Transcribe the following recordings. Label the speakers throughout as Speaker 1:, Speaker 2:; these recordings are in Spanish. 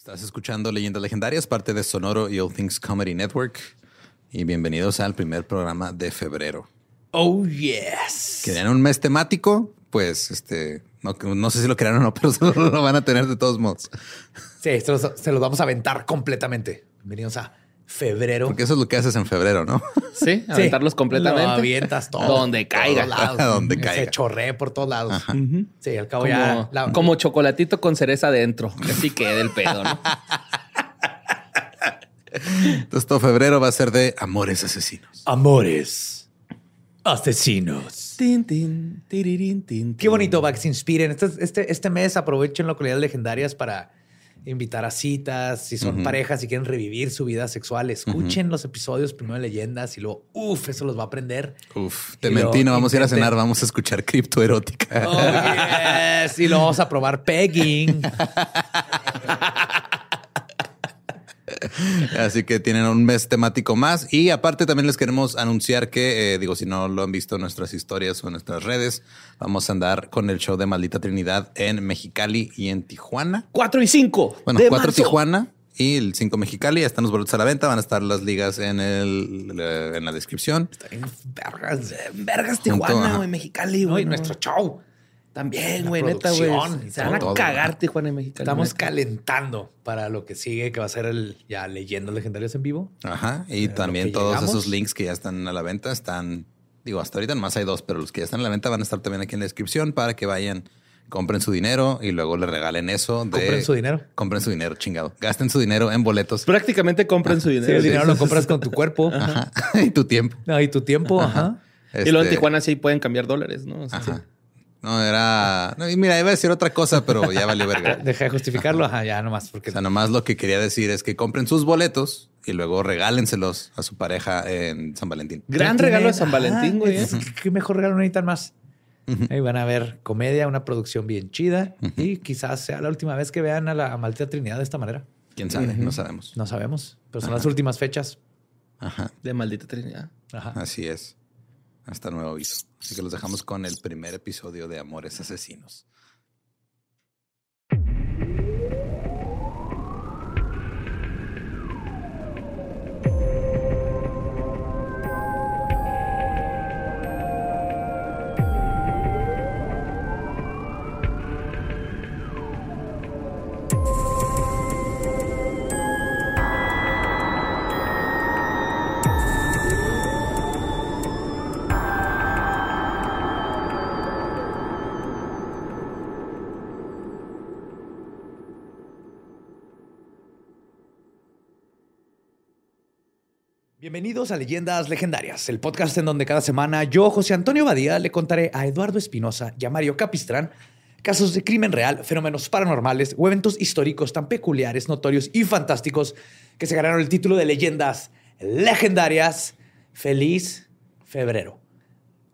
Speaker 1: Estás escuchando Leyendas Legendarias, parte de Sonoro y All Things Comedy Network. Y bienvenidos al primer programa de febrero.
Speaker 2: Oh, yes.
Speaker 1: ¿Querían un mes temático? Pues este, no, no sé si lo crean o no, pero lo van a tener de todos modos.
Speaker 2: Sí, se los vamos a aventar completamente. Bienvenidos a febrero.
Speaker 1: Porque eso es lo que haces en febrero, ¿no?
Speaker 3: Sí, aventarlos completamente.
Speaker 2: Lo avientas todo.
Speaker 3: Donde caiga.
Speaker 2: Lados.
Speaker 1: Donde
Speaker 2: Se
Speaker 1: caiga.
Speaker 2: chorree por todos lados. Sí, al cabo
Speaker 3: Como,
Speaker 2: ya. la-
Speaker 3: como chocolatito con cereza adentro. Que así quede el pedo, ¿no?
Speaker 1: Entonces todo febrero va a ser de amores asesinos.
Speaker 2: Amores. Asesinos.
Speaker 3: Tin, tin, tirirín, tin,
Speaker 2: Qué bonito va que se inspiren. Este, este, este mes aprovechen localidades legendarias para invitar a citas. Si son parejas y quieren revivir su vida sexual, escuchen los episodios primero de leyendas y luego, uff, eso los va a aprender.
Speaker 1: Uf, te
Speaker 2: Y
Speaker 1: mentí, no vamos a ir a cenar, vamos a escuchar criptoerótica.
Speaker 2: Oh, yes. Y lo vamos a probar pegging.
Speaker 1: Así que tienen un mes temático más. Y aparte también les queremos anunciar que, eh, digo, si no lo han visto en nuestras historias o en nuestras redes, vamos a andar con el show de Maldita Trinidad en Mexicali y en Tijuana.
Speaker 3: Cuatro y cinco.
Speaker 1: Bueno,
Speaker 3: de
Speaker 1: cuatro
Speaker 3: marzo.
Speaker 1: Tijuana y el 5 Mexicali. Ya están los boletos a la venta. Van a estar las ligas en, el, eh, en la descripción.
Speaker 2: Vergas.
Speaker 3: Vergas,
Speaker 1: Junto,
Speaker 3: Tijuana, güey, Mexicali, güey.
Speaker 2: nuestro show.
Speaker 3: También, güey, neta, güey. Se van a
Speaker 1: todo,
Speaker 3: cagar
Speaker 1: güey.
Speaker 3: Tijuana y Mexicali.
Speaker 2: Estamos calentando para lo que sigue, que va a ser el ya leyendas legendarias en vivo.
Speaker 1: Ajá. Y
Speaker 2: lo
Speaker 1: también todos
Speaker 2: llegamos.
Speaker 1: esos links que ya están a la venta están, digo, hasta ahorita nomás hay dos, pero los que ya están a la venta van a estar también aquí en la descripción para que vayan, compren su dinero y luego le regalen eso. De,
Speaker 2: Compren su dinero.
Speaker 1: Compren su dinero, chingado. Gasten su dinero en boletos.
Speaker 3: Prácticamente compren su
Speaker 2: Sí,
Speaker 3: dinero.
Speaker 2: el dinero lo compras con tu cuerpo.
Speaker 1: Ajá. y tu tiempo.
Speaker 2: No, y tu tiempo. Ajá.
Speaker 3: Y luego en
Speaker 1: Este,
Speaker 3: Tijuana sí pueden cambiar dólares, ¿no? O sea,
Speaker 1: Ajá. No, era. No, y mira, iba a decir otra cosa, pero ya valió verga.
Speaker 2: Deja de justificarlo. Ajá, ya nomás porque
Speaker 1: O sea, nomás lo que quería decir es que compren sus boletos y luego regálenselos a su pareja en San Valentín.
Speaker 3: Gran regalo de San Valentín, güey. ¿eh?
Speaker 2: es que- ¿Qué mejor regalo necesitan más? Ahí van a ver comedia, una producción bien chida y quizás sea la última vez que vean a la Maldita Trinidad de esta manera.
Speaker 1: Quién sabe, no sabemos.
Speaker 2: No sabemos, pero son las últimas fechas.
Speaker 1: Ajá.
Speaker 3: De maldita Trinidad.
Speaker 2: Ajá.
Speaker 1: Así es. Hasta nuevo aviso. Así que los dejamos con el primer episodio de Amores Asesinos.
Speaker 2: Bienvenidos a Leyendas Legendarias, el podcast en donde cada semana yo, José Antonio Badía, le contaré a Eduardo Espinosa y a Mario Capistrán casos de crimen real, fenómenos paranormales o eventos históricos tan peculiares, notorios y fantásticos que se ganaron el título de Leyendas Legendarias. Feliz febrero.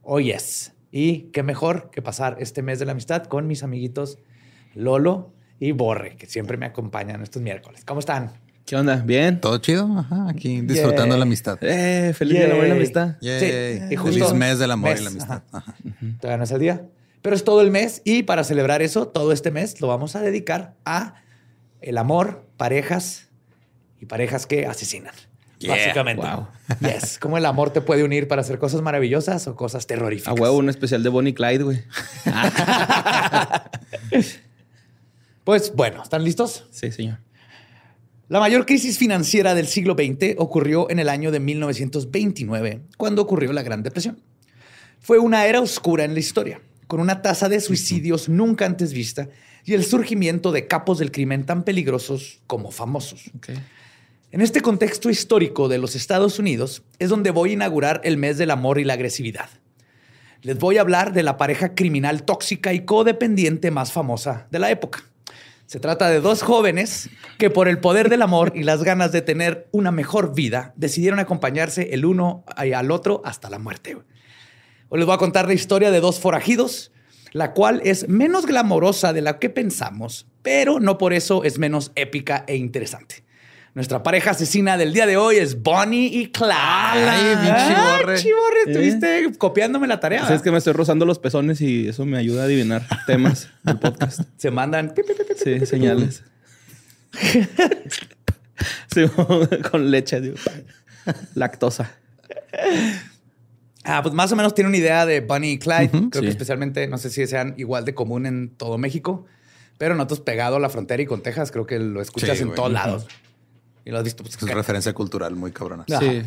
Speaker 2: Oh, yes. Y qué mejor que pasar este mes de la amistad con mis amiguitos Lolo y Borre, que siempre me acompañan estos miércoles. ¿Cómo están?
Speaker 3: ¿Qué onda? ¿Bien?
Speaker 1: ¿Todo chido? Ajá, aquí disfrutando
Speaker 2: Yay.
Speaker 1: la amistad.
Speaker 3: Eh, feliz día del amor y la amistad.
Speaker 1: Yay.
Speaker 2: Sí, y justo-
Speaker 1: Feliz mes del amor y
Speaker 2: mes,
Speaker 1: la amistad.
Speaker 2: ajá.
Speaker 1: Ajá.
Speaker 2: Todavía no es el día. Pero es todo el mes y para celebrar eso, todo este mes lo vamos a dedicar a el amor, parejas y parejas que asesinan.
Speaker 1: Yeah.
Speaker 2: Básicamente.
Speaker 3: Wow.
Speaker 2: Yes. Cómo el amor te puede unir para hacer cosas maravillosas o cosas
Speaker 3: A
Speaker 2: terroríficas.
Speaker 3: huevo, un especial de Bonnie y Clyde, güey.
Speaker 2: Pues bueno, ¿están listos?
Speaker 3: Sí, señor.
Speaker 2: La mayor crisis financiera del siglo XX ocurrió en el año de 1929, cuando ocurrió la Gran Depresión. Fue una era oscura en la historia, con una tasa de suicidios nunca antes vista y el surgimiento de capos del crimen tan peligrosos como famosos. En este contexto histórico de los Estados Unidos es donde voy a inaugurar el mes del amor y la agresividad. Les voy a hablar de la pareja criminal tóxica y codependiente más famosa de la época. Se trata de dos jóvenes que por el poder del amor y las ganas de tener una mejor vida decidieron acompañarse el uno al otro hasta la muerte. Hoy les voy a contar la historia de dos forajidos, la cual es menos glamorosa de la que pensamos, pero no por eso es menos épica e interesante. Nuestra pareja asesina del día de hoy es Bonnie y Clyde.
Speaker 1: Ay, bien chivorre.
Speaker 2: chivorre,
Speaker 3: ¿Eh?
Speaker 2: estuviste copiándome la tarea.
Speaker 3: Sabes que me estoy rozando los pezones y eso me ayuda a adivinar temas del podcast.
Speaker 2: Se mandan
Speaker 3: Sí, señales. Sí, con leche, digo. Lactosa.
Speaker 2: Ah, pues más o menos tiene una idea de Bunny y Clyde. Creo
Speaker 3: sí.
Speaker 2: que especialmente, no sé si sean igual de común en todo México, pero nosotros pegado a la frontera y con Texas, creo que lo escuchas
Speaker 1: Sí,
Speaker 2: en
Speaker 1: güey.
Speaker 2: todos lados. Y lo has visto. Pues,
Speaker 1: Es referencia cultural muy cabrona.
Speaker 2: Ajá.
Speaker 3: Sí.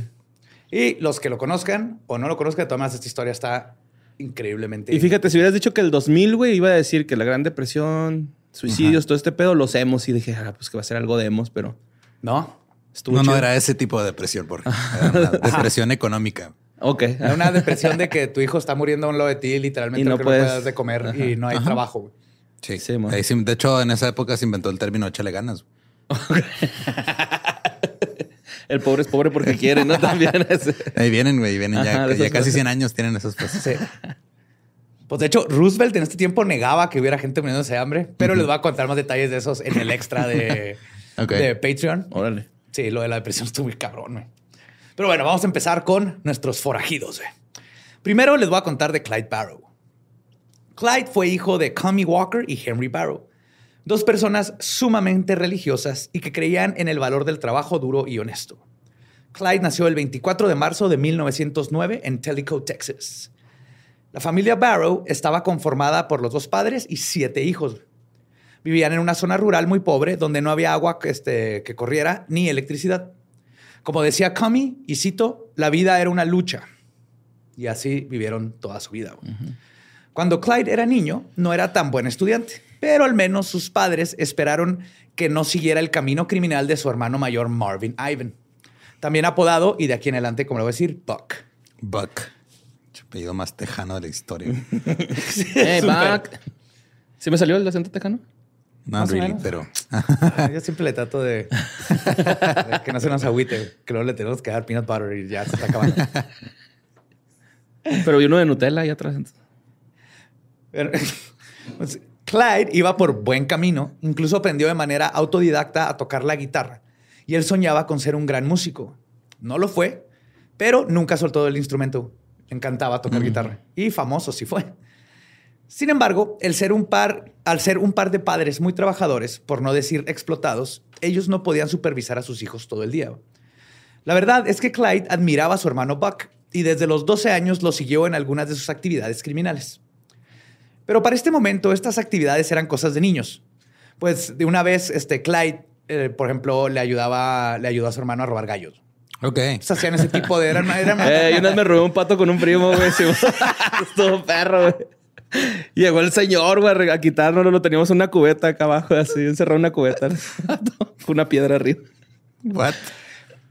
Speaker 2: Y los que lo conozcan o no lo conozcan, todas esta historia está increíblemente.
Speaker 3: Y fíjate, si hubieras dicho que el 2000, güey, iba a decir que la Gran Depresión, suicidios, todo este pedo, los hemos. Y dije, ah, pues que va a ser algo de hemos, pero
Speaker 2: ¿No?
Speaker 3: estuvo
Speaker 1: No, no era ese tipo de depresión, porque era una depresión económica.
Speaker 3: Ok.
Speaker 2: Era una depresión de que tu hijo está muriendo a un lado de ti, literalmente
Speaker 3: Y no puedes-
Speaker 2: no puedas de comer y no hay trabajo. güey.
Speaker 1: Sí.
Speaker 3: Sí,
Speaker 1: sí, de hecho, en esa época se inventó el término échale ganas.
Speaker 3: El pobre es pobre porque quiere, ¿no? También es.
Speaker 1: Ahí vienen, güey, vienen
Speaker 3: Ajá,
Speaker 1: ya, ya casi
Speaker 3: cosas.
Speaker 1: 100 años tienen esas cosas.
Speaker 2: Sí. Pues de hecho, Roosevelt en este tiempo negaba que hubiera gente muriéndose de hambre, pero les voy a contar más detalles de esos en el extra de, Patreon.
Speaker 3: Órale.
Speaker 2: Sí, lo de la depresión estuvo muy cabrón. güey. Pero bueno, vamos a empezar con nuestros forajidos. güey. Primero les voy a contar de Clyde Barrow. Clyde fue hijo de Cummy Walker y Henry Barrow, dos personas sumamente religiosas y que creían en el valor del trabajo duro y honesto. Clyde nació el 24 de marzo de 1909 en Tellico, Texas. La familia Barrow estaba conformada por los dos padres y siete hijos. Vivían en una zona rural muy pobre donde no había agua que, este, que corriera ni electricidad. Como decía Cummy, y cito, la vida era una lucha. Y así vivieron toda su vida. Cuando Clyde era niño, no era tan buen estudiante, pero al menos sus padres esperaron que no siguiera el camino criminal de su hermano mayor Marvin Ivan. También apodado, y de aquí en adelante, como le voy a decir, Buck.
Speaker 1: Buck. Apellido más tejano de la historia.
Speaker 3: Hey, back. ¿Sí me salió el acento tejano?
Speaker 1: No, really, pero
Speaker 2: Ah, Yo siempre le trato de, de que no se nos agüite, que luego le tenemos que dar peanut butter y ya se está acabando.
Speaker 3: Pero vi uno de Nutella y atrás.
Speaker 2: Pero, pues, Clyde iba por buen camino, incluso aprendió de manera autodidacta a tocar la guitarra y él soñaba con ser un gran músico. No lo fue, pero nunca soltó el instrumento. Le encantaba tocar guitarra y famoso sí fue. Sin embargo, el ser un par, al ser un par de padres muy trabajadores, por no decir explotados, ellos no podían supervisar a sus hijos todo el día. La verdad es que Clyde admiraba a su hermano Buck y desde los 12 años lo siguió en algunas de sus actividades criminales. Pero para este momento, estas actividades eran cosas de niños. Pues de una vez, este Clyde, eh, por ejemplo, le ayudaba, le ayudó a su hermano a robar gallos.
Speaker 1: ok.
Speaker 2: Pues hacían ese tipo de. Eran, eran-
Speaker 3: Eh, y una vez me robé un pato con un primo, güey. Estuvo perro, güey. Llegó el señor, güey, a quitárnoslo. Lo teníamos en una cubeta acá abajo, así, encerrado en una cubeta. con una piedra arriba.
Speaker 1: What?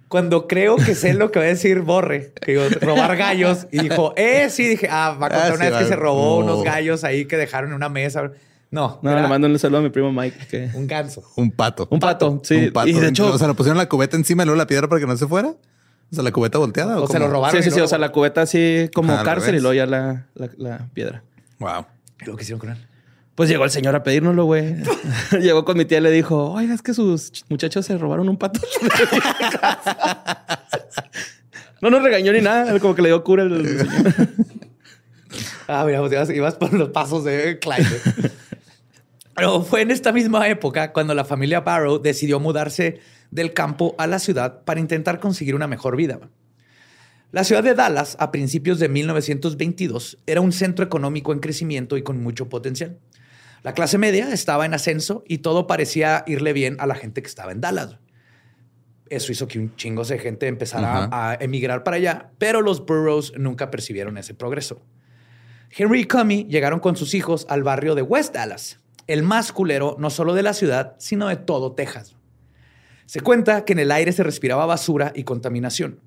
Speaker 2: Cuando creo que sé lo que va a decir Borre, que digo, robar gallos, y dijo, eh, sí, dije, ah, va a contar
Speaker 1: Ah,
Speaker 2: una
Speaker 1: sí,
Speaker 2: vez que se robó
Speaker 1: Oh.
Speaker 2: unos gallos ahí que dejaron en una mesa. No,
Speaker 3: No,
Speaker 2: era
Speaker 3: le mando un saludo a mi primo Mike. Que...
Speaker 2: un ganso.
Speaker 1: Un pato.
Speaker 3: Un pato, sí.
Speaker 1: Un pato.
Speaker 3: Y de hecho,
Speaker 1: o sea, le pusieron la cubeta encima y luego la piedra para que no se fuera. O sea, la cubeta volteada.
Speaker 2: O
Speaker 1: ¿o
Speaker 2: se lo robaron.
Speaker 3: sí, sí, sí.
Speaker 2: luego-
Speaker 3: O sea, la cubeta así como cárcel y luego ya la, la, la piedra.
Speaker 1: Wow.
Speaker 2: ¿Y luego qué hicieron con él?
Speaker 3: Pues llegó el señor a pedírnoslo, güey. llegó con mi tía y le dijo, oiga, es que sus ch- muchachos se robaron un pato. no nos regañó ni nada. Como que le dio cura el señor.
Speaker 2: Ah, mira, pues ibas, ibas por los pasos de Clyde. Pero fue en esta misma época cuando la familia Barrow decidió mudarse del campo a la ciudad para intentar conseguir una mejor vida. La ciudad de Dallas, a principios de 1922, era un centro económico en crecimiento y con mucho potencial. La clase media estaba en ascenso y todo parecía irle bien a la gente que estaba en Dallas. Eso hizo que un chingo de gente empezara a emigrar para allá, pero los Burroughs nunca percibieron ese progreso. Henry y Cummy llegaron con sus hijos al barrio de West Dallas, el más culero no solo de la ciudad, sino de todo Texas. Se cuenta que en el aire se respiraba basura y contaminación.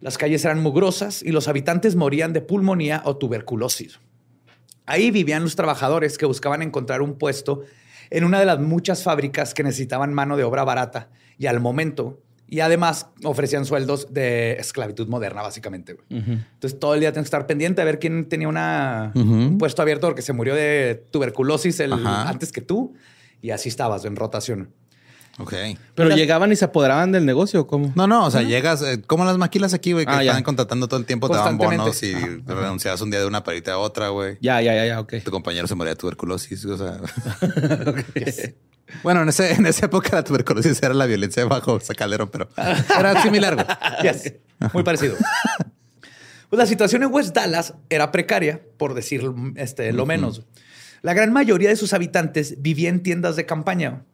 Speaker 2: Las calles eran mugrosas y los habitantes morían de pulmonía o tuberculosis. Ahí vivían los trabajadores que buscaban encontrar un puesto en una de las muchas fábricas que necesitaban mano de obra barata y al momento. Y además ofrecían sueldos de esclavitud moderna, básicamente. Entonces todo el día tienes que estar pendiente a ver quién tenía una, un puesto abierto porque se murió de tuberculosis el- antes que tú. Y así estabas en rotación.
Speaker 1: Ok.
Speaker 3: Pero llegaban y se apoderaban del negocio, ¿o ¿cómo?
Speaker 1: No, no, o sea, llegas, eh, como las maquilas aquí, güey, que
Speaker 3: Ah, ya.
Speaker 1: están contratando todo el tiempo, te daban bonos y renunciabas un día de una parita a otra, güey.
Speaker 3: Ya, ya, ya, ya, ok.
Speaker 1: Tu compañero se moría de tuberculosis, o sea. Bueno, en, ese, en esa época la tuberculosis era la violencia bajo sacalero, pero era similar, güey.
Speaker 2: Yes. Muy parecido. Pues la situación en West Dallas era precaria, por decir este, lo menos. La gran mayoría de sus habitantes vivía en tiendas de campaña.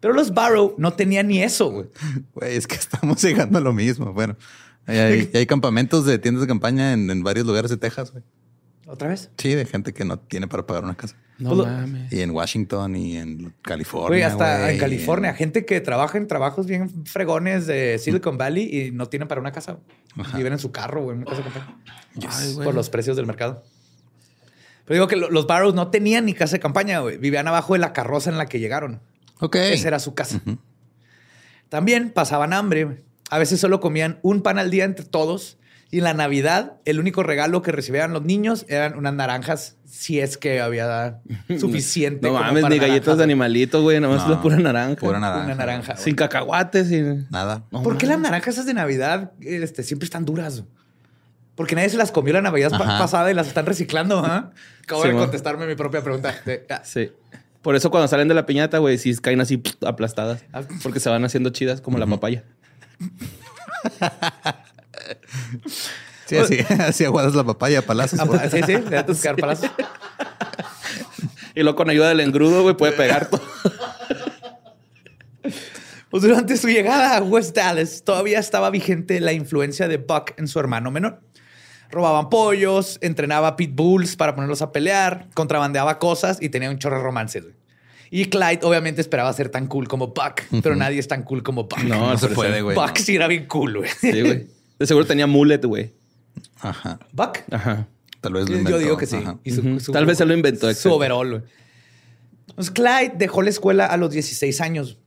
Speaker 2: Pero los Barrow no tenían ni eso. güey.
Speaker 1: Güey, es que estamos llegando a lo mismo. Bueno, hay, hay- hay campamentos de tiendas de campaña en, en varios lugares de Texas, güey.
Speaker 2: ¿Otra vez?
Speaker 1: Sí, de gente que no tiene para pagar una casa.
Speaker 3: No
Speaker 2: Pues lo-
Speaker 3: mames.
Speaker 1: Y en Washington y en California.
Speaker 2: Güey, hasta en California, gente que trabaja en trabajos bien fregones de Silicon Valley y no tienen para una casa. Viven en su carro, güey, en una casa de campaña.
Speaker 3: Ay,
Speaker 2: por los precios del mercado. Pero digo que lo- los Barrows no tenían ni casa de campaña, güey. Vivían abajo de la carroza en la que llegaron.
Speaker 1: En- Ok.
Speaker 2: Esa era su casa. También pasaban hambre. A veces solo comían un pan al día entre todos. Y en la Navidad, el único regalo que recibían los niños eran unas naranjas, si es que había suficiente.
Speaker 3: No
Speaker 2: como
Speaker 3: mames,
Speaker 2: para
Speaker 3: ni galletas de
Speaker 2: güey.
Speaker 3: animalito, güey. Nomás
Speaker 1: No,
Speaker 3: la pura naranja.
Speaker 1: Pura naranja.
Speaker 2: Una naranja.
Speaker 3: Sin cacahuates, sin...
Speaker 1: Nada.
Speaker 3: No
Speaker 2: ¿Por qué las naranjas esas de Navidad este, siempre están duras? Porque nadie se las comió la Navidad
Speaker 1: Ajá.
Speaker 2: pasada y las están reciclando. ¿ah? Acabo
Speaker 3: Sí,
Speaker 2: de contestarme mi propia pregunta. De- ah,
Speaker 3: Sí. Por eso cuando salen de la piñata, güey, sí caen así aplastadas.
Speaker 2: Ah.
Speaker 3: Porque se van haciendo chidas como la papaya.
Speaker 1: Sí, así, así aguadas la papaya, palazos.
Speaker 2: ah, sí, sí, le da tus palazos.
Speaker 3: Y luego con ayuda del engrudo, güey, puede pegar todo.
Speaker 2: Pues durante su llegada a West Dallas, todavía estaba vigente la influencia de Buck en su hermano menor. Robaban pollos, entrenaba pitbulls para ponerlos a pelear, contrabandeaba cosas y tenía un chorro de romances. güey. Y Clyde obviamente esperaba ser tan cool como Buck, pero nadie es tan cool como Buck.
Speaker 3: No,
Speaker 1: No se puede, güey.
Speaker 2: Buck sí era bien cool, güey.
Speaker 3: Sí, güey. De seguro tenía mullet, güey.
Speaker 1: Ajá.
Speaker 2: Buck.
Speaker 3: Ajá.
Speaker 1: Tal vez lo
Speaker 2: Yo
Speaker 1: inventó.
Speaker 2: digo que sí.
Speaker 1: Ajá.
Speaker 2: Y su-
Speaker 3: Ujú.
Speaker 2: su-
Speaker 3: Tal vez se lo inventó.
Speaker 2: Su
Speaker 3: exacto.
Speaker 2: overall. güey. Pues Clyde dejó la escuela a los 16 años.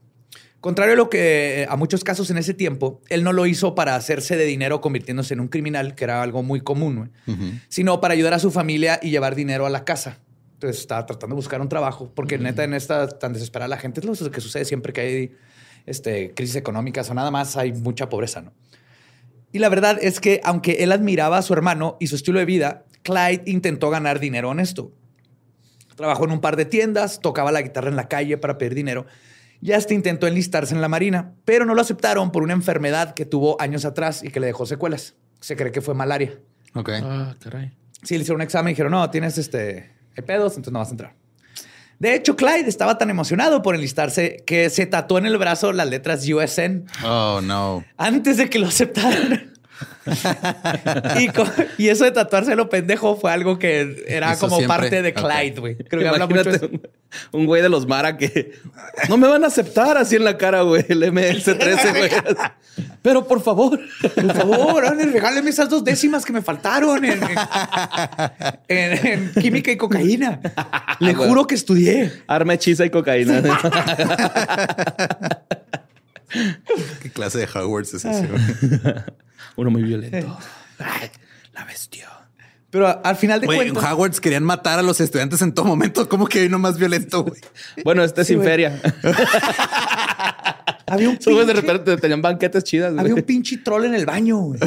Speaker 2: Contrario a lo que eh, a muchos casos en ese tiempo, él no lo hizo para hacerse de dinero convirtiéndose en un criminal, que era algo muy común, güey, sino para ayudar a su familia y llevar dinero a la casa. Entonces estaba tratando de buscar un trabajo, porque neta en esta tan desesperada la gente es lo que sucede siempre que hay este, crisis económicas o nada más, hay mucha pobreza, ¿no? Y la verdad es que aunque él admiraba a su hermano y su estilo de vida, Clyde intentó ganar dinero honesto. Trabajó en un par de tiendas, tocaba la guitarra en la calle para pedir dinero y hasta intentó enlistarse en la marina, pero no lo aceptaron por una enfermedad que tuvo años atrás y que le dejó secuelas. Se cree que fue malaria.
Speaker 1: Ok.
Speaker 3: Ah, caray.
Speaker 2: Sí, le hicieron un examen y dijeron, no, tienes este, hay pedos, entonces no vas a entrar. De hecho, Clyde estaba tan emocionado por enlistarse que se tatuó en el brazo las letras USN
Speaker 1: Oh, no.
Speaker 2: antes de que lo aceptaran. y, y eso de tatuárselo pendejo fue algo que era como
Speaker 1: siempre.
Speaker 2: parte de. Clyde, güey. Creo que habla mucho de
Speaker 3: Imagínate
Speaker 2: eso.
Speaker 3: un, güey de los Mara que no me van a aceptar así en la cara, güey. El MS-13, güey. Pero por favor.
Speaker 2: Por favor, regáleme esas dos décimas que me faltaron en, en- en- en química y cocaína. Le
Speaker 3: güey.
Speaker 2: juro que estudié.
Speaker 3: Arma hechiza y cocaína.
Speaker 1: ¿Qué clase de Hogwarts es ese?
Speaker 3: Uno muy violento. Ay, la bestia.
Speaker 2: Pero al final de
Speaker 1: Güey, en
Speaker 2: cuentas,
Speaker 1: Hogwarts querían matar a los estudiantes en todo momento. ¿Cómo que hay uno más violento, güey?
Speaker 3: Bueno, este es sin
Speaker 2: güey.
Speaker 3: feria.
Speaker 2: había un
Speaker 3: güeyes de
Speaker 2: pinche-
Speaker 3: repente tenían banquetes chidas,
Speaker 2: Había un pinche troll en el baño. güey.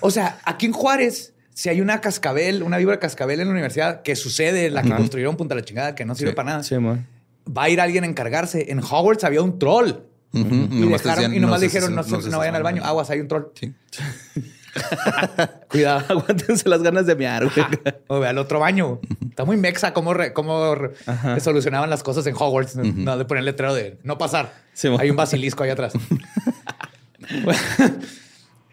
Speaker 2: O sea, aquí en Juárez, si hay una cascabel, una víbora cascabel en la universidad que sucede, la que construyeron punta la chingada, que no sirve
Speaker 1: Sí.
Speaker 2: para nada,
Speaker 3: Sí, man.
Speaker 2: va a ir alguien a encargarse. En Hogwarts había un troll. Y,
Speaker 1: Nomás
Speaker 2: dejaron-
Speaker 1: decían,
Speaker 2: y nomás
Speaker 1: no se-
Speaker 2: dijeron, no, no vayan al baño. Aguas, hay un troll.
Speaker 1: Sí.
Speaker 2: Cuidado.
Speaker 3: Aguántense las ganas de mear, güey.
Speaker 2: O ve al otro baño. Está muy mexa cómo, re- cómo re- solucionaban las cosas en Hogwarts. No de poner el letrero de no pasar.
Speaker 3: Sí.
Speaker 2: Hay un basilisco ahí atrás.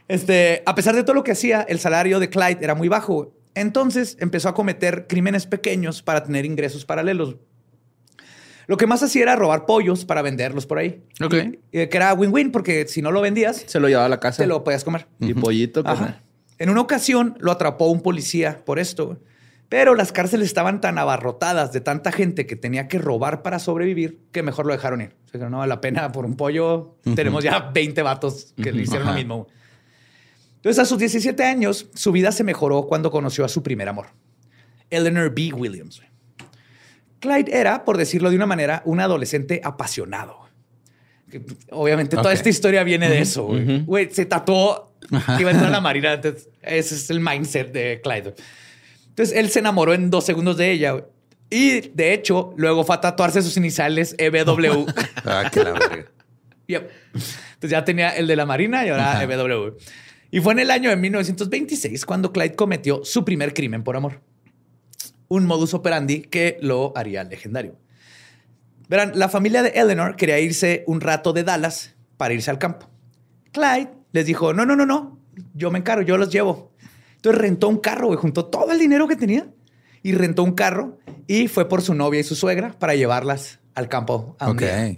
Speaker 2: este, a pesar de todo lo que hacía, el salario de Clyde era muy bajo. Entonces empezó a cometer crímenes pequeños para tener ingresos paralelos. Lo que más hacía era robar pollos para venderlos por ahí.
Speaker 1: Ok.
Speaker 2: Y- y que era win-win porque si no lo vendías,
Speaker 3: Se lo llevaba a la casa.
Speaker 2: te lo podías comer.
Speaker 3: Y pollito, pues,
Speaker 2: Ajá. En una ocasión lo atrapó un policía por esto, pero las cárceles estaban tan abarrotadas de tanta gente que tenía que robar para sobrevivir que mejor lo dejaron ir. O sea, no vale la pena por un pollo. Tenemos ya 20 vatos que le hicieron lo mismo. Entonces, a sus 17 años, su vida se mejoró cuando conoció a su primer amor, Eleanor B. Williams. Clyde era, por decirlo de una manera, un adolescente apasionado. Obviamente toda esta historia viene de eso, güey. Güey, se tatuó que iba a entrar a la marina. Entonces, ese es el mindset de Clyde. Entonces, él se enamoró en dos segundos de ella. güey. Y, de hecho, luego fue a tatuarse sus iniciales EBW.
Speaker 1: Ah, que la.
Speaker 2: Yep. Entonces ya tenía el de la Marina y ahora
Speaker 1: Ajá.
Speaker 2: EBW. Y fue en el año de 1926 cuando Clyde cometió su primer crimen por amor. Un modus operandi que lo haría legendario. Verán, la familia de Eleanor quería irse un rato de Dallas para irse al campo. Clyde les dijo, no, no, no, no, yo me encargo, yo los llevo. Entonces rentó un carro, güey, juntó todo el dinero que tenía y rentó un carro y fue por su novia y su suegra para llevarlas al campo. A un día.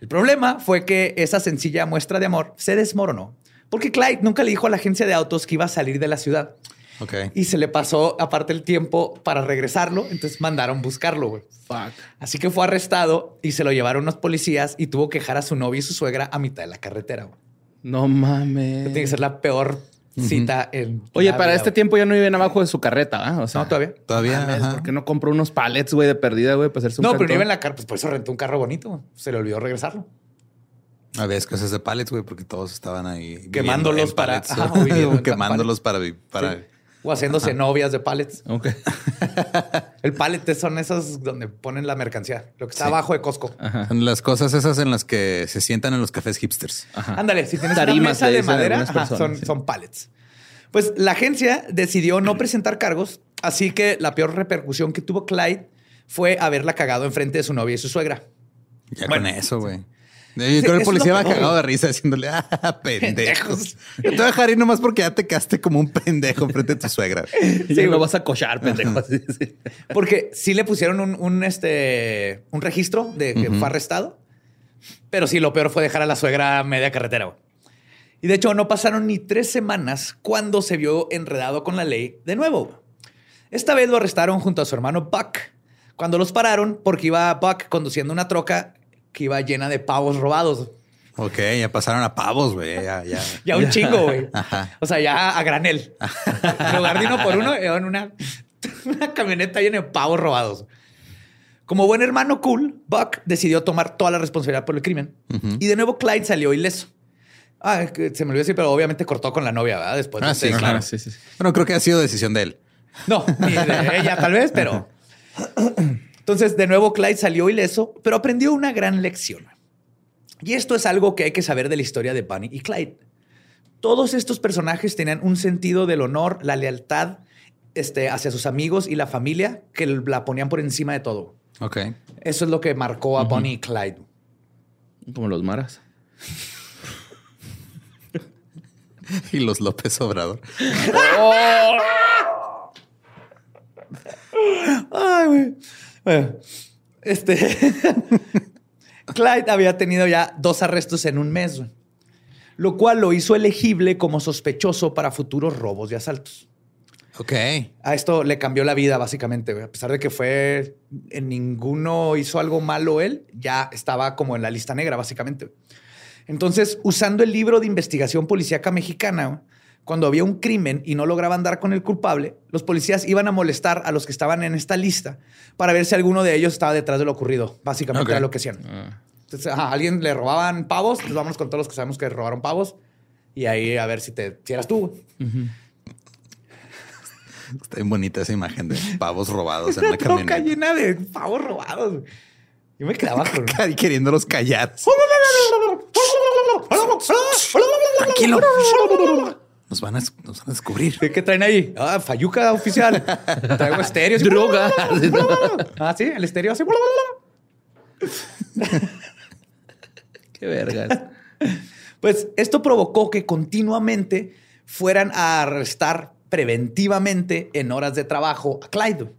Speaker 2: El problema fue que esa sencilla muestra de amor se desmoronó porque Clyde nunca le dijo a la agencia de autos que iba a salir de la ciudad
Speaker 1: Ok.
Speaker 2: y se le pasó aparte el tiempo para regresarlo. Entonces mandaron buscarlo. güey.
Speaker 3: Fuck.
Speaker 2: Así que fue arrestado y se lo llevaron unos policías y tuvo que dejar a su novia y su suegra a mitad de la carretera. güey.
Speaker 3: No mames.
Speaker 2: Tiene que ser la peor cita en.
Speaker 3: Oye, para
Speaker 2: vida,
Speaker 3: este tiempo ya no viven abajo de su carreta, ¿ah? O sea,
Speaker 2: No, todavía.
Speaker 1: Todavía.
Speaker 3: mames,
Speaker 1: ajá.
Speaker 3: ¿Por qué no compró unos pallets, güey, de perdida, güey, para hacerse un
Speaker 2: No, pero no iba en la carretera. Pues por eso rentó un carro bonito. güey. Se le olvidó regresarlo.
Speaker 1: Había escasez de pallets, güey, porque todos estaban ahí.
Speaker 2: Quemándolos para-
Speaker 1: Quemándolos para, para
Speaker 2: Sí. O haciéndose novias de pallets.
Speaker 3: Ok.
Speaker 2: El pallet son esos donde ponen la mercancía. Lo que está
Speaker 1: Sí.
Speaker 2: abajo de Costco.
Speaker 1: Son las cosas esas en las que se sientan en los cafés hipsters.
Speaker 3: Ajá.
Speaker 2: Ándale, si tienes una mesa de madera,
Speaker 3: personas,
Speaker 2: son,
Speaker 3: sí.
Speaker 2: son pallets. Pues la agencia decidió no presentar cargos, así que la peor repercusión que tuvo Clyde fue haberla cagado enfrente de su novia y su suegra.
Speaker 1: Ya
Speaker 2: Bueno,
Speaker 1: con eso, güey. Yo creo que el policía
Speaker 2: lo
Speaker 1: va cagado de risa diciéndole, ah, pendejos. Te voy a dejar ir nomás porque ya te quedaste como un pendejo frente a tu suegra.
Speaker 2: Sí,
Speaker 3: no
Speaker 2: güey.
Speaker 3: vas a cochar, pendejo. Sí, sí.
Speaker 2: Porque sí le pusieron un, un, este, un registro de que fue arrestado, pero sí, lo peor fue dejar a la suegra a media carretera. güey. Y de hecho, no pasaron ni tres semanas cuando se vio enredado con la ley de nuevo. Esta vez lo arrestaron junto a su hermano Buck. Cuando los pararon, porque iba Buck conduciendo una troca que iba llena de pavos robados.
Speaker 1: Ok, ya pasaron a pavos, güey. Ya, ya.
Speaker 2: Ya un chingo, güey. O sea, ya a granel. en lugar de uno por uno, en una, una camioneta llena de pavos robados. Como buen hermano cool, Buck decidió tomar toda la responsabilidad por el crimen. Y de nuevo Clyde salió ileso. Ah, se me olvidó decir, pero obviamente cortó con la novia, ¿verdad? Después de
Speaker 1: Ah, sí,
Speaker 3: sí, sí. sí.
Speaker 1: Bueno, creo que ha sido decisión de él.
Speaker 2: No, ni de ella tal vez, pero... Entonces, de nuevo, Clyde salió ileso, pero aprendió una gran lección. Y esto es algo que hay que saber de la historia de Bunny y Clyde. Todos estos personajes tenían un sentido del honor, la lealtad este, hacia sus amigos y la familia que la ponían por encima de todo.
Speaker 1: Ok.
Speaker 2: Eso es lo que marcó a Bunny y Clyde.
Speaker 3: Como los maras.
Speaker 1: Y los López Obrador.
Speaker 2: Ay, güey. Bueno, este. Clyde había tenido ya dos arrestos en un mes, güey, lo cual lo hizo elegible como sospechoso para futuros robos y asaltos.
Speaker 1: Ok.
Speaker 2: A esto le cambió la vida, básicamente. güey. A pesar de que fue en ninguno hizo algo malo él, ya estaba como en la lista negra, básicamente. Entonces, usando el libro de investigación policíaca mexicana, cuando había un crimen y no lograban dar con el culpable, los policías iban a molestar a los que estaban en esta lista para ver si alguno de ellos estaba detrás de lo ocurrido. Básicamente era lo que hacían.
Speaker 3: Ah.
Speaker 2: Entonces, a alguien le robaban pavos, pues vámonos con todos los que sabemos que robaron pavos y ahí a ver si te si eras tú.
Speaker 1: Está bien bonita esa imagen de pavos robados en
Speaker 2: troca
Speaker 1: camioneta.
Speaker 2: llena de pavos robados. Yo me quedaba con...
Speaker 1: Queriéndolos callar. Tranquilo. Nos van a, nos van a descubrir.
Speaker 2: ¿Qué, qué traen ahí? Ah, Fayuca oficial. Traigo estéreo. así.
Speaker 3: Droga.
Speaker 2: Ah, sí, el estéreo así.
Speaker 3: Qué vergas.
Speaker 2: Pues esto provocó que continuamente fueran a arrestar preventivamente en horas de trabajo a Clyde.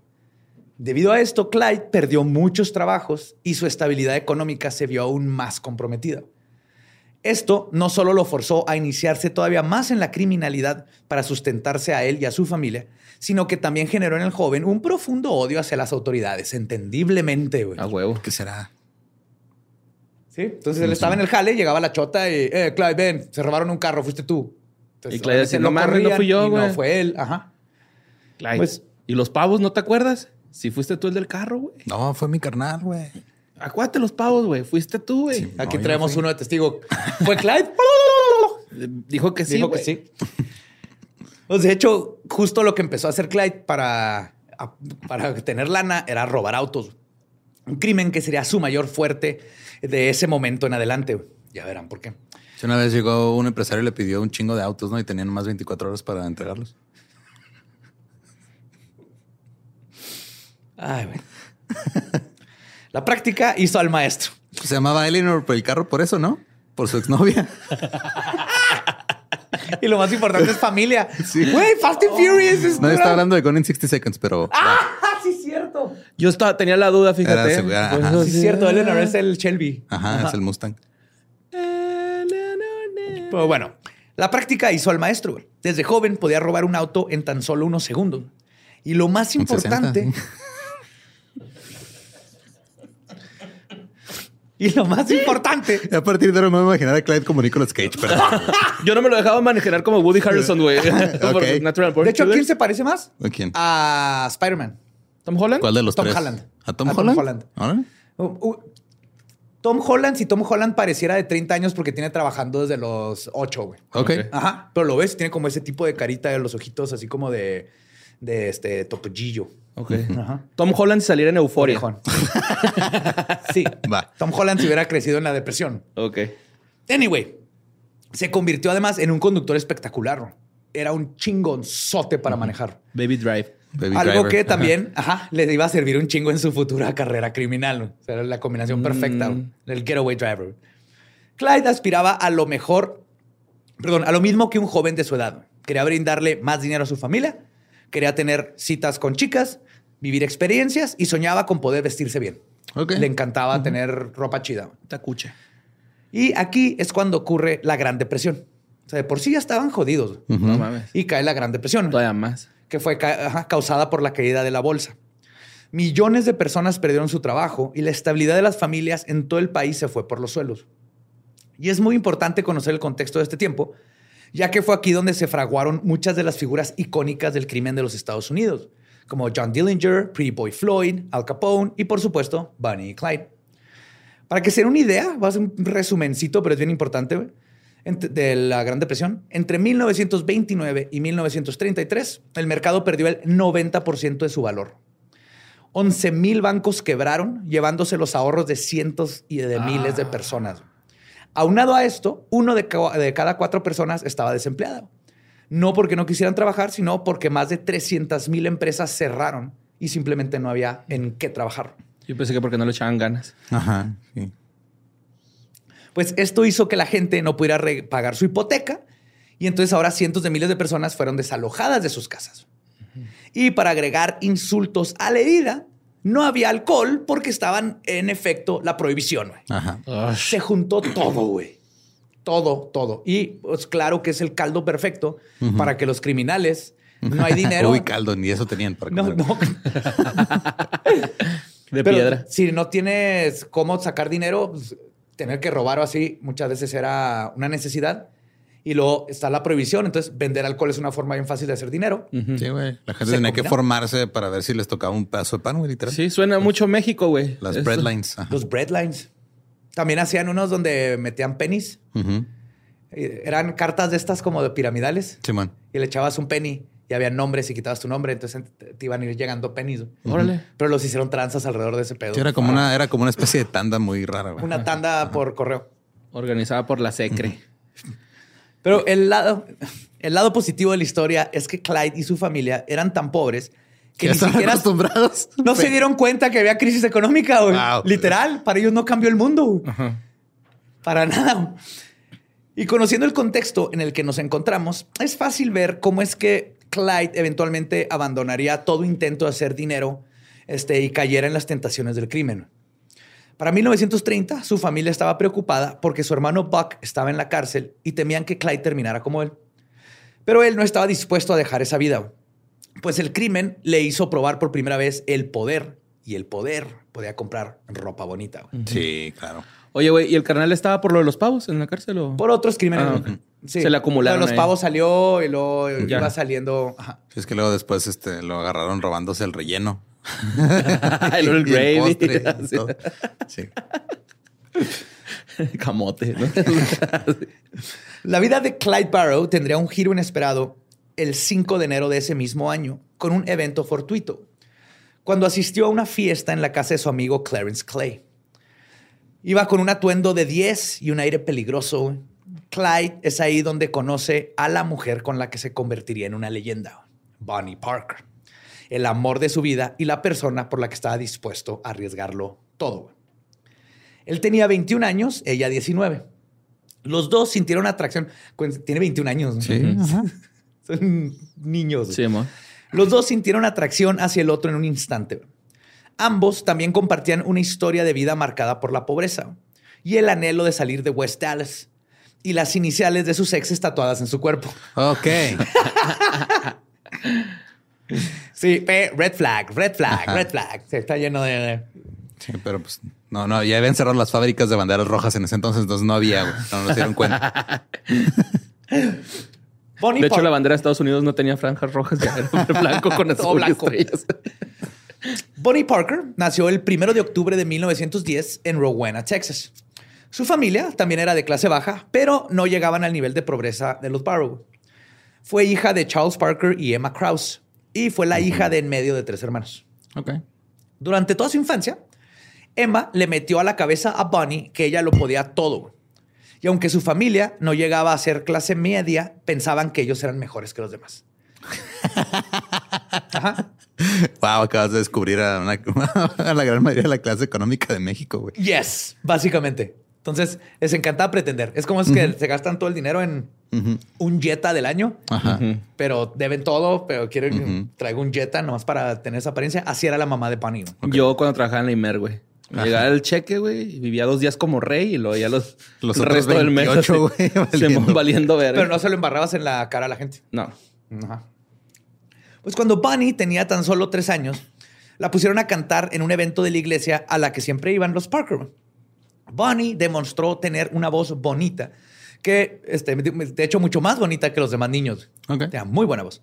Speaker 2: Debido a esto, Clyde perdió muchos trabajos y su estabilidad económica se vio aún más comprometida. Esto no solo lo forzó a iniciarse todavía más en la criminalidad para sustentarse a él y a su familia, sino que también generó en el joven un profundo odio hacia las autoridades, entendiblemente. güey.
Speaker 3: A huevo.
Speaker 1: ¿Qué será?
Speaker 2: ¿Sí? Entonces él estaba en el jale, llegaba la chota y, eh, Clyde, ven, se robaron un carro, fuiste tú. Entonces,
Speaker 3: Y Clyde decía, "No mames, no fui yo, güey".
Speaker 2: No fue él, ajá.
Speaker 3: Clyde.
Speaker 2: Pues-
Speaker 3: ¿Y los pavos no te acuerdas? Si fuiste tú el del carro, güey.
Speaker 1: No, fue mi carnal, güey.
Speaker 3: Acuérdate los pavos, güey. Fuiste tú, güey.
Speaker 2: Aquí
Speaker 1: No,
Speaker 2: traemos
Speaker 1: no
Speaker 2: uno de testigo. ¿Fue Clyde?
Speaker 3: Dijo que sí.
Speaker 2: Dijo que sí. Pues de hecho, justo lo que empezó a hacer Clyde para, para tener lana era robar autos. Un crimen que sería su mayor fuerte de ese momento en adelante. Ya verán por qué.
Speaker 1: Si Una vez llegó un empresario y le pidió un chingo de autos, ¿no? Y tenían más 24 horas para entregarlos.
Speaker 2: Ay, güey. La práctica hizo al maestro.
Speaker 1: Se llamaba Eleanor por el carro por eso, ¿no? Por su exnovia.
Speaker 2: Y lo más importante es familia.
Speaker 1: Sí.
Speaker 2: Güey, Fast and Furious es
Speaker 1: Nadie está hablando de Gone in 60 Seconds, pero...
Speaker 2: ¡Ah! Sí, es cierto.
Speaker 3: Yo estaba, tenía la duda, fíjate.
Speaker 1: Era seguro, ajá.
Speaker 3: Por eso
Speaker 2: Sí, es cierto. Eleanor es el Shelby.
Speaker 1: Ajá, es el Mustang.
Speaker 2: Pero bueno, la práctica hizo al maestro. güey. Desde joven podía robar un auto en tan solo unos segundos. Y lo más importante. y lo más importante.
Speaker 1: Y a partir de ahora me voy a imaginar a Clyde como Nicolas Cage, pero...
Speaker 3: Yo no me lo dejaba manejar como Woody Harrelson, güey.
Speaker 2: De hecho, ¿a quién se parece más?
Speaker 1: ¿A quién?
Speaker 2: A Spider-Man.
Speaker 3: ¿Tom Holland?
Speaker 1: ¿Cuál de los
Speaker 2: Tom
Speaker 1: tres?
Speaker 2: Holland.
Speaker 1: ¿A Tom
Speaker 2: A Tom
Speaker 1: Holland?
Speaker 2: Holland.
Speaker 1: ¿Ahora?
Speaker 2: Uh, uh, Tom Holland, si Tom Holland pareciera de 30 años porque tiene trabajando desde los 8, güey.
Speaker 1: Ok.
Speaker 3: Ok.
Speaker 2: Ajá. Pero lo ves, tiene como ese tipo de carita de los ojitos, así como de, de este topollillo.
Speaker 3: Ok.
Speaker 2: Ajá.
Speaker 3: Tom Holland si saliera en Euforia.
Speaker 2: Sí.
Speaker 1: Va.
Speaker 2: Tom Holland si hubiera crecido en la depresión.
Speaker 3: Ok.
Speaker 2: Anyway, se convirtió además en un conductor espectacular. Era un chingonzote para manejar.
Speaker 3: Baby Drive.
Speaker 1: Baby
Speaker 2: Algo
Speaker 1: Driver.
Speaker 2: que
Speaker 1: Ajá.
Speaker 2: también ajá, le iba a servir un chingo en su futura carrera criminal. O sea, era la combinación perfecta
Speaker 3: Mm.
Speaker 2: del getaway driver. Clyde aspiraba a lo mejor, perdón, a lo mismo que un joven de su edad. Quería brindarle más dinero a su familia, quería tener citas con chicas, vivir experiencias y soñaba con poder vestirse bien.
Speaker 1: Ok.
Speaker 2: Le encantaba tener ropa chida.
Speaker 3: Tacuche.
Speaker 2: Y aquí es cuando ocurre la Gran Depresión. O sea, de por sí ya estaban jodidos.
Speaker 3: No mames.
Speaker 2: Y cae la Gran Depresión
Speaker 3: Todavía más.
Speaker 2: que fue ca- ajá, causada por la caída de la bolsa. Millones de personas perdieron su trabajo y la estabilidad de las familias en todo el país se fue por los suelos. Y es muy importante conocer el contexto de este tiempo, ya que fue aquí donde se fraguaron muchas de las figuras icónicas del crimen de los Estados Unidos, como John Dillinger, Pretty Boy Floyd, Al Capone y por supuesto Bonnie y Clyde. Para que se den una idea, va a ser un resumencito, pero es bien importante, de la Gran Depresión. Entre 1929 y 1933, el mercado perdió el 90% de su valor. 11 mil bancos quebraron, llevándose los ahorros de cientos y de miles de personas. Aunado a esto, uno de cada cuatro personas estaba desempleado. No porque no quisieran trabajar, sino porque más de 300 mil empresas cerraron y simplemente no había en qué trabajar.
Speaker 3: Yo pensé que porque no le echaban ganas.
Speaker 1: Ajá. sí.
Speaker 2: Pues esto hizo que la gente no pudiera pagar su hipoteca y entonces ahora cientos de miles de personas fueron desalojadas de sus casas. Y para agregar insultos a la herida, no había alcohol porque estaban en efecto la prohibición. güey.
Speaker 1: Ajá.
Speaker 2: Se juntó todo, güey. Todo, todo. Y pues claro que es el caldo perfecto para que los criminales no hay dinero.
Speaker 1: Uy, caldo, ni eso tenían para
Speaker 2: no,
Speaker 1: comer.
Speaker 2: no.
Speaker 3: De
Speaker 2: Pero
Speaker 3: piedra.
Speaker 2: Si no tienes cómo sacar dinero, pues, tener que robar o así muchas veces era una necesidad. Y luego está la prohibición. Entonces, vender alcohol es una forma bien fácil de hacer dinero.
Speaker 1: Sí, güey. La gente
Speaker 2: Se
Speaker 1: tenía que formarse para ver si les tocaba un pedazo de pan, güey, literal.
Speaker 3: Sí, suena mucho México, güey.
Speaker 1: Las
Speaker 3: Esto.
Speaker 1: breadlines. Ajá.
Speaker 2: Los breadlines. También hacían unos donde metían pennies.
Speaker 1: Ujú.
Speaker 2: Eh, Eran cartas de estas como de piramidales.
Speaker 1: Simón.
Speaker 2: Y le echabas un penny y había nombres y quitabas tu nombre. Entonces te te iban a ir llegando pennies.
Speaker 3: Órale.
Speaker 2: Pero los hicieron tranzas alrededor de ese pedo.
Speaker 1: Sí, era como una, era como una especie de tanda muy rara, güey.
Speaker 2: Una tanda por correo.
Speaker 3: Organizada por la SECRE.
Speaker 2: Pero el lado, el lado positivo de la historia es que Clyde y su familia eran tan pobres que ni siquiera
Speaker 1: acostumbrados.
Speaker 2: no se dieron cuenta que había crisis económica. güey.
Speaker 1: Wow.
Speaker 2: Literal, para ellos no cambió el mundo. güey.
Speaker 3: Ajá.
Speaker 2: Para nada. Y conociendo el contexto en el que nos encontramos, es fácil ver cómo es que Clyde eventualmente abandonaría todo intento de hacer dinero este, y cayera en las tentaciones del crimen. Para 1930, su familia estaba preocupada porque su hermano Buck estaba en la cárcel y temían que Clyde terminara como él. Pero él no estaba dispuesto a dejar esa vida, pues el crimen le hizo probar por primera vez el poder y el poder podía comprar ropa bonita. güey.
Speaker 1: Sí, claro.
Speaker 3: Oye, güey, ¿y el carnal estaba por lo de los pavos en la cárcel o...?
Speaker 2: Por otros crímenes.
Speaker 3: Ah,
Speaker 2: güey.
Speaker 3: ok. Se le acumularon
Speaker 2: Lo de Los
Speaker 3: ahí.
Speaker 2: pavos salió y luego
Speaker 3: Ya.
Speaker 2: iba saliendo. Ajá.
Speaker 1: Sí, es que luego después este, lo agarraron robándose el relleno.
Speaker 3: el
Speaker 1: Y el
Speaker 3: gravy.
Speaker 1: postre. Sí.
Speaker 3: Camote, ¿no?
Speaker 2: La vida de Clyde Barrow tendría un giro inesperado el 5 de enero de ese mismo año con un evento fortuito, cuando asistió a una fiesta en la casa de su amigo Clarence Clay. Iba con un atuendo de 10 y un aire peligroso. Clyde es ahí donde conoce a la mujer con la que se convertiría en una leyenda, Bonnie Parker, el amor de su vida y la persona por la que estaba dispuesto a arriesgarlo todo. Él tenía 21 años, ella 19. Los dos sintieron atracción. Tiene 21 años. ¿no?
Speaker 1: Sí. Ajá.
Speaker 2: Son niños.
Speaker 3: Sí, amor.
Speaker 2: Los dos sintieron atracción hacia el otro en un instante. Ambos también compartían una historia de vida marcada por la pobreza y el anhelo de salir de West Dallas y las iniciales de sus exes tatuadas en su cuerpo.
Speaker 1: Ok.
Speaker 2: Sí, red flag, red flag, red flag. Se está lleno de...
Speaker 1: Sí, pero pues no, no, ya habían cerrado las fábricas de banderas rojas en ese entonces, entonces no había, güey. No nos dieron cuenta.
Speaker 2: Bonnie
Speaker 3: De hecho, la bandera de Estados Unidos no tenía franjas rojas, ya era blanco con azul
Speaker 2: blanco.
Speaker 3: estrellas.
Speaker 2: Bonnie Parker nació el 1 de octubre de 1910 en Rowena, Texas. Su familia también era de clase baja, pero no llegaban al nivel de pobreza de los Barrow. Fue hija de Charles Parker y Emma Krause, y fue la hija de en medio de tres hermanos.
Speaker 3: Ok.
Speaker 2: Durante toda su infancia, Emma le metió a la cabeza a Bonnie que ella lo podía todo. Y aunque su familia no llegaba a ser clase media, pensaban que ellos eran mejores que los demás. Ajá.
Speaker 1: Wow, acabas de descubrir a, una- a la gran mayoría de la clase económica de México, güey.
Speaker 2: Yes, básicamente. Entonces, les encanta pretender. Es como es que se gastan todo el dinero en un Jetta del año, pero deben todo, pero quieren que traiga un Jetta nomás para tener esa apariencia. Así era la mamá de güey.
Speaker 3: Yo cuando trabajaba en la Imer, güey. Me
Speaker 1: Ajá.
Speaker 3: llegaba el cheque, güey, y vivía dos días como rey y luego ya los,
Speaker 1: Los
Speaker 3: el
Speaker 1: otros
Speaker 3: resto del mes
Speaker 1: 28,
Speaker 3: así,
Speaker 1: güey,
Speaker 3: se
Speaker 1: valiendo.
Speaker 3: mo- valiendo ver.
Speaker 2: Pero no se lo embarrabas en la cara a la gente.
Speaker 3: No.
Speaker 2: Ajá. Pues cuando Bonnie tenía tan solo tres años, la pusieron a cantar en un evento de la iglesia a la que siempre iban los Parker. Bonnie demostró tener una voz bonita, que este, de hecho mucho más bonita que los demás niños.
Speaker 1: Ok.
Speaker 2: Tenía muy buena voz.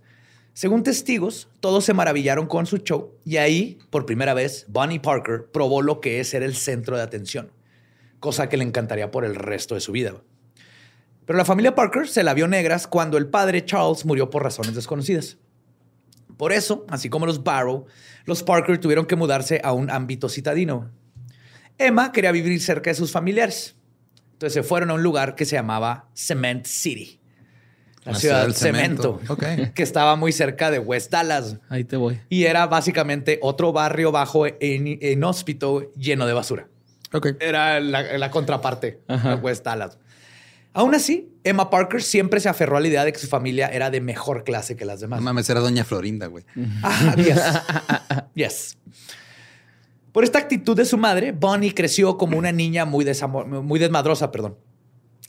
Speaker 2: Según testigos, todos se maravillaron con su show y ahí, por primera vez, Bonnie Parker probó lo que es ser el centro de atención, cosa que le encantaría por el resto de su vida. Pero la familia Parker se la vio negras cuando el padre Charles murió por razones desconocidas. Por eso, así como los Barrow, los Parker tuvieron que mudarse a un ámbito citadino. Emma quería vivir cerca de sus familiares. Entonces se fueron a un lugar que se llamaba Cement City. La,
Speaker 1: La
Speaker 2: ciudad
Speaker 1: ciudad
Speaker 2: del
Speaker 1: cemento.
Speaker 2: Que estaba muy cerca de West Dallas.
Speaker 3: Ahí te voy.
Speaker 2: Y era básicamente otro barrio bajo en, inhóspito lleno de basura. Era la, la contraparte
Speaker 3: Ajá.
Speaker 2: de West Dallas. Aún así, Emma Parker siempre se aferró a la idea de que su familia era de mejor clase que las demás.
Speaker 1: No mames, era Doña Florinda, güey.
Speaker 2: Ah, yes. Yes. Por esta actitud de su madre, Bonnie creció como una niña muy, muy desmadrosa, perdón.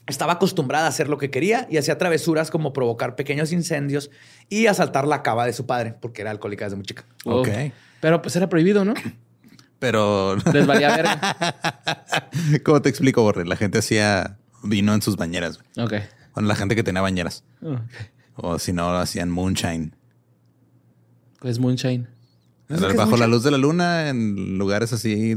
Speaker 2: Estaba acostumbrada a hacer lo que quería y hacía travesuras como provocar pequeños incendios y asaltar la cava de su padre, porque era alcohólica desde muy chica.
Speaker 1: Ok.
Speaker 3: Oh. Pero pues era prohibido, ¿no?
Speaker 1: Pero,
Speaker 3: Les valía verga.
Speaker 1: ¿cómo te explico, Borre? La gente hacía vino en sus bañeras. güey.
Speaker 3: Ok.
Speaker 1: Bueno, la gente que tenía bañeras.
Speaker 3: Ok.
Speaker 1: O si no, hacían moonshine.
Speaker 3: Pues Moonshine.
Speaker 2: ¿No sabes qué es
Speaker 1: Bajo la luz de la luna, en lugares así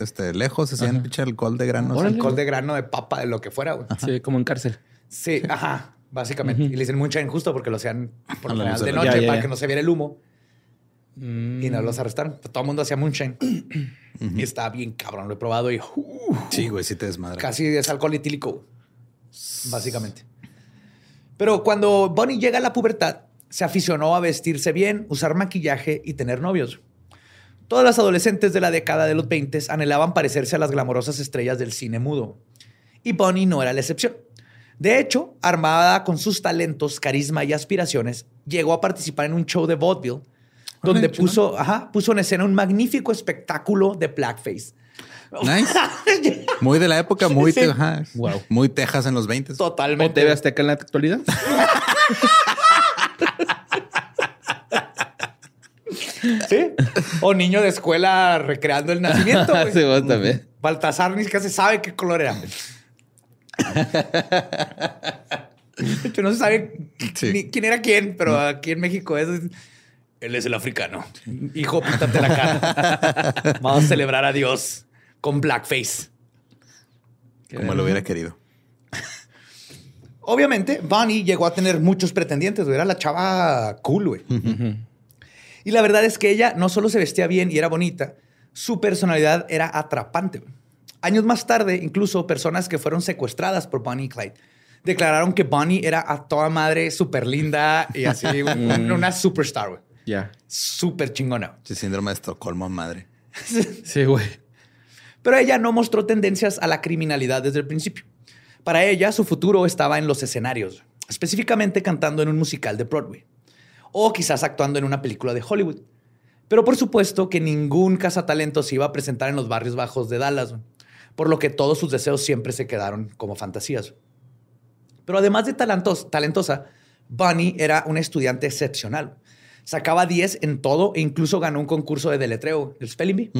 Speaker 1: este, lejos, hacían pinche alcohol de grano.
Speaker 3: Órale.
Speaker 2: Alcohol de grano, de papa, de lo que fuera. güey.
Speaker 3: Sí, como en cárcel.
Speaker 2: Sí, ajá, básicamente. Y le dicen moonshine justo porque lo hacían por lo general
Speaker 1: de
Speaker 2: noche
Speaker 3: Ya, ya,
Speaker 2: para que no se viera el humo
Speaker 3: Mm.
Speaker 2: y no los arrestaron. Todo el mundo hacía moonshine. Y estaba bien cabrón, lo he probado y uh,
Speaker 1: Sí, güey, sí te desmadra.
Speaker 2: casi es alcohol etílico, básicamente. Pero cuando Bonnie llega a la pubertad, se aficionó a vestirse bien, usar maquillaje y tener novios. Todas las adolescentes de la década de los 20 anhelaban parecerse a las glamorosas estrellas del cine mudo. Y Bonnie no era la excepción. De hecho, armada con sus talentos, carisma y aspiraciones, llegó a participar en un show de vaudeville donde puso, ajá, puso en escena un magnífico espectáculo de blackface.
Speaker 1: Nice. Muy de la época, muy,
Speaker 2: Sí.
Speaker 1: te- ajá,
Speaker 3: Wow.
Speaker 1: muy Texas en los 20.
Speaker 3: ¿O
Speaker 2: Totalmente.
Speaker 3: TV Azteca en la actualidad?
Speaker 2: ¿Sí? O niño de escuela recreando el nacimiento. güey.
Speaker 3: sí, vos también.
Speaker 2: Baltasar ni siquiera se sabe qué color era. De hecho, no se sabe
Speaker 1: Sí.
Speaker 2: ni quién era quién, pero aquí en México es Él es el africano. Hijo, píntate la cara. Vamos a celebrar a Dios con blackface.
Speaker 1: Como lo hubiera querido.
Speaker 2: Obviamente, Bonnie llegó a tener muchos pretendientes, Era la chava cool, güey. Y la verdad es que ella no solo se vestía bien y era bonita, su personalidad era atrapante. Años más tarde, incluso personas que fueron secuestradas por Bonnie y Clyde declararon que Bonnie era a toda madre súper linda y así, mm. una superstar, güey. Ya. Súper chingona.
Speaker 1: Sí, síndrome de Estocolmo, madre.
Speaker 3: sí, güey.
Speaker 2: Pero ella no mostró tendencias a la criminalidad desde el principio. Para ella, su futuro estaba en los escenarios, específicamente cantando en un musical de Broadway o quizás actuando en una película de Hollywood. Pero por supuesto que ningún cazatalento se iba a presentar en los barrios bajos de Dallas, por lo que todos sus deseos siempre se quedaron como fantasías. Pero además de talentos, talentosa, Bunny era una estudiante excepcional. Sacaba 10 en todo e incluso ganó un concurso de deletreo, el Spelling Bee,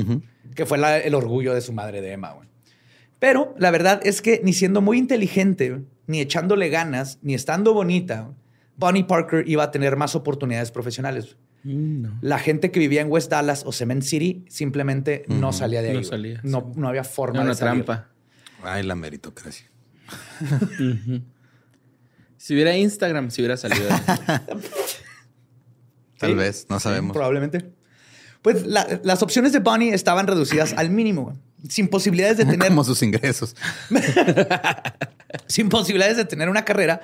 Speaker 2: que fue el orgullo de su madre de Emma. Pero la verdad es que ni siendo muy inteligente, ni echándole ganas, ni estando bonita, Bonnie Parker iba a tener más oportunidades profesionales. Mm, La gente que vivía en West Dallas o Cement City simplemente no salía de ahí. No, salía, no, no había forma
Speaker 3: una trampa.
Speaker 1: Ay, la meritocracia.
Speaker 3: Si hubiera Instagram, si hubiera salido.
Speaker 1: Tal vez, no sabemos.
Speaker 2: probablemente. Pues las opciones de Bonnie estaban reducidas al mínimo, sin posibilidades de tener.
Speaker 1: Como sus ingresos.
Speaker 2: sin posibilidades de tener una carrera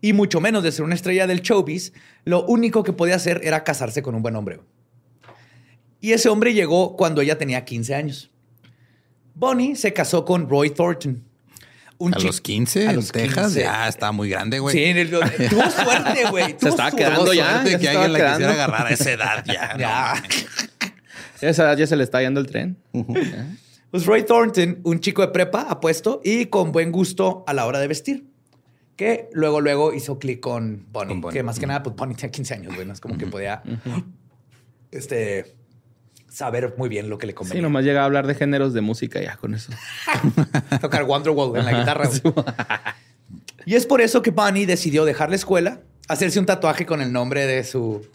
Speaker 2: y mucho menos de ser una estrella del showbiz, lo único que podía hacer era casarse con un buen hombre. Y ese hombre llegó cuando ella tenía 15 años. Bonnie se casó con Roy Thornton.
Speaker 1: Un ¿A los 15? ¿A los Texas? Ya estaba muy grande, güey.
Speaker 2: Sí, tuvo suerte, güey.
Speaker 3: Se estaba quedando ya.
Speaker 1: que alguien la quisiera agarrar a esa edad ya. ya.
Speaker 3: esa edad ya se le está yendo el tren.
Speaker 2: Pues Roy Thornton, un chico de prepa, apuesto y con buen gusto a la hora de vestir que luego, luego hizo clic con Bonnie, que más que nada, pues Bonnie tenía 15 años, güey, no es como que podía este, saber muy bien lo que le convenía.
Speaker 3: Sí, nomás llega a hablar de géneros de música ya con eso.
Speaker 2: Tocar Wonderwall en la guitarra. y es por eso que Bonnie decidió dejar la escuela, hacerse un tatuaje con el nombre de su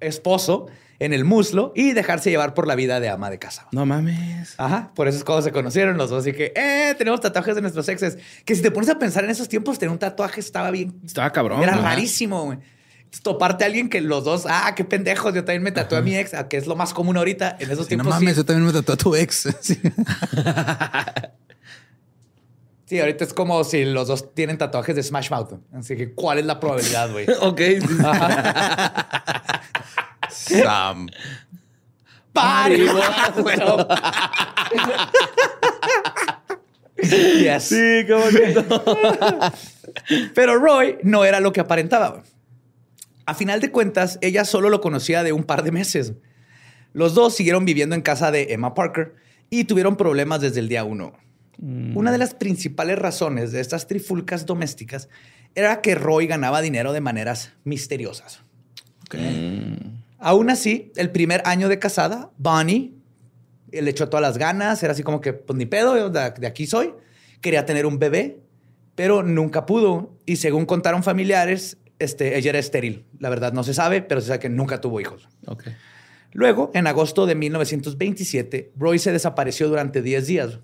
Speaker 2: esposo en el muslo y dejarse llevar por la vida de ama de casa.
Speaker 3: No mames.
Speaker 2: Ajá, por eso es cuando se conocieron los dos. Así que, eh, tenemos tatuajes de nuestros exes. Que si te pones a pensar en esos tiempos, tener un tatuaje estaba bien.
Speaker 3: Estaba cabrón.
Speaker 2: Era rarísimo, güey. Toparte a alguien que los dos, ah, qué pendejos, yo también me tatué a mi ex, que es lo más común ahorita en esos tiempos.
Speaker 1: No mames, yo también me tatué a tu ex.
Speaker 2: Sí. ahorita es como si los dos tienen tatuajes de Smash Mouth. Así que, ¿cuál es la probabilidad, güey?
Speaker 3: ok.
Speaker 1: Sam.
Speaker 2: Party. yes.
Speaker 3: Sí, qué bonito.
Speaker 2: Pero Roy no era lo que aparentaba. A final de cuentas, ella solo lo conocía de un par de meses. Los dos siguieron viviendo en casa de Emma Parker y tuvieron problemas desde el día uno. Mm. Una de las principales razones de estas trifulcas domésticas era que Roy ganaba dinero de maneras misteriosas. Okay. Aún así, el primer año de casada, Bonnie le echó todas las ganas, era así como que, pues ni pedo, de, aquí soy. Quería tener un bebé, pero nunca pudo. Y según contaron familiares, este, ella era estéril. La verdad no se sabe, pero se sabe que nunca tuvo hijos.
Speaker 3: Okay.
Speaker 2: Luego, en agosto de 1927, Roy se desapareció durante 10 días.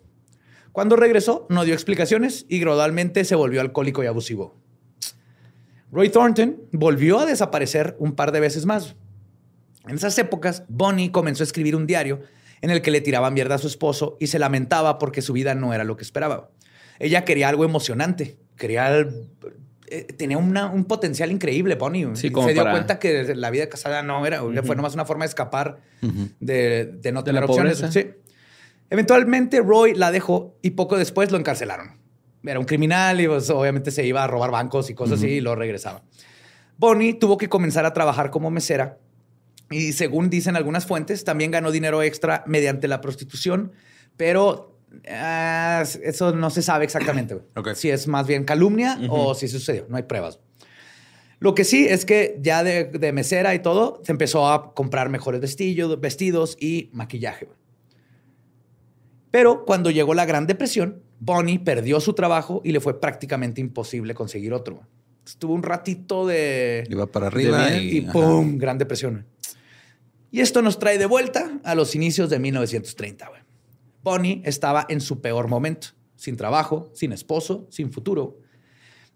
Speaker 2: Cuando regresó, no dio explicaciones y gradualmente se volvió alcohólico y abusivo. Roy Thornton volvió a desaparecer un par de veces más. En esas épocas, Bonnie comenzó a escribir un diario en el que le tiraba mierda a su esposo y se lamentaba porque su vida no era lo que esperaba. Ella quería algo emocionante, quería eh, tenía un potencial increíble, Bonnie. se dio cuenta que la vida casada no era, fue nomás una forma de escapar de, no tener opciones. Eventualmente Roy la dejó y poco después lo encarcelaron. Era un criminal y pues, obviamente se iba a robar bancos y cosas así y lo regresaba. Bonnie tuvo que comenzar a trabajar como mesera y según dicen algunas fuentes, también ganó dinero extra mediante la prostitución, pero ah, eso no se sabe exactamente. Si es más bien calumnia o si sucedió. No hay pruebas. Lo que sí es que ya de, mesera y todo, se empezó a comprar mejores vestidos, vestidos y maquillaje. Pero cuando llegó la Gran Depresión, Bonnie perdió su trabajo y le fue prácticamente imposible conseguir otro. Estuvo un ratito de...
Speaker 1: Iba para arriba
Speaker 2: y, ¡pum! Gran Depresión. Y esto nos trae de vuelta a los inicios de 1930. Güey. Bonnie estaba en su peor momento, sin trabajo, sin esposo, sin futuro.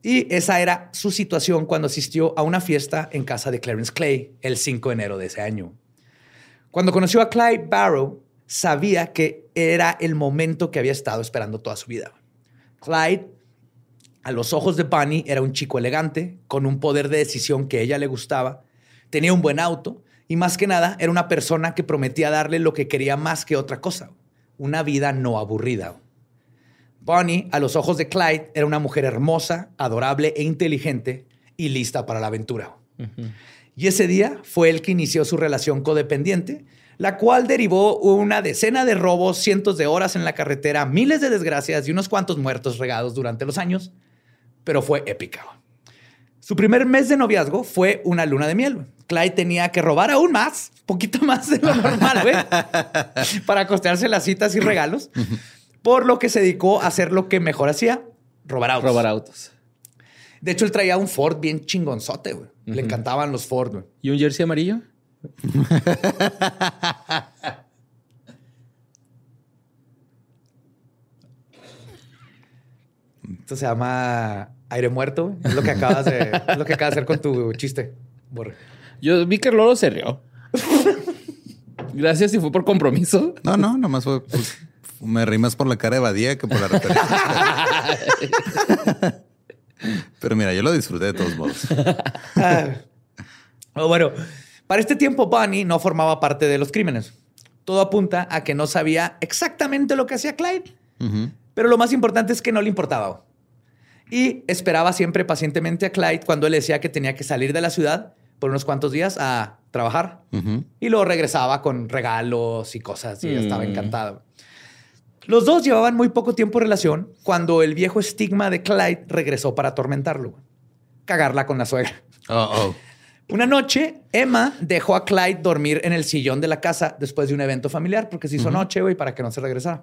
Speaker 2: Y esa era su situación cuando asistió a una fiesta en casa de Clarence Clay el 5 de enero de ese año. Cuando conoció a Clyde Barrow, sabía que era el momento que había estado esperando toda su vida. Clyde, a los ojos de Bunny, era un chico elegante, con un poder de decisión que ella le gustaba, tenía un buen auto y más que nada era una persona que prometía darle lo que quería más que otra cosa, una vida no aburrida. Bonnie, a los ojos de Clyde, era una mujer hermosa, adorable e inteligente y lista para la aventura. Y ese día fue el que inició su relación codependiente, la cual derivó una decena de robos, cientos de horas en la carretera, miles de desgracias y unos cuantos muertos regados durante los años, pero fue épica. Su primer mes de noviazgo fue una luna de miel. Clyde tenía que robar aún más, poquito más de lo normal, güey, para costearse las citas y regalos, por lo que se dedicó a hacer lo que mejor hacía, robar autos.
Speaker 3: Robar autos.
Speaker 2: De hecho, él traía un Ford bien chingonzote, güey. Le encantaban los Ford, güey.
Speaker 3: ¿Y un jersey amarillo?
Speaker 2: Esto se llama aire muerto. Es lo que acabas de, es lo que acabas de hacer con tu chiste, Borre.
Speaker 3: Yo vi que el loro se rió. Gracias si fue por compromiso.
Speaker 1: No, no, nomás fue. pues, me rimas por la cara de Badía que por la referencia. Pero mira, yo lo disfruté de todos modos.
Speaker 2: Ah. Oh, bueno, para este tiempo Bunny no formaba parte de los crímenes. Todo apunta a que no sabía exactamente lo que hacía Clyde. Pero lo más importante es que no le importaba. Y esperaba siempre pacientemente a Clyde cuando él decía que tenía que salir de la ciudad por unos cuantos días a trabajar. Y luego regresaba con regalos y cosas y estaba
Speaker 3: Mm.
Speaker 2: encantado. Los dos llevaban muy poco tiempo de relación cuando el viejo estigma de Clyde regresó para atormentarlo. Cagarla con la suegra.
Speaker 1: Oh.
Speaker 2: Una noche, Emma dejó a Clyde dormir en el sillón de la casa después de un evento familiar porque se hizo noche, güey, para que no se regresara.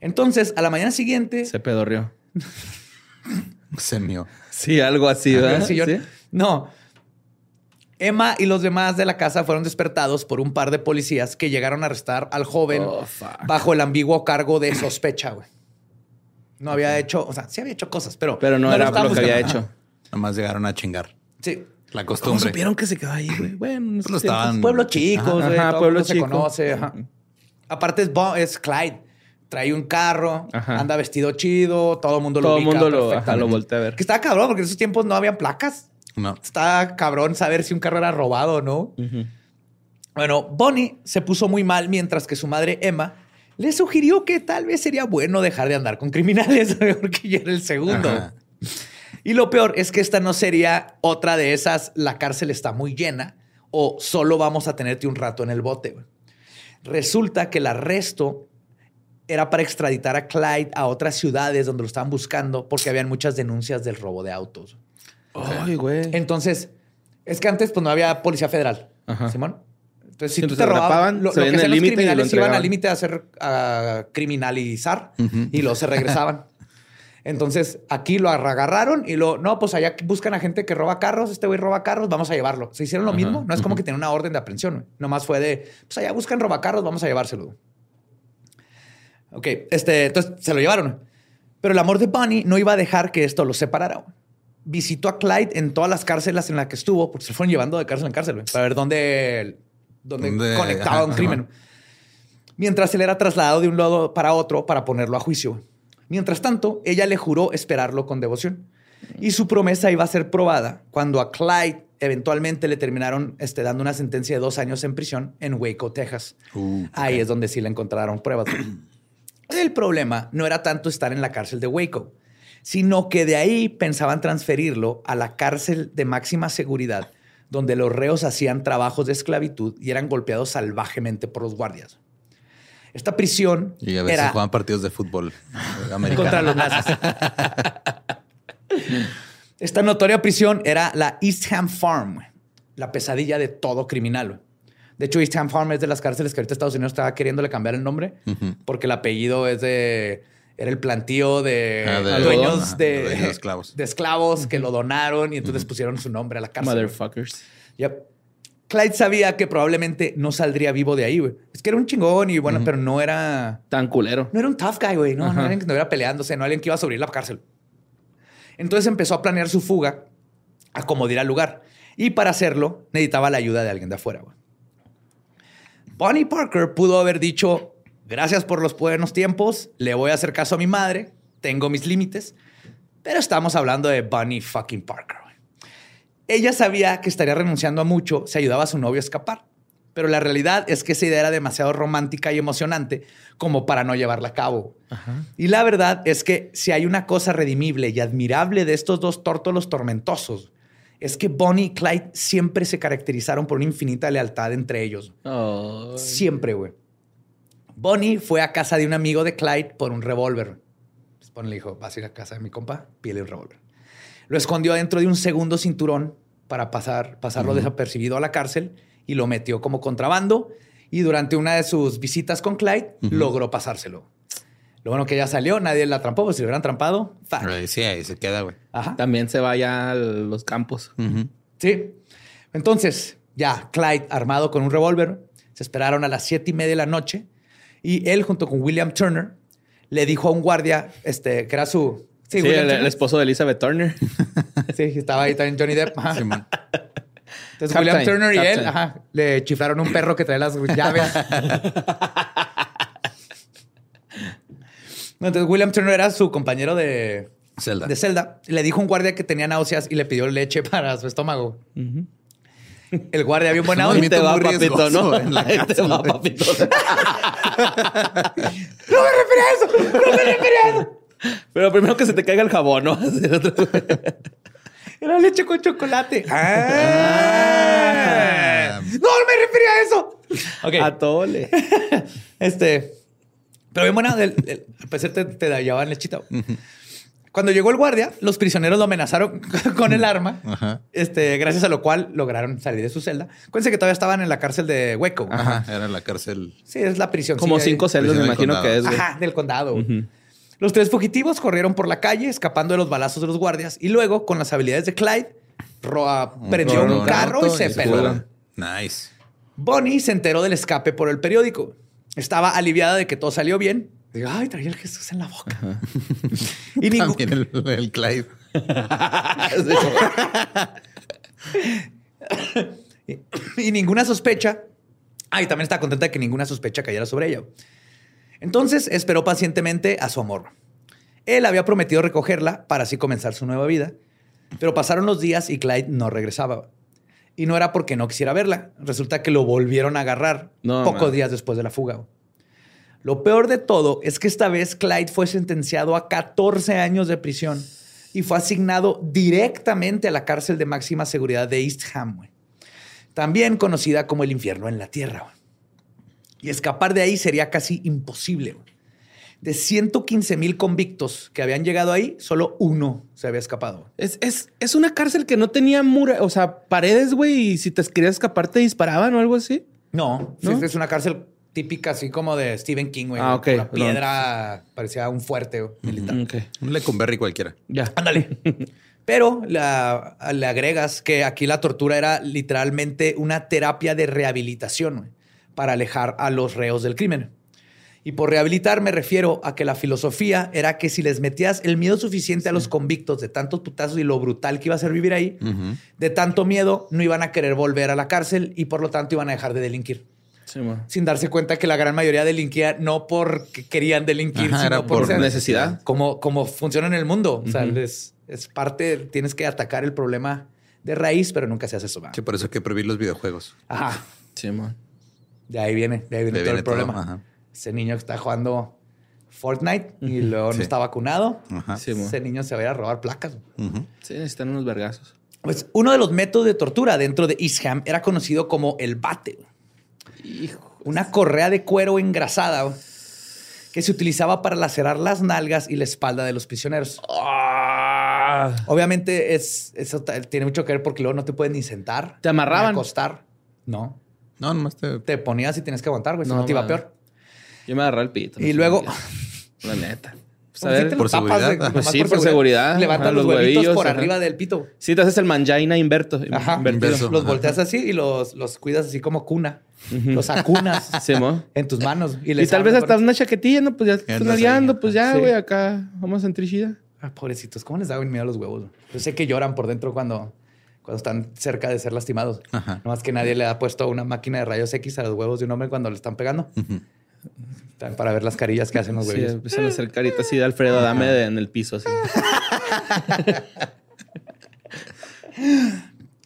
Speaker 2: Entonces, a la mañana siguiente,
Speaker 3: Se pedorrió.
Speaker 1: Se mío.
Speaker 3: Sí, algo así,
Speaker 2: en
Speaker 3: ¿verdad? ¿Sí?
Speaker 2: no. Emma y los demás de la casa fueron despertados por un par de policías que llegaron a arrestar al joven
Speaker 3: Oh,
Speaker 2: bajo el ambiguo cargo de sospecha, güey. No había hecho, o sea, sí había hecho cosas, pero
Speaker 3: Pero no, era lo que había hecho.
Speaker 1: Nomás llegaron a chingar.
Speaker 2: Sí.
Speaker 1: La
Speaker 3: ¿Cómo
Speaker 1: costumbre.
Speaker 3: supieron que se quedó ahí, güey? Bueno, tiempos.
Speaker 1: estaban-
Speaker 2: Pueblo chico, güey,
Speaker 3: Ajá,
Speaker 2: todo
Speaker 3: pueblo
Speaker 2: el mundo se
Speaker 3: chico.
Speaker 2: conoce. ajá. Aparte es, es Clyde. Trae un carro,
Speaker 3: Ajá.
Speaker 2: anda vestido chido, todo el mundo lo
Speaker 3: Todo el
Speaker 2: ubica
Speaker 3: mundo lo, ajá, lo voltea a ver.
Speaker 2: Que estaba cabrón, porque en esos tiempos no había placas.
Speaker 1: No.
Speaker 2: Está cabrón saber si un carro era robado o no. Bueno, Bonnie se puso muy mal mientras que su madre Emma le sugirió que tal vez sería bueno dejar de andar con criminales, porque ya era el segundo.
Speaker 1: Ajá.
Speaker 2: Y lo peor es que esta no sería otra de esas, la cárcel está muy llena o solo vamos a tenerte un rato en el bote. Resulta que el arresto era para extraditar a Clyde a otras ciudades donde lo estaban buscando porque habían muchas denuncias del robo de autos.
Speaker 3: Ay, güey.
Speaker 2: Entonces, es que antes pues no había policía federal,
Speaker 3: Ajá.
Speaker 2: Simón. Entonces, si
Speaker 3: Sí,
Speaker 2: tú
Speaker 3: entonces
Speaker 2: te robaban, lo, que hacían los criminales iban al límite a hacer a criminalizar y luego se regresaban. Entonces, aquí lo agarraron y lo, no, pues allá buscan a gente que roba carros, este güey roba carros, vamos a llevarlo. Se hicieron lo
Speaker 3: Ajá,
Speaker 2: mismo, no es como que tienen una orden de aprehensión, güey. nomás fue de, pues allá buscan robacarros, vamos a llevárselo. Ok, este, entonces se lo llevaron. Pero el amor de Bunny no iba a dejar que esto lo separara. Visitó a Clyde en todas las cárceles en las que estuvo, porque se fueron llevando de cárcel en cárcel, para ver dónde, dónde
Speaker 1: ¿Dónde?
Speaker 2: conectaba
Speaker 1: Ajá,
Speaker 2: un
Speaker 1: ajá.
Speaker 2: crimen. Mientras él era trasladado de un lado para otro para ponerlo a juicio. Mientras tanto, ella le juró esperarlo con devoción. Y su promesa iba a ser probada cuando a Clyde eventualmente le terminaron este, dando una sentencia de dos años en prisión en Waco, Texas.
Speaker 1: Uh,
Speaker 2: Ahí es donde sí le encontraron pruebas. El problema no era tanto estar en la cárcel de Waco, sino que de ahí pensaban transferirlo a la cárcel de máxima seguridad, donde los reos hacían trabajos de esclavitud y eran golpeados salvajemente por los guardias. Esta prisión
Speaker 1: Y a veces
Speaker 2: era
Speaker 1: jugaban partidos de fútbol americano.
Speaker 2: contra los nazis. Esta notoria prisión era la East Ham Farm, la pesadilla de todo criminal. De hecho, East Ham Farm es de las cárceles que ahorita Estados Unidos estaba queriéndole cambiar el nombre porque el apellido es de era el plantío de,
Speaker 1: Ah, de
Speaker 2: dueños de,
Speaker 1: esclavos.
Speaker 2: de esclavos que lo donaron y entonces pusieron su nombre a la cárcel.
Speaker 3: Motherfuckers.
Speaker 2: Yep. Clyde sabía que probablemente no saldría vivo de ahí, güey. Es que era un chingón y bueno, pero no era...
Speaker 3: Tan culero.
Speaker 2: No era un tough guy, güey. No, no era alguien que estuviera peleándose, no alguien que iba a sobrevivir la cárcel. Entonces empezó a planear su fuga a como al lugar. Y para hacerlo, necesitaba la ayuda de alguien de afuera, güey. Bonnie Parker pudo haber dicho, gracias por los buenos tiempos, le voy a hacer caso a mi madre, tengo mis límites, pero estamos hablando de Bonnie fucking Parker. Ella sabía que estaría renunciando a mucho si ayudaba a su novio a escapar, pero la realidad es que esa idea era demasiado romántica y emocionante como para no llevarla a cabo. Y la verdad es que si hay una cosa redimible y admirable de estos dos tórtolos tormentosos, es que Bonnie y Clyde siempre se caracterizaron por una infinita lealtad entre ellos. Siempre, güey. Bonnie fue a casa de un amigo de Clyde por un revólver. Bonnie le dijo, vas a ir a casa de mi compa, pídele un revólver. Lo escondió dentro de un segundo cinturón para pasar, pasarlo desapercibido a la cárcel y lo metió como contrabando. Y durante una de sus visitas con Clyde, logró pasárselo. Lo bueno que ya salió, nadie la atrampó, pues si lo hubieran trampado,
Speaker 1: Sí, ahí se queda, güey.
Speaker 3: También se vaya a los campos.
Speaker 2: Sí. Entonces, ya, Clyde, armado con un revólver, se esperaron a las siete y media de la noche y él, junto con William Turner, le dijo a un guardia, este, que era su...
Speaker 3: Sí, el, esposo de Elizabeth Turner.
Speaker 2: sí, estaba ahí también Johnny Depp. Entonces, William Turner y él le chiflaron un perro que trae las llaves. Entonces, William Turner era su compañero de
Speaker 1: Zelda.
Speaker 2: De Zelda. Le dijo a un guardia que tenía náuseas y le pidió leche para su estómago. El guardia vio un buen audio.
Speaker 3: te va, papito, ¿no? En la cárcel, va, papito.
Speaker 2: ¡No me eso! ¡No me refería a eso!
Speaker 3: Pero primero que se te caiga el jabón, ¿no?
Speaker 2: Era leche con chocolate. Ah. No, no me refería a eso.
Speaker 3: Okay. Atole.
Speaker 2: Este. Pero bien buena, al parecer te, te daban lechita. Cuando llegó el guardia, los prisioneros lo amenazaron con el arma, este, gracias a lo cual lograron salir de su celda. Cuéntense que todavía estaban en la cárcel de Hueco.
Speaker 1: Ajá, era la cárcel.
Speaker 2: Sí, es la prisión.
Speaker 3: Como cinco celdas, me imagino que es.
Speaker 2: Ajá, del condado. Los tres fugitivos corrieron por la calle, escapando de los balazos de los guardias, y luego, con las habilidades de Clyde, Roa prendió un, carro y se peló.
Speaker 1: Nice.
Speaker 2: Bonnie se enteró del escape por el periódico. Estaba aliviada de que todo salió bien. Digo, ay, traía el Jesús en la boca.
Speaker 1: y También el, el Clyde.
Speaker 2: y, ninguna sospecha. Ay, también está contenta de que ninguna sospecha cayera sobre ella. Entonces esperó pacientemente a su amor. Él había prometido recogerla para así comenzar su nueva vida, pero pasaron los días y Clyde no regresaba. Y no era porque no quisiera verla. Resulta que lo volvieron a agarrar pocos días después de la fuga. Lo peor de todo es que esta vez Clyde fue sentenciado a 14 años de prisión y fue asignado directamente a la cárcel de máxima seguridad de East Ham, también conocida como el infierno en la tierra. Y escapar de ahí sería casi imposible. De 115 mil convictos que habían llegado ahí, solo uno se había escapado.
Speaker 3: Es, es, una cárcel que no tenía muro, o sea, paredes, güey, y si te querías escapar te disparaban o algo así.
Speaker 2: No, es una cárcel típica así como de Stephen King, güey. Ah, ok. La piedra parecía un fuerte militar.
Speaker 1: Un Lecumberri cualquiera.
Speaker 2: Ya. Ándale. Pero le agregas que aquí la tortura era literalmente una terapia de rehabilitación para alejar a los reos del crimen. Y por rehabilitar me refiero a que la filosofía era que si les metías el miedo suficiente a los convictos de tantos putazos y lo brutal que iba a ser vivir ahí, de tanto miedo no iban a querer volver a la cárcel y por lo tanto iban a dejar de delinquir. Sin darse cuenta que la gran mayoría delinquía no porque querían delinquir, sino por,
Speaker 3: necesidad.
Speaker 2: Como, como funciona en el mundo. O sea, es, parte, tienes que atacar el problema de raíz, pero nunca se hace eso.
Speaker 1: Sí, por eso hay que prohibir los videojuegos.
Speaker 2: Ajá.
Speaker 3: Sí, man.
Speaker 2: De ahí viene, de ahí viene todo el problema. Ajá ese niño que está jugando Fortnite y luego no está vacunado, ese niño se va a ir a robar placas.
Speaker 3: Sí, necesitan unos vergazos.
Speaker 2: Pues uno de los métodos de tortura dentro de Isham era conocido como el bate. Una correa de cuero engrasada que se utilizaba para lacerar las nalgas y la espalda de los prisioneros. Ah. Obviamente es, eso tiene mucho que ver porque luego no te pueden ni sentar.
Speaker 3: ¿Te amarraban?
Speaker 2: Ni acostar. No.
Speaker 1: No, nomás te...
Speaker 2: Te ponías y tienes que aguantar, güey. Si no, te iba peor.
Speaker 3: Yo me agarré el pito.
Speaker 2: y luego.
Speaker 3: La neta. Pues, a ver,
Speaker 1: por seguridad.
Speaker 3: Pues sí, por seguridad.
Speaker 2: Levantas los,
Speaker 3: los
Speaker 2: huevitos
Speaker 3: huevillos,
Speaker 2: por
Speaker 3: ajá.
Speaker 2: arriba del pito.
Speaker 3: Sí, te haces el mangina inverto.
Speaker 2: Ajá.
Speaker 3: invertido.
Speaker 1: Inverso.
Speaker 2: Los
Speaker 1: Ajá.
Speaker 2: volteas así y los, los cuidas así como cuna. Los acunas
Speaker 3: Simón.
Speaker 2: en tus manos. Y,
Speaker 3: tal vez hasta una chaquetilla, ¿no? Pues ya estás mareando, pues ya,
Speaker 2: Sí.
Speaker 3: güey, acá vamos en trishida.
Speaker 2: Ah, pobrecitos, ¿cómo les da miedo a los huevos? Yo sé que lloran por dentro cuando, cuando están cerca de ser lastimados.
Speaker 1: Ajá.
Speaker 2: No más que nadie le ha puesto una máquina de rayos X a los huevos de un hombre cuando le están pegando. Están Para ver las carillas que hacen los
Speaker 3: Sí,
Speaker 2: huevos.
Speaker 3: empiezan a hacer caritas así de Alfredo, dame de- en el piso, así.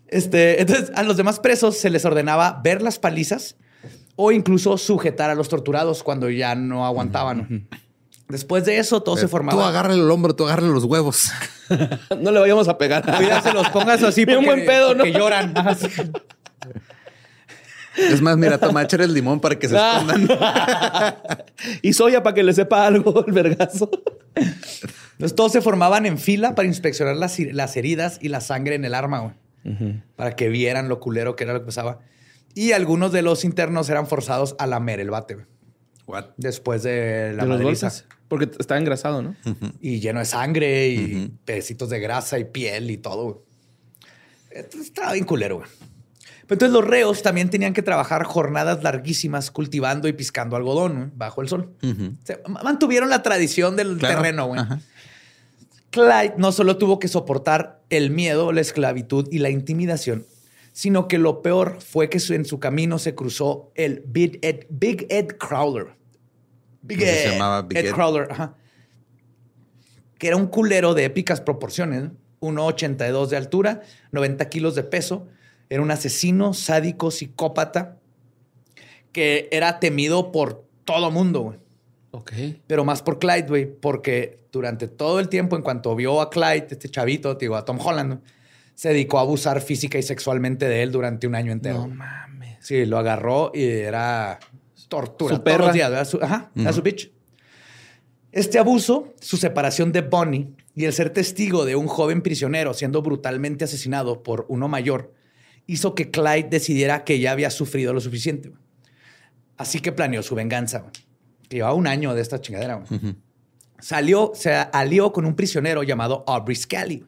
Speaker 2: Este, entonces, a los demás presos se les ordenaba ver las palizas o incluso sujetar a los torturados cuando ya no aguantaban. Después de eso, todo se
Speaker 1: Tú
Speaker 2: formaba.
Speaker 1: agárrale el hombro, tú agárrale los huevos.
Speaker 3: no le vayamos a pegar.
Speaker 2: Cuídate, los pongas así porque,
Speaker 3: buen pedo, ¿no?
Speaker 2: porque lloran.
Speaker 1: Es más, mira, toma, échale el limón para que se
Speaker 3: Ah.
Speaker 1: escondan.
Speaker 3: y soya para que le sepa algo el vergazo.
Speaker 2: Entonces, todos se formaban en fila para inspeccionar las, las heridas y la sangre en el arma, güey. Para que vieran lo culero que era lo que pasaba. Y algunos de los internos eran forzados a lamer el bate, güey.
Speaker 1: What?
Speaker 2: Después de la
Speaker 3: de los golpes. Porque estaba engrasado, ¿no?
Speaker 2: Y lleno de sangre y pedacitos de grasa y piel y todo, güey. Esto Estaba bien culero, güey. Entonces los reos también tenían que trabajar jornadas larguísimas cultivando y piscando algodón bajo el sol. O sea, ma- mantuvieron la tradición del
Speaker 1: Claro.
Speaker 2: terreno, güey.
Speaker 1: Ajá.
Speaker 2: Clyde no solo tuvo que soportar el miedo, la esclavitud y la intimidación, sino que lo peor fue que en su camino se cruzó el Big Ed, Big Ed Crowler. Big
Speaker 1: Así se
Speaker 2: Ed,
Speaker 1: llamaba Big
Speaker 2: Ed
Speaker 1: Ed.
Speaker 2: Ajá. Que era un culero de épicas proporciones, 1,82 de altura, 90 kilos de peso. Era un asesino, sádico, psicópata, que era temido por todo mundo, güey
Speaker 3: Ok.
Speaker 2: pero más por Clyde, güey, porque durante todo el tiempo, en cuanto vio a Clyde, este chavito, digo, a Tom Holland, se dedicó a abusar física y sexualmente de él durante un año entero.
Speaker 3: No mames.
Speaker 2: Sí, lo agarró y era tortura.
Speaker 3: Su
Speaker 2: todos
Speaker 3: perra.
Speaker 2: los días, era su, ajá, era su bitch. Este abuso, su separación de Bonnie y el ser testigo de un joven prisionero siendo brutalmente asesinado por uno mayor, hizo que Clyde decidiera que ya había sufrido lo suficiente. güey. Así que planeó su venganza. güey. Que llevaba un año de esta chingadera. güey. Salió, se alió con un prisionero llamado Aubrey Scally,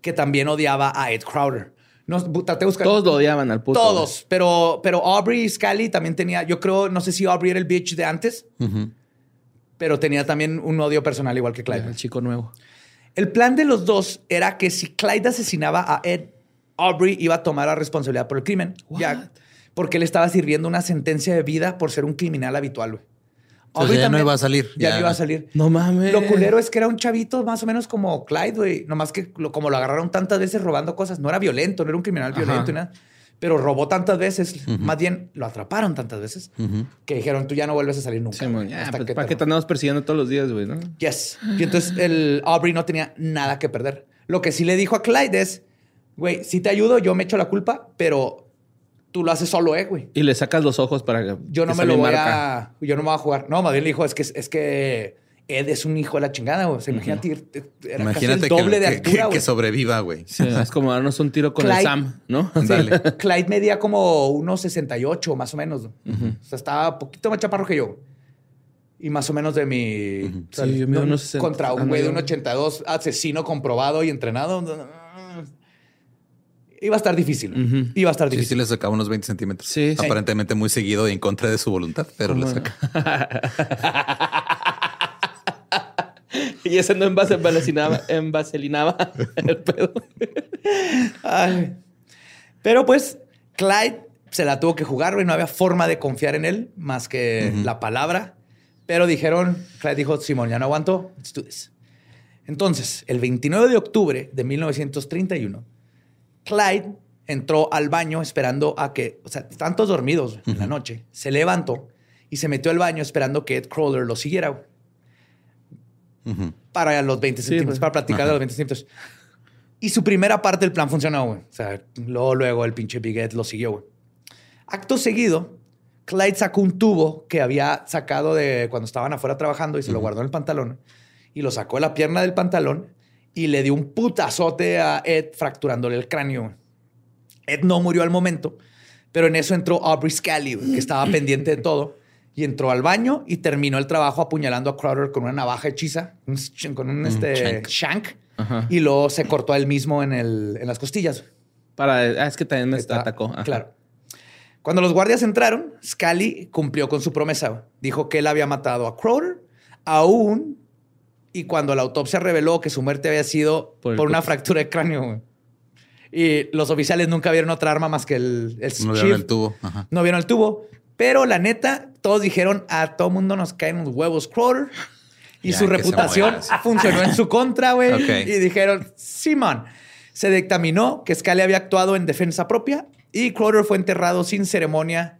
Speaker 2: que también odiaba a Ed Crowder. No, traté de buscar.
Speaker 3: Todos lo odiaban al puto.
Speaker 2: Todos, pero, pero Aubrey Scally también tenía, yo creo, no sé si Aubrey era el bitch de antes, pero tenía también un odio personal igual que. Clyde.
Speaker 3: El chico nuevo.
Speaker 2: El plan de los dos era que si Clyde asesinaba a Ed, Aubrey iba a tomar la responsabilidad por el crimen. Ya, porque él estaba sirviendo una sentencia de vida por ser un criminal habitual, güey.
Speaker 1: Entonces ya no iba a salir,
Speaker 2: Ya,
Speaker 1: ya.
Speaker 2: no iba a salir.
Speaker 3: No mames.
Speaker 2: Lo culero es que era un chavito más o menos como Clyde, güey. Nomás que lo- como lo agarraron tantas veces robando cosas, no era violento, no era un criminal
Speaker 3: Ajá.
Speaker 2: violento y nada. Pero robó tantas veces, más bien lo atraparon tantas veces, que dijeron, tú ya no vuelves a salir nunca.
Speaker 3: Sí,
Speaker 2: güey,
Speaker 3: ya,
Speaker 2: hasta
Speaker 3: pues,
Speaker 2: que
Speaker 3: ¿Para
Speaker 2: te
Speaker 3: qué te andamos persiguiendo todos los días, güey? ¿no?
Speaker 2: Yes. Y entonces el Aubrey no tenía nada que perder. Lo que sí le dijo a Clyde es, güey, si te ayudo, yo me echo la culpa, pero tú lo haces solo, eh, güey.
Speaker 3: Y le sacas los ojos para que.
Speaker 2: Yo no
Speaker 3: que
Speaker 2: me lo voy
Speaker 3: marca.
Speaker 2: a... Yo no me voy a jugar. No, más bien le dijo, es que, es que Ed es un hijo de la chingada, güey. O sea, imagínate, ir- era
Speaker 1: Imagínate
Speaker 2: casi el doble
Speaker 1: que,
Speaker 2: de
Speaker 1: que-
Speaker 2: altura,
Speaker 1: que-
Speaker 2: güey.
Speaker 1: que sobreviva, güey.
Speaker 3: Sí, es como darnos un tiro con
Speaker 2: Clyde-
Speaker 3: el Sam, ¿no?
Speaker 1: Dale.
Speaker 2: Clyde medía como unos 68 más o menos. O sea, estaba un poquito más chaparro que yo. Y más o menos de mi... o sea,
Speaker 3: Sí, yo mido
Speaker 2: no-
Speaker 3: unos 60.
Speaker 2: Contra un
Speaker 3: no,
Speaker 2: güey de un 82, asesino comprobado y entrenado. Iba a estar difícil. Iba a estar difícil.
Speaker 1: sí le sacaba unos 20 centímetros.
Speaker 3: Sí, sí.
Speaker 1: Aparentemente muy seguido y en contra de su voluntad, pero le saca.
Speaker 3: y ese no envaselinaba, envaselinaba el pedo.
Speaker 2: Ay. Pero pues Clyde se la tuvo que jugar, güey. No había forma de confiar en él más que la palabra. Pero dijeron, Clyde dijo, Simón, ya no aguanto, let's do this. Entonces, el 29 de octubre de 1931, Clyde entró al baño esperando a que, o sea, estaban todos dormidos en la noche. Se levantó y se metió al baño esperando que Ed Crawler lo siguiera para los 20
Speaker 3: Sí,
Speaker 2: centímetros,
Speaker 3: pues.
Speaker 2: para platicar de los 20 centímetros. Y su primera parte del plan funcionó, güey. O sea, luego, luego el pinche Big Ed lo siguió, güey. Acto seguido, Clyde sacó un tubo que había sacado de cuando estaban afuera trabajando y se lo guardó en el pantalón. Y lo sacó de la pierna del pantalón y le dio un putazote a Ed fracturándole el cráneo. Ed no murió al momento, pero en eso entró Aubrey Scally, güey, que estaba pendiente de todo. y entró al baño y terminó el trabajo apuñalando a Crowder con una navaja hechiza, con un este, shank, y luego se cortó a él mismo en, el, en las costillas.
Speaker 3: Para, ah, es que también me atacó.
Speaker 2: Claro. Cuando los guardias entraron, Scully cumplió con su promesa. Dijo que él había matado a Crowder, aún y cuando la autopsia reveló que su muerte había sido por, una fractura de cráneo. Y los oficiales nunca vieron otra arma más que el, el
Speaker 1: No vieron el tubo.
Speaker 2: No vieron el tubo. Pero la neta, todos dijeron a todo mundo nos caen los huevos Crowder. Y su reputación funcionó en su contra, güey. Y dijeron, Simón, se dictaminó que Scully había actuado en defensa propia y Crowder fue enterrado sin ceremonia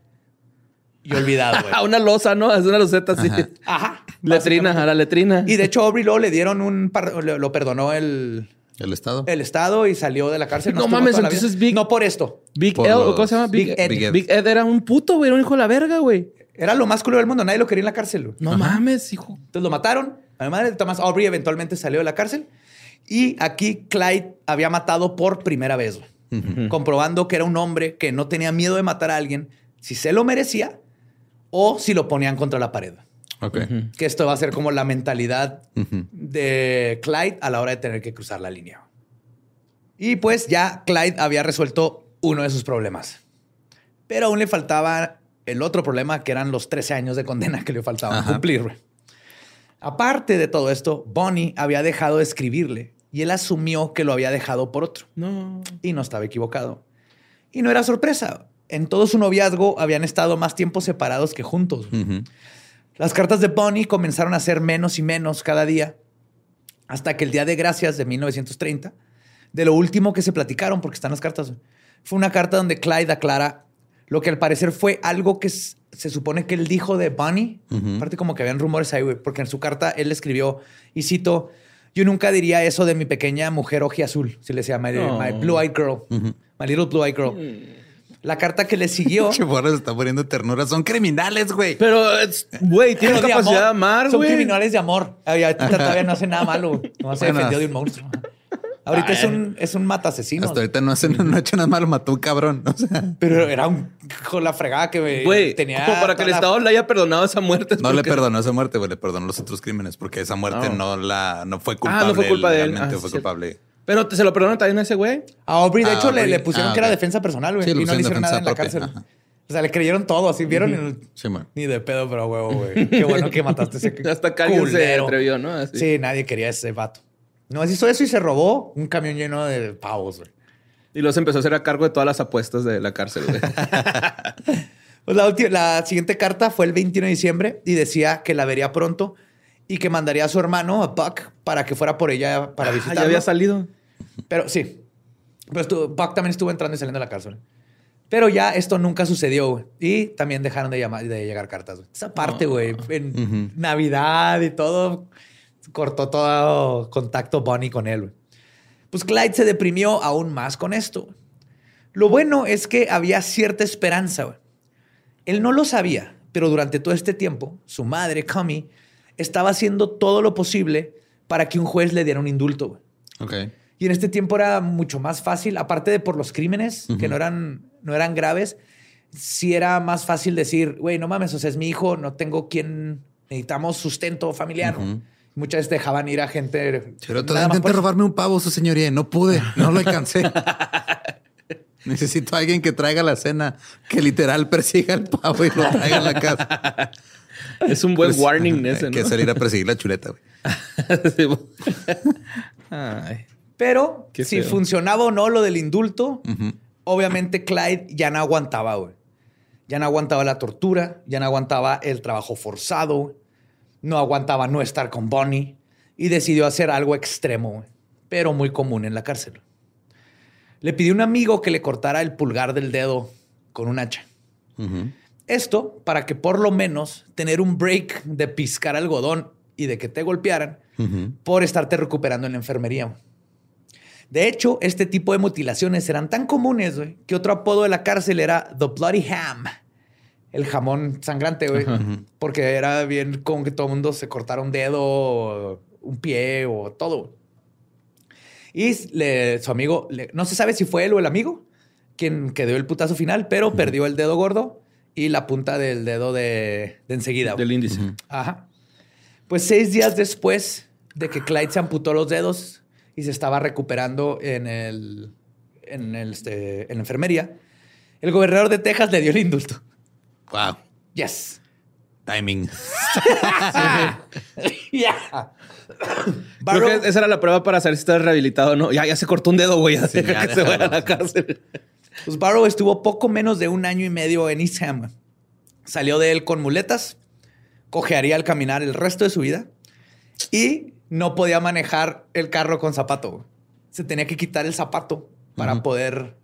Speaker 2: y olvidado, güey.
Speaker 3: A una losa, ¿no? Es una loseta así.
Speaker 2: Ajá.
Speaker 3: letrina, a la letrina.
Speaker 2: Y de hecho, Aubrey Law le dieron un... lo perdonó el...
Speaker 1: ¿El Estado?
Speaker 2: El Estado y salió de la cárcel.
Speaker 3: No, mames, entonces Big...
Speaker 2: No por esto.
Speaker 3: Big Ed, ¿cómo se llama?
Speaker 2: Big, Ed.
Speaker 3: Big, Ed. era un puto, güey. Era un hijo de la verga, güey.
Speaker 2: Era lo más culo del mundo. Nadie lo quería en la cárcel,
Speaker 3: güey. No mames, hijo.
Speaker 2: Entonces lo mataron. Además, Thomas Aubrey eventualmente salió de la cárcel. Y aquí Clyde había matado por primera vez, güey. Comprobando que era un hombre que no tenía miedo de matar a alguien si se lo merecía o si lo ponían contra la pared. Que esto va a ser como la mentalidad de Clyde a la hora de tener que cruzar la línea. Y pues ya Clyde había resuelto uno de sus problemas. Pero aún le faltaba el otro problema, que eran los 13 años de condena que le faltaban cumplir. Aparte de todo esto, Bonnie había dejado de escribirle y él asumió que lo había dejado por otro.
Speaker 3: No.
Speaker 2: Y no estaba equivocado. Y no era sorpresa. En todo su noviazgo habían estado más tiempo separados que juntos. Las cartas de Bonnie comenzaron a ser menos y menos cada día, hasta que el Día de Gracias de 1930 de lo último que se platicaron, porque están las cartas. Fue una carta donde Clyde aclara lo que al parecer fue algo que se supone que él dijo de Bunny. Aparte como que habían rumores ahí, porque en su carta él escribió, y cito, yo nunca diría eso de mi pequeña mujer azul, si le decía my, blue-eyed girl, my little blue-eyed girl. La carta que le siguió.
Speaker 1: Che, se está poniendo ternura. Son criminales, güey.
Speaker 3: Pero, güey, tiene capacidad de, amar,
Speaker 2: güey. Son criminales de amor. todavía no hace nada malo. No se defendió de un monstruo. Ahorita es un, es un mata asesino.
Speaker 1: Hasta ahorita no, hace, no ha hecho nada malo, mató un cabrón.
Speaker 2: Pero era un con la fregada que tenía.
Speaker 3: Como para que el Estado le haya perdonado esa muerte.
Speaker 1: No le perdonó esa muerte, güey, le perdonó los otros crímenes, porque esa muerte no, la no fue culpable.
Speaker 3: Ah, no fue culpa de él.
Speaker 1: Ah, fue culpable.
Speaker 3: Pero se lo perdonó también a ese güey.
Speaker 2: A Aubrey, de hecho, le, pusieron ah, que era defensa personal, güey. y no le hicieron nada en la cárcel. O sea, le creyeron todo, así vieron.
Speaker 1: Sí, man.
Speaker 2: Ni de pedo, pero huevo, güey. Qué bueno que mataste ese.
Speaker 3: Hasta que alguien se atrevió, ¿no?
Speaker 2: Sí, nadie quería ese vato. No, hizo eso y se robó un camión lleno de pavos, güey.
Speaker 3: Y luego se empezó a hacer a cargo de todas las apuestas de la cárcel, güey.
Speaker 2: pues la, la, siguiente carta fue el 21 de diciembre y decía que la vería pronto y que mandaría a su hermano, a Buck, para que fuera por ella para visitarla.
Speaker 3: Ah, ¿Ya había salido?
Speaker 2: Pero sí. Pero Buck también estuvo entrando y saliendo de la cárcel. Pero ya esto nunca sucedió, güey. Y también dejaron de, llamar, de llegar cartas, güey. Esa parte, güey, en Navidad y todo cortó todo contacto Bonnie con él. Pues Clyde se deprimió aún más con esto. Lo bueno es que había cierta esperanza. Él no lo sabía, pero durante todo este tiempo, su madre, Cummy, estaba haciendo todo lo posible para que un juez le diera un indulto. Y en este tiempo era mucho más fácil, aparte de por los crímenes, que no eran, no eran graves, sí era más fácil decir, güey, no mames, o sea, es mi hijo, no tengo quien, necesitamos sustento familiar. Muchas veces dejaban ir a gente.
Speaker 1: Pero todavía intenté robarme un pavo, su señoría. No pude, no lo alcancé. Necesito a alguien que traiga la cena, que literal persiga el pavo y lo traiga a la casa.
Speaker 3: Es un buen pues, warning ese,
Speaker 1: ¿no? que salir a perseguir la chuleta, güey.
Speaker 2: Pero si funcionaba o no lo del indulto, obviamente Clyde ya no aguantaba, güey. Ya no aguantaba la tortura, ya no aguantaba el trabajo forzado, no aguantaba no estar con Bonnie y decidió hacer algo extremo, pero muy común en la cárcel. Le pidió a un amigo que le cortara el pulgar del dedo con un hacha. Esto para que por lo menos tener un break de piscar algodón y de que te golpearan por estarte recuperando en la enfermería. De hecho, este tipo de mutilaciones eran tan comunes que otro apodo de la cárcel era The Bloody Ham el jamón sangrante, güey. Porque era bien como que todo el mundo se cortara un dedo, un pie o todo. Y su amigo, no se sabe si fue él o el amigo quien quedó el putazo final, pero perdió el dedo gordo y la punta del dedo de, de enseguida.
Speaker 3: Del índice.
Speaker 2: Ajá. Pues seis días después de que Clyde se amputó los dedos y se estaba recuperando en, el, en, el, este, en la enfermería, el gobernador de Texas le dio el indulto.
Speaker 1: Wow.
Speaker 2: Yes.
Speaker 1: Timing.
Speaker 2: yeah.
Speaker 3: Creo
Speaker 2: Barrow-
Speaker 3: que esa era la prueba para saber si estás rehabilitado o no. Ya, ya se cortó un dedo, güey. Ya
Speaker 1: Sí,
Speaker 3: que se vaya a la cárcel.
Speaker 2: Pues Barrow estuvo poco menos de un año y medio en East Ham. Salió de él con muletas, cojearía al caminar el resto de su vida y no podía manejar el carro con zapato. Se tenía que quitar el zapato para poder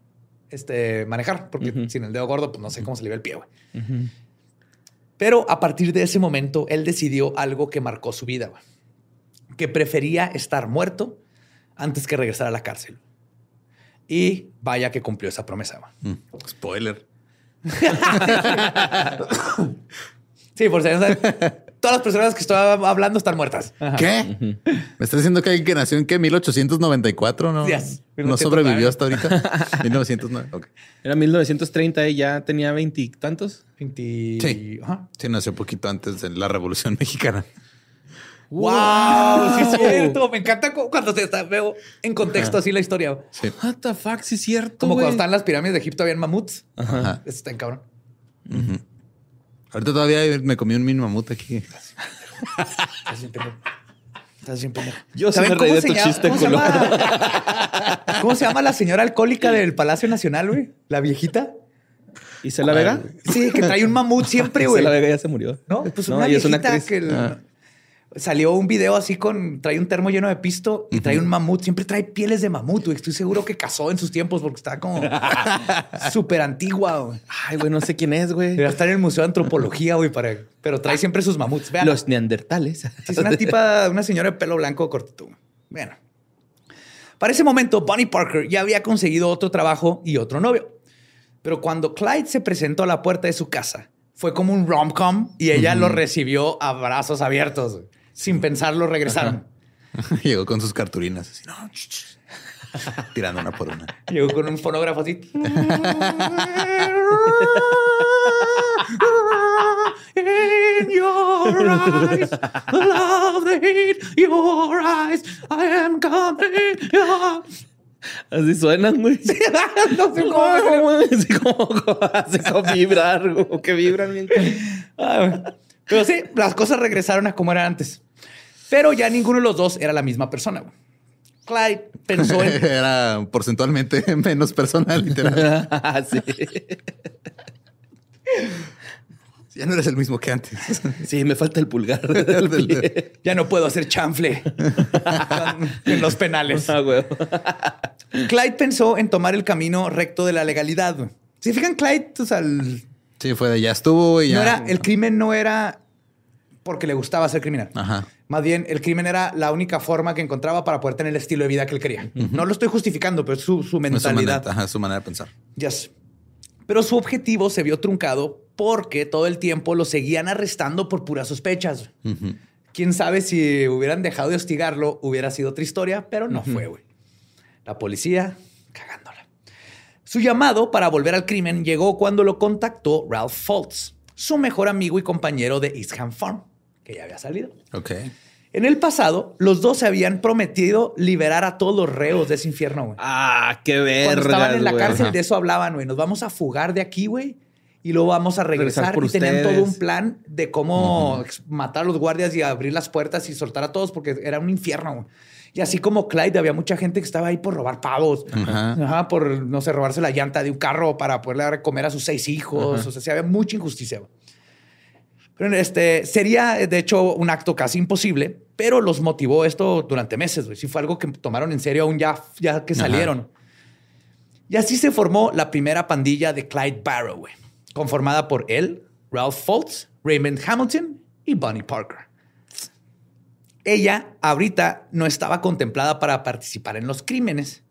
Speaker 2: este, manejar, porque sin el dedo gordo, pues no sé cómo se le ve el pie. güey. Pero a partir de ese momento, él decidió algo que marcó su vida, güey. que prefería estar muerto antes que regresar a la cárcel. Y vaya que cumplió esa promesa. güey.
Speaker 1: Mm, Spoiler.
Speaker 2: Sí, por si no saben, todas las personas que estoy hablando están muertas.
Speaker 1: ¿Qué? ¿Me estás diciendo que alguien que nació en qué? 1894, ¿no?
Speaker 2: Yes.
Speaker 1: ¿No sobrevivió hasta ahorita? 1909. Ok.
Speaker 3: Era 1930 y ya tenía veintitantos.
Speaker 2: 20...
Speaker 1: Sí.
Speaker 2: Ajá.
Speaker 1: Sí, nació poquito antes de la Revolución Mexicana.
Speaker 2: ¡Wow! Sí, es cierto. Me encanta cu- cuando te está, veo en contexto así la historia.
Speaker 1: Sí.
Speaker 3: What the fuck, sí es cierto,
Speaker 2: Como cuando están las pirámides de Egipto, habían mamuts.
Speaker 1: Ajá.
Speaker 2: Eso está en cabrón.
Speaker 1: Ahorita todavía me comí un mini mamut aquí.
Speaker 2: Estás bien pendejo. Estás bien pendejo.
Speaker 3: Yo sí
Speaker 2: ¿Saben
Speaker 3: me reí
Speaker 2: cómo
Speaker 3: de
Speaker 2: se
Speaker 3: tu
Speaker 2: llama-
Speaker 3: chiste,
Speaker 2: ¿cómo se, llama, ¿Cómo se llama la señora alcohólica del Palacio Nacional, güey? La viejita.
Speaker 3: ¿Y se la Vega?
Speaker 2: Sí, que trae un mamut siempre, güey.
Speaker 3: Se la Vega ya se murió.
Speaker 2: No, pues
Speaker 3: No,
Speaker 2: una
Speaker 3: y es
Speaker 2: viejita
Speaker 3: una actriz.
Speaker 2: que el-
Speaker 1: Ah.
Speaker 2: Salió un video así con trae un termo lleno de pisto y trae un mamut. Siempre trae pieles de mamut, güey. Estoy seguro que cazó en sus tiempos porque está como súper antigua, güey.
Speaker 3: Ay, güey, no sé quién es, güey.
Speaker 2: Debería estar en el Museo de Antropología, güey, para... pero trae siempre sus mamuts. Vean.
Speaker 3: Los neandertales.
Speaker 2: Es una tipa, una señora de pelo blanco cortito. Bueno. Para ese momento, Bonnie Parker ya había conseguido otro trabajo y otro novio. Pero cuando Clyde se presentó a la puerta de su casa, fue como un rom-com y ella lo recibió a brazos abiertos. Sin pensarlo, regresaron.
Speaker 1: Llegó con sus cartulinas así, no, ch, ch. tirando una por una.
Speaker 2: Llegó con un fonógrafo así. In your eyes, love heat, your eyes, I am coming.
Speaker 3: Así suenan, güey.
Speaker 2: no sé cómo salió.
Speaker 3: güey. Así como, como- así como vibrar, güey, que vibran bien.
Speaker 2: Ah, Pero sí, las cosas regresaron a como eran antes. Pero ya ninguno de los dos era la misma persona. güey. Clyde pensó en
Speaker 1: Era porcentualmente menos personal, literal.
Speaker 3: sí.
Speaker 1: Ya no eres el mismo que antes.
Speaker 3: Sí, me falta el pulgar del pie.
Speaker 2: ya no puedo hacer chanfle en los penales.
Speaker 3: Ah.
Speaker 2: Clyde pensó en tomar el camino recto de la legalidad. Si fijan, Clyde, o sea, el,
Speaker 1: Sí, fue de ya estuvo y ya.
Speaker 2: no era, el crimen no era porque le gustaba ser criminal.
Speaker 1: Ajá.
Speaker 2: Más bien, el crimen era la única forma que encontraba para poder tener el estilo de vida que él quería. No lo estoy justificando, pero es su, su
Speaker 1: Es su
Speaker 2: mentalidad.
Speaker 1: manera, ajá, su manera de pensar.
Speaker 2: Yes. Pero su objetivo se vio truncado porque todo el tiempo lo seguían arrestando por puras sospechas.
Speaker 1: Ujú.
Speaker 2: Quién sabe si hubieran dejado de hostigarlo, hubiera sido otra historia, pero no fue, güey. La policía. Su llamado para volver al crimen llegó cuando lo contactó Ralph Fultz, su mejor amigo y compañero de East Ham Farm, que ya había salido.
Speaker 1: Ok.
Speaker 2: En el pasado, los dos se habían prometido liberar a todos los reos de ese infierno, güey.
Speaker 3: Ah, qué verga.
Speaker 2: Cuando estaban en la cárcel, de eso hablaban, güey. Nos vamos a fugar de aquí, güey. Y luego vamos a regresar.
Speaker 3: Regresar por
Speaker 2: y tenían todo un plan de cómo matar a los guardias y abrir las puertas y soltar a todos porque era un infierno. güey. Y así como Clyde, había mucha gente que estaba ahí por robar pavos.
Speaker 1: Ajá.
Speaker 2: Ajá, por, no sé, robarse la llanta de un carro para poderle dar comer a sus seis hijos. O sea, sí había mucha injusticia. Pero este sería, de hecho, un acto casi imposible, pero los motivó esto durante meses. güey. Sí fue algo que tomaron en serio aún ya, ya que salieron. Y así se formó la primera pandilla de Clyde Barrow, güey, conformada por él, Ralph Fultz, Raymond Hamilton y Bonnie Parker. Ella ahorita no estaba contemplada para participar en los crímenes,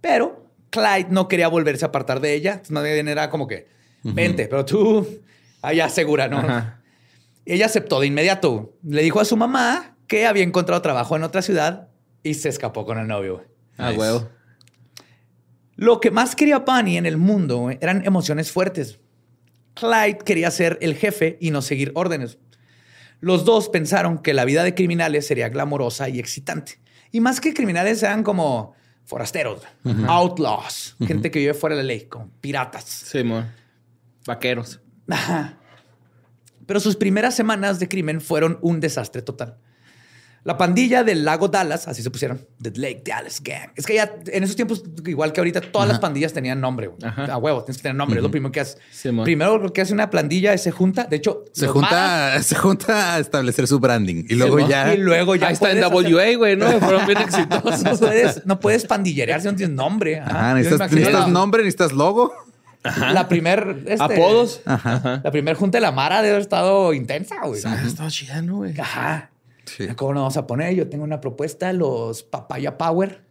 Speaker 2: pero Clyde no quería volverse a apartar de ella. Más bien era como que, vente, pero tú allá segura, ¿no?
Speaker 3: Ajá.
Speaker 2: Ella aceptó de inmediato. Le dijo a su mamá que había encontrado trabajo en otra ciudad y se escapó con el novio.
Speaker 3: Ah,
Speaker 1: Nice.
Speaker 3: huevo.
Speaker 2: Lo que más quería Bunny en el mundo eran emociones fuertes. Clyde quería ser el jefe y no seguir órdenes. Los dos pensaron que la vida de criminales sería glamorosa y excitante. Y más que criminales eran como forasteros, outlaws, gente que vive fuera de la ley, como piratas.
Speaker 3: Sí, Vaqueros.
Speaker 2: Pero sus primeras semanas de crimen fueron un desastre total. La pandilla del lago Dallas, así se pusieron, The Lake Dallas Gang. Es que ya en esos tiempos, igual que ahorita, todas las pandillas tenían nombre. A huevo, tienes que tener nombre. Es lo primero que hace. primero lo que hace una pandilla es se junta. De hecho,
Speaker 1: se junta, se junta a establecer su branding y luego ya.
Speaker 2: Y luego ya.
Speaker 3: Ahí está en WA, güey, ¿no? Fueron bien exitosos.
Speaker 2: No puedes, no puedes pandillerear si no tienes nombre.
Speaker 1: Ajá, necesitas, necesitas nombre, necesitas logo.
Speaker 2: La primer... Este,
Speaker 3: Apodos.
Speaker 2: La primer junta de la Mara debe haber estado intensa, güey.
Speaker 3: Ha estado chida, ¿no, güey?
Speaker 2: Ajá. ¿Cómo lo vamos a poner? Yo tengo una propuesta, los Papaya Power.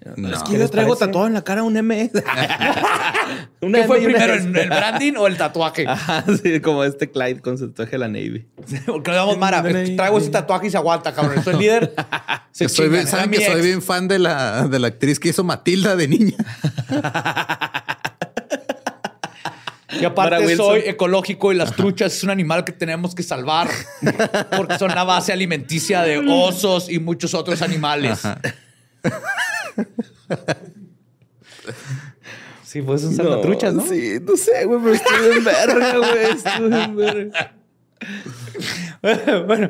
Speaker 3: Es que yo traigo tatuado en la cara un M.
Speaker 2: ¿Qué fue primero, el, branding o el tatuaje?
Speaker 3: Ajá, sí, como este Clyde con su tatuaje de la Navy.
Speaker 2: Porque le damos Mara. Traigo ese tatuaje y se aguanta, cabrón. Soy líder.
Speaker 1: soy bien, ¿Saben que soy bien fan de la, de la actriz que hizo Matilda de niña?
Speaker 2: Y aparte soy ecológico y las truchas es un animal que tenemos que salvar porque son la base alimenticia de osos y muchos otros animales. Sí, pues son salvatruchas, ¿no?
Speaker 3: Sí, no sé, güey, pero estoy en verga, güey. Estoy en verga.
Speaker 2: bueno.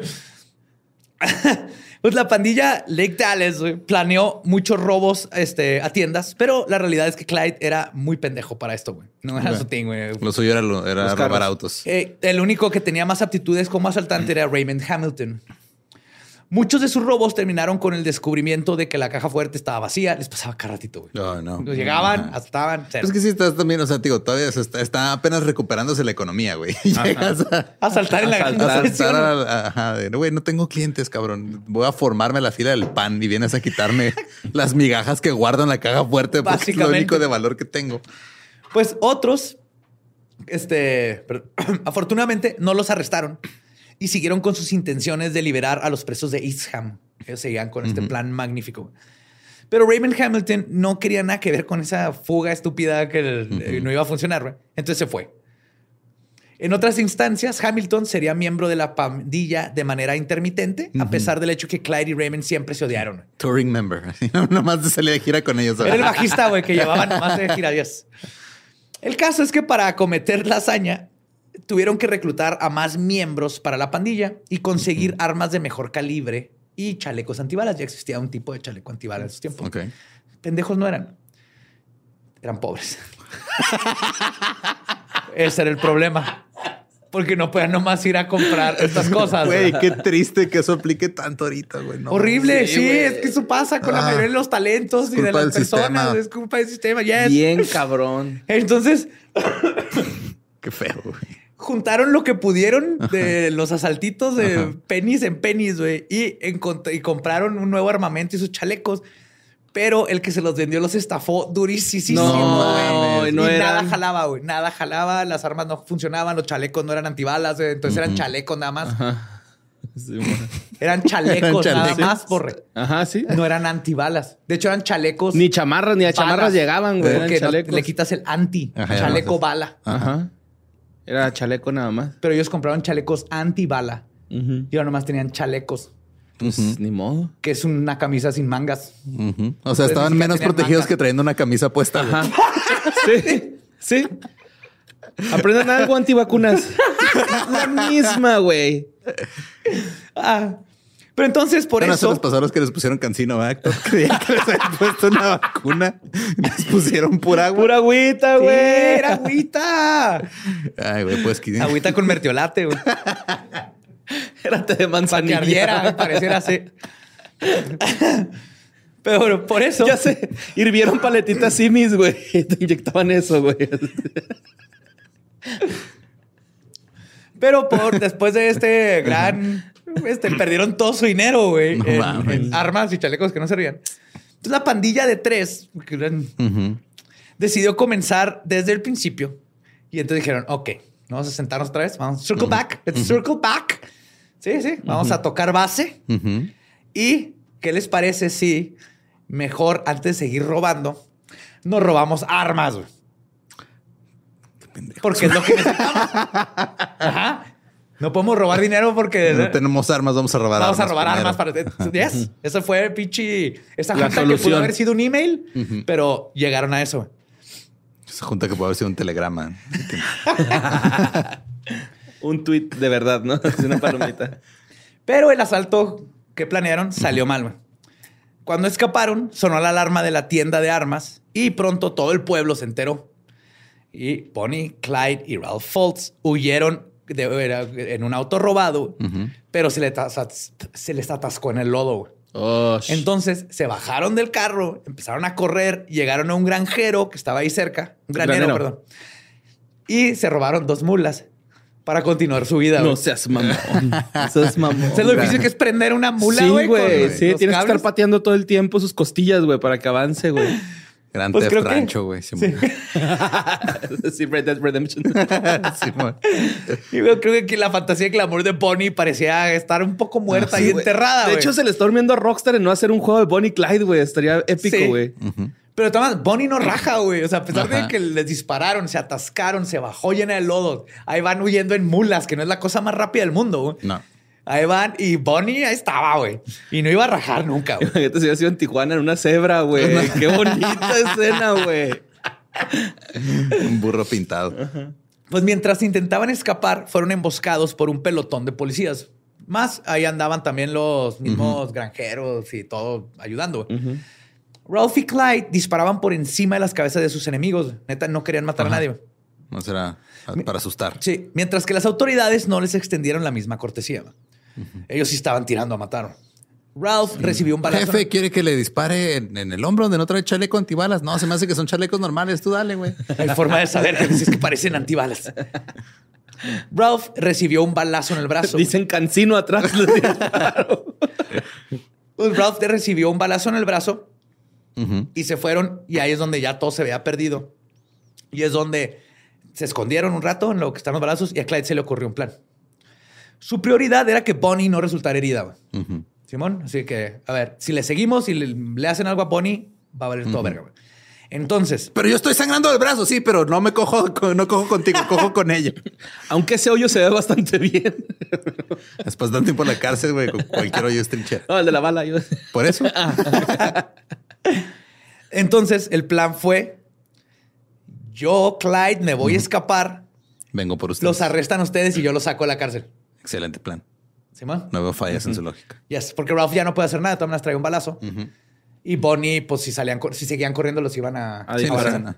Speaker 2: Pues la pandilla Lake Dallas planeó muchos robos este, a tiendas, pero la realidad es que Clyde era muy pendejo para esto, güey. No era su thing, güey.
Speaker 1: Lo suyo era, era robar autos.
Speaker 2: Eh, el único que tenía más aptitudes como asaltante era Raymond Hamilton. Muchos de sus robos terminaron con el descubrimiento de que la caja fuerte estaba vacía. Les pasaba cada ratito, güey.
Speaker 1: No, no.
Speaker 2: Llegaban, estaban.
Speaker 1: Es que sí estás también, o sea, digo, todavía está, apenas recuperándose la economía, güey. Llegas
Speaker 2: a, saltar en la
Speaker 1: asaltar güey, no tengo clientes, cabrón. Voy a formarme la fila del pan y vienes a quitarme las migajas que guardo en la caja fuerte porque es lo único de valor que tengo.
Speaker 2: Pues otros, este, afortunadamente no los arrestaron y siguieron con sus intenciones de liberar a los presos de Eastham. Ellos seguían con este plan magnífico. Pero Raymond Hamilton no quería nada que ver con esa fuga estúpida que eh, no iba a funcionar. Entonces se fue. En otras instancias, Hamilton sería miembro de la pandilla de manera intermitente, a pesar del hecho que Clyde y Raymond siempre se odiaron.
Speaker 1: Touring member. nomás de salir de gira con ellos.
Speaker 2: Era el bajista, güey, que llevaba nomás de gira. Dios. El caso es que para acometer la hazaña, tuvieron que reclutar a más miembros para la pandilla y conseguir armas de mejor calibre y chalecos antibalas. Ya existía un tipo de chaleco antibalas en esos tiempos. Pendejos no eran. Eran pobres. Ese era el problema. Porque no podían nomás ir a comprar estas cosas.
Speaker 1: Güey, qué triste que eso aplique tanto ahorita, güey.
Speaker 2: Horrible, sí, es que eso pasa con la ah. mayoría de los talentos y de las personas. Es culpa del sistema.
Speaker 3: Bien cabrón.
Speaker 2: Entonces.
Speaker 1: qué feo, güey
Speaker 2: juntaron lo que pudieron de los asaltitos de pennies en pennies, güey, y, y compraron un nuevo armamento y sus chalecos. Pero el que se los vendió los estafó durísimo. No, y nada jalaba, güey. Nada jalaba, las armas no funcionaban, los chalecos no eran antibalas, entonces eran chalecos nada más. eran chalecos nada más, porre.
Speaker 3: Ajá, sí.
Speaker 2: No eran antibalas. De hecho, eran chalecos.
Speaker 3: Ni chamarras, ni a chamarras llegaban, güey.
Speaker 2: Porque le quitas el anti. chaleco bala.
Speaker 3: Ajá. Era chaleco nada más.
Speaker 2: Pero ellos compraron chalecos anti-bala. Y ahora nomás tenían chalecos.
Speaker 3: Pues ni modo.
Speaker 2: Que es una camisa sin mangas.
Speaker 1: O sea, estaban menos protegidos que trayendo una camisa puesta.
Speaker 3: Ajá. sí, sí. Aprendan algo antivacunas. La misma, güey.
Speaker 2: Ah. Pero entonces, por eso.
Speaker 1: los pasaron que les pusieron cancino, ¿verdad? Creían que les habían puesto una vacuna. Les pusieron pura agua.
Speaker 2: Pura agüita, güey. era agüita.
Speaker 1: Ay, güey, pues que.
Speaker 2: Agüita con mertiolate, güey.
Speaker 3: Era té de manzanilla.
Speaker 2: me pareciera así. Pero por eso.
Speaker 3: Ya sé. Hirvieron paletitas simis, güey. Te inyectaban eso, güey.
Speaker 2: Pero por después de este gran este, perdieron todo su dinero, güey, en, armas y chalecos que no servían. Entonces la pandilla de tres decidió comenzar desde el principio. Y entonces dijeron, ok, vamos a sentarnos otra vez, vamos, circle back, circle back. Sí, sí, vamos a tocar base. ¿Y qué les parece si mejor, antes de seguir robando, nos robamos armas, güey? Porque es lo que necesitamos. Ajá. No podemos robar dinero porque
Speaker 1: No tenemos armas, vamos a robar
Speaker 2: vamos
Speaker 1: armas.
Speaker 2: a robar
Speaker 1: primero.
Speaker 2: armas para. Yes. Eso fue pinche. Esa
Speaker 3: La
Speaker 2: junta que pudo haber sido un email, pero llegaron a eso.
Speaker 1: Esa junta que puede haber sido un telegrama.
Speaker 3: Un tweet de verdad, ¿no? Es una palomita.
Speaker 2: Pero el asalto que planearon salió mal. güey. Cuando escaparon, sonó la alarma de la tienda de armas y pronto todo el pueblo se enteró. Y Bonnie, Clyde y Ralph Fultz huyeron de- era en un auto robado, pero se, le se les atascó en el lodo.
Speaker 3: Oh,
Speaker 2: Entonces se bajaron del carro, empezaron a correr, llegaron a un granjero que estaba ahí cerca, un granero,
Speaker 3: Granero.
Speaker 2: perdón, y se robaron dos mulas para continuar su vida.
Speaker 3: no seas mamón. No seas mamón.
Speaker 2: ¿Sabes lo difícil que es prender una mula,
Speaker 3: sí,
Speaker 2: güey? con
Speaker 3: güey. Sí, tienes que estar pateando todo el tiempo sus costillas, güey, para que avance, güey.
Speaker 1: Gran
Speaker 2: Pues
Speaker 1: Theft
Speaker 2: que-
Speaker 1: Rancho, güey. Simón.
Speaker 3: sí, Red Dead Redemption.
Speaker 1: Simón.
Speaker 2: Y yo creo que la fantasía de clamor de Bonnie parecía estar un poco muerta
Speaker 3: Sí,
Speaker 2: y
Speaker 3: güey.
Speaker 2: enterrada,
Speaker 3: De hecho, se le está durmiendo a Rockstar en no hacer un juego de Bonnie y Clyde, güey. Estaría épico,
Speaker 2: Sí.
Speaker 3: güey.
Speaker 2: Pero además, Bonnie no raja, güey. O sea, a pesar
Speaker 1: Ajá.
Speaker 2: de que les dispararon, se atascaron, se bajó llena de lodo. Ahí van huyendo en mulas, que no es la cosa más rápida del mundo, güey.
Speaker 1: No.
Speaker 2: Ahí van y Bonnie ahí estaba, güey. Y no iba a rajar nunca, güey.
Speaker 3: Imagínate si hubiera sido en Tijuana en una cebra, güey. Qué bonita escena, güey.
Speaker 1: Un burro pintado.
Speaker 2: Pues mientras intentaban escapar, fueron emboscados por un pelotón de policías. Más ahí andaban también los mismos granjeros y todo ayudando. güey. Ralph y Clyde disparaban por encima de las cabezas de sus enemigos. Neta, no querían matar
Speaker 1: Ajá.
Speaker 2: a nadie.
Speaker 1: No será para asustar.
Speaker 2: Sí, mientras que las autoridades no les extendieron la misma cortesía. Ellos sí estaban tirando a matar. Ralph recibió un balazo.
Speaker 1: Jefe, ¿quiere que le dispare en, en el hombro donde no trae chaleco antibalas? No, se me hace que son chalecos normales. Tú dale, güey.
Speaker 2: Hay forma de saber si es que parecen antibalas. Ralph recibió un balazo en el brazo.
Speaker 3: Dicen cancino atrás.
Speaker 2: Pues Ralph recibió un balazo en el brazo y se fueron y ahí es donde ya todo se veía perdido. Y es donde se escondieron un rato en lo que están los balazos y a Clyde se le ocurrió un plan. Su prioridad era que Bonnie no resultara herida. Simón, así que, a ver, si le seguimos y le, le hacen algo a Bonnie, va a valer todo verga. Entonces,
Speaker 1: Pero yo estoy sangrando del brazo, sí, pero no me cojo, no cojo contigo, cojo con ella.
Speaker 3: Aunque ese hoyo se ve bastante bien.
Speaker 1: Después de un tiempo en la cárcel, güey, con cualquier hoyo es trinchera.
Speaker 3: No, el de la bala. Yo...
Speaker 1: Por eso.
Speaker 2: entonces el plan fue, yo, Clyde, me voy a escapar,
Speaker 1: Vengo por ustedes.
Speaker 2: los arrestan ustedes y yo los saco de la cárcel.
Speaker 1: Excelente plan.
Speaker 2: Simón.
Speaker 1: No veo fallas en su lógica.
Speaker 2: Yes, porque Ralph ya no puede hacer nada, de todas maneras trae un balazo. Y Bonnie, pues si salían, si seguían corriendo, los iban a,
Speaker 3: A
Speaker 1: Sí, no
Speaker 3: disparar.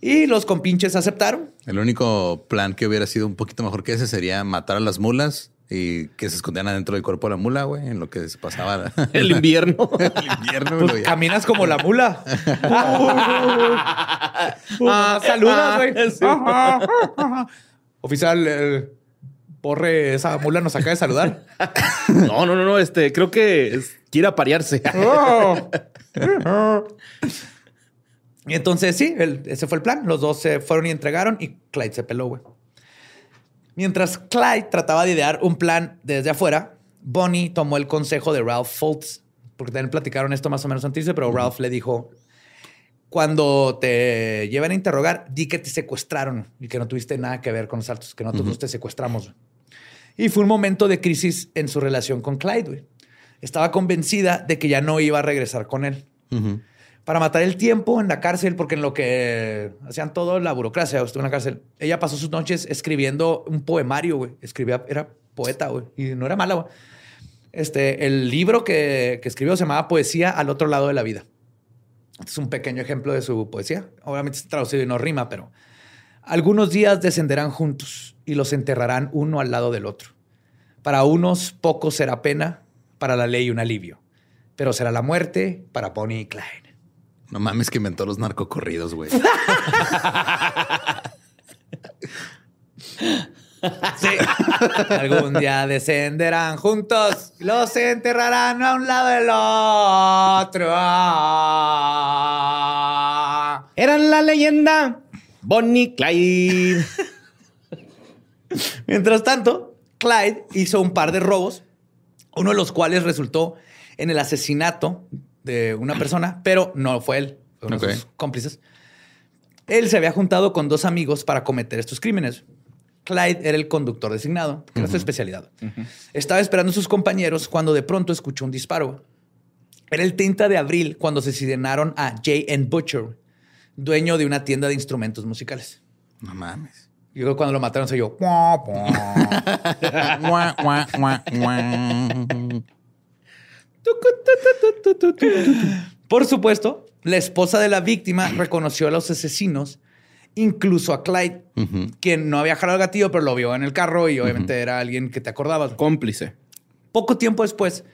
Speaker 2: Y los compinches aceptaron.
Speaker 1: El único plan que hubiera sido un poquito mejor que ese sería matar a las mulas y que se escondieran adentro del cuerpo de la mula, güey, en lo que se pasaba
Speaker 3: El invierno.
Speaker 1: el invierno.
Speaker 2: Pues
Speaker 1: güey.
Speaker 2: caminas como la mula. Ah, saludas, güey.
Speaker 3: sí.
Speaker 2: Oficial, eh, Porre, esa mula nos acaba de saludar.
Speaker 3: No, no, no, no. Este, creo que es- quiere aparearse.
Speaker 2: Y entonces sí, el- ese fue el plan. Los dos se fueron y entregaron y Clyde se peló, güey. Mientras Clyde trataba de idear un plan desde afuera, Bonnie tomó el consejo de Ralph Fultz, porque también platicaron esto más o menos antes, pero Ralph le dijo, cuando te lleven a interrogar, di que te secuestraron y que no tuviste nada que ver con los altos, que nosotros te secuestramos. Y fue un momento de crisis en su relación con Clyde. güey. Estaba convencida de que ya no iba a regresar con él para matar el tiempo en la cárcel, porque en lo que hacían todo la burocracia, estuvo en la cárcel. Ella pasó sus noches escribiendo un poemario, güey. Escribía, era poeta, güey. Y no era mala, güey. Este, el libro que, que escribió se llamaba Poesía al otro lado de la vida. Este es un pequeño ejemplo de su poesía. Obviamente está traducido y no rima, pero algunos días descenderán juntos y los enterrarán uno al lado del otro. Para unos poco será pena, para la ley un alivio, pero será la muerte para Bonnie y Clyde.
Speaker 1: No mames que inventó los narcocorridos, güey.
Speaker 2: Sí. Algún día descenderán juntos, y los enterrarán a un lado del otro.
Speaker 3: Eran la leyenda Bonnie Clyde.
Speaker 2: Mientras tanto, Clyde hizo un par de robos, uno de los cuales resultó en el asesinato de una persona, pero no fue él, fue uno de
Speaker 1: Ok.
Speaker 2: sus cómplices. Él se había juntado con dos amigos para cometer estos crímenes. Clyde era el conductor designado, que era su especialidad. Estaba esperando a sus compañeros cuando de pronto escuchó un disparo. Era el 30 de abril cuando se asesinaron a J.N. Butcher, dueño de una tienda de instrumentos musicales.
Speaker 1: No mames.
Speaker 2: Yo creo que cuando lo mataron se yo. Por supuesto, la esposa de la víctima reconoció a los asesinos, incluso a Clyde, quien no había jalado el gatillo, pero lo vio en el carro y obviamente era alguien que te acordabas.
Speaker 3: Cómplice.
Speaker 2: Poco tiempo después,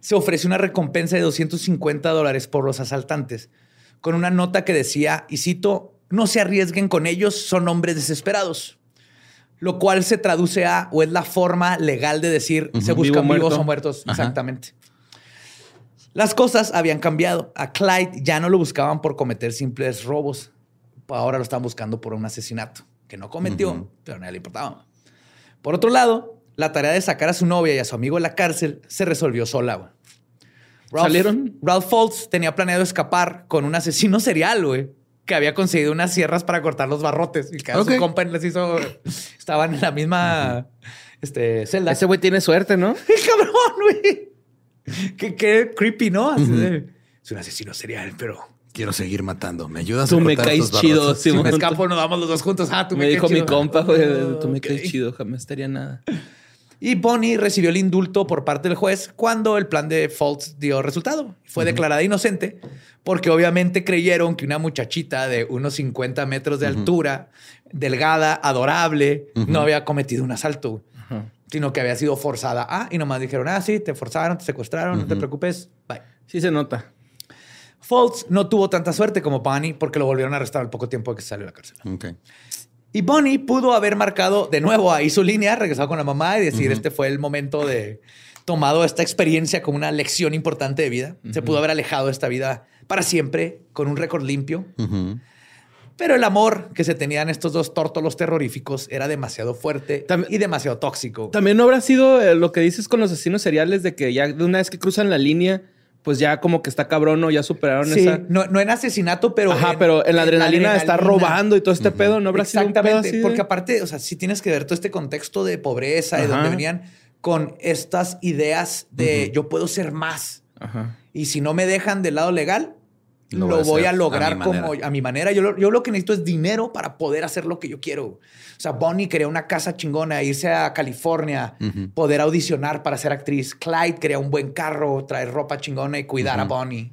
Speaker 2: se ofreció una recompensa de 250 dólares por los asaltantes, con una nota que decía, y cito, no se arriesguen con ellos, son hombres desesperados. Lo cual se traduce a, o es la forma legal de decir, se buscan
Speaker 3: Vivo,
Speaker 2: vivos
Speaker 3: muerto.
Speaker 2: o muertos.
Speaker 1: Ajá.
Speaker 2: Exactamente. Las cosas habían cambiado. A Clyde ya no lo buscaban por cometer simples robos. Ahora lo estaban buscando por un asesinato que no cometió,
Speaker 1: Ujú.
Speaker 2: pero nadie le importaba. Por otro lado, la tarea de sacar a su novia y a su amigo de la cárcel se resolvió sola. Ralph-
Speaker 3: ¿Salieron?
Speaker 2: Ralph Foltz tenía planeado escapar con un asesino serial, güey, que había conseguido unas sierras para cortar los barrotes y que a
Speaker 1: Ok.
Speaker 2: su compa les hizo. Estaban en la misma este, celda.
Speaker 3: Ese güey tiene suerte, ¿no?
Speaker 2: ¡Qué cabrón, güey! Qué, qué creepy, ¿no? Así de, es un asesino serial, pero
Speaker 1: Quiero seguir matando. ¿Me ayudas
Speaker 3: Tú
Speaker 1: a
Speaker 3: me
Speaker 1: cortar
Speaker 3: caes chido,
Speaker 2: si me
Speaker 3: Simón.
Speaker 2: escapo nos vamos los dos juntos. Ah, tú me,
Speaker 3: Me
Speaker 2: caes
Speaker 3: dijo mi compa, güey, tú me caes chido, jamás estaría nada.
Speaker 2: Y Bonnie recibió el indulto por parte del juez cuando el plan de Foltz dio resultado. Fue declarada inocente porque obviamente creyeron que una muchachita de unos 50 metros de altura, delgada, adorable, no había cometido un asalto, sino que había sido forzada. Ah, y nomás dijeron, ah, sí, te forzaron, te secuestraron, no te preocupes, bye.
Speaker 3: Sí se nota.
Speaker 2: Foltz no tuvo tanta suerte como Bonnie porque lo volvieron a arrestar al poco tiempo de que salió de la cárcel.
Speaker 1: Ok.
Speaker 2: Y Bonnie pudo haber marcado de nuevo ahí su línea, regresado con la mamá y decir, este fue el momento de tomado esta experiencia como una lección importante de vida. Se pudo haber alejado de esta vida para siempre con un récord limpio. Pero el amor que se tenían estos dos tórtolos terroríficos era demasiado fuerte y demasiado tóxico.
Speaker 3: También no habrá sido eh, lo que dices con los asesinos seriales de que ya de una vez que cruzan la línea, pues ya como que está cabrón o ya superaron
Speaker 2: Sí,
Speaker 3: esa.
Speaker 2: no, no en asesinato, pero.
Speaker 3: Ajá, pero en la adrenalina de estar robando y todo este pedo, no habrá sido un pedo
Speaker 2: Exactamente,
Speaker 3: así de-
Speaker 2: porque aparte, o sea, sí tienes que ver todo este contexto de pobreza y donde venían con estas ideas de yo puedo ser más.
Speaker 3: Ajá.
Speaker 2: Y si no me dejan del lado legal,
Speaker 1: Lo
Speaker 2: lo,
Speaker 1: voy a
Speaker 2: a,
Speaker 1: a
Speaker 2: lograr
Speaker 1: mi
Speaker 2: como a mi manera. Yo lo, yo lo que necesito es dinero para poder hacer lo que yo quiero. O sea, Bonnie quería una casa chingona, irse a California, poder audicionar para ser actriz. Clyde quería un buen carro, traer ropa chingona y cuidar a Bonnie.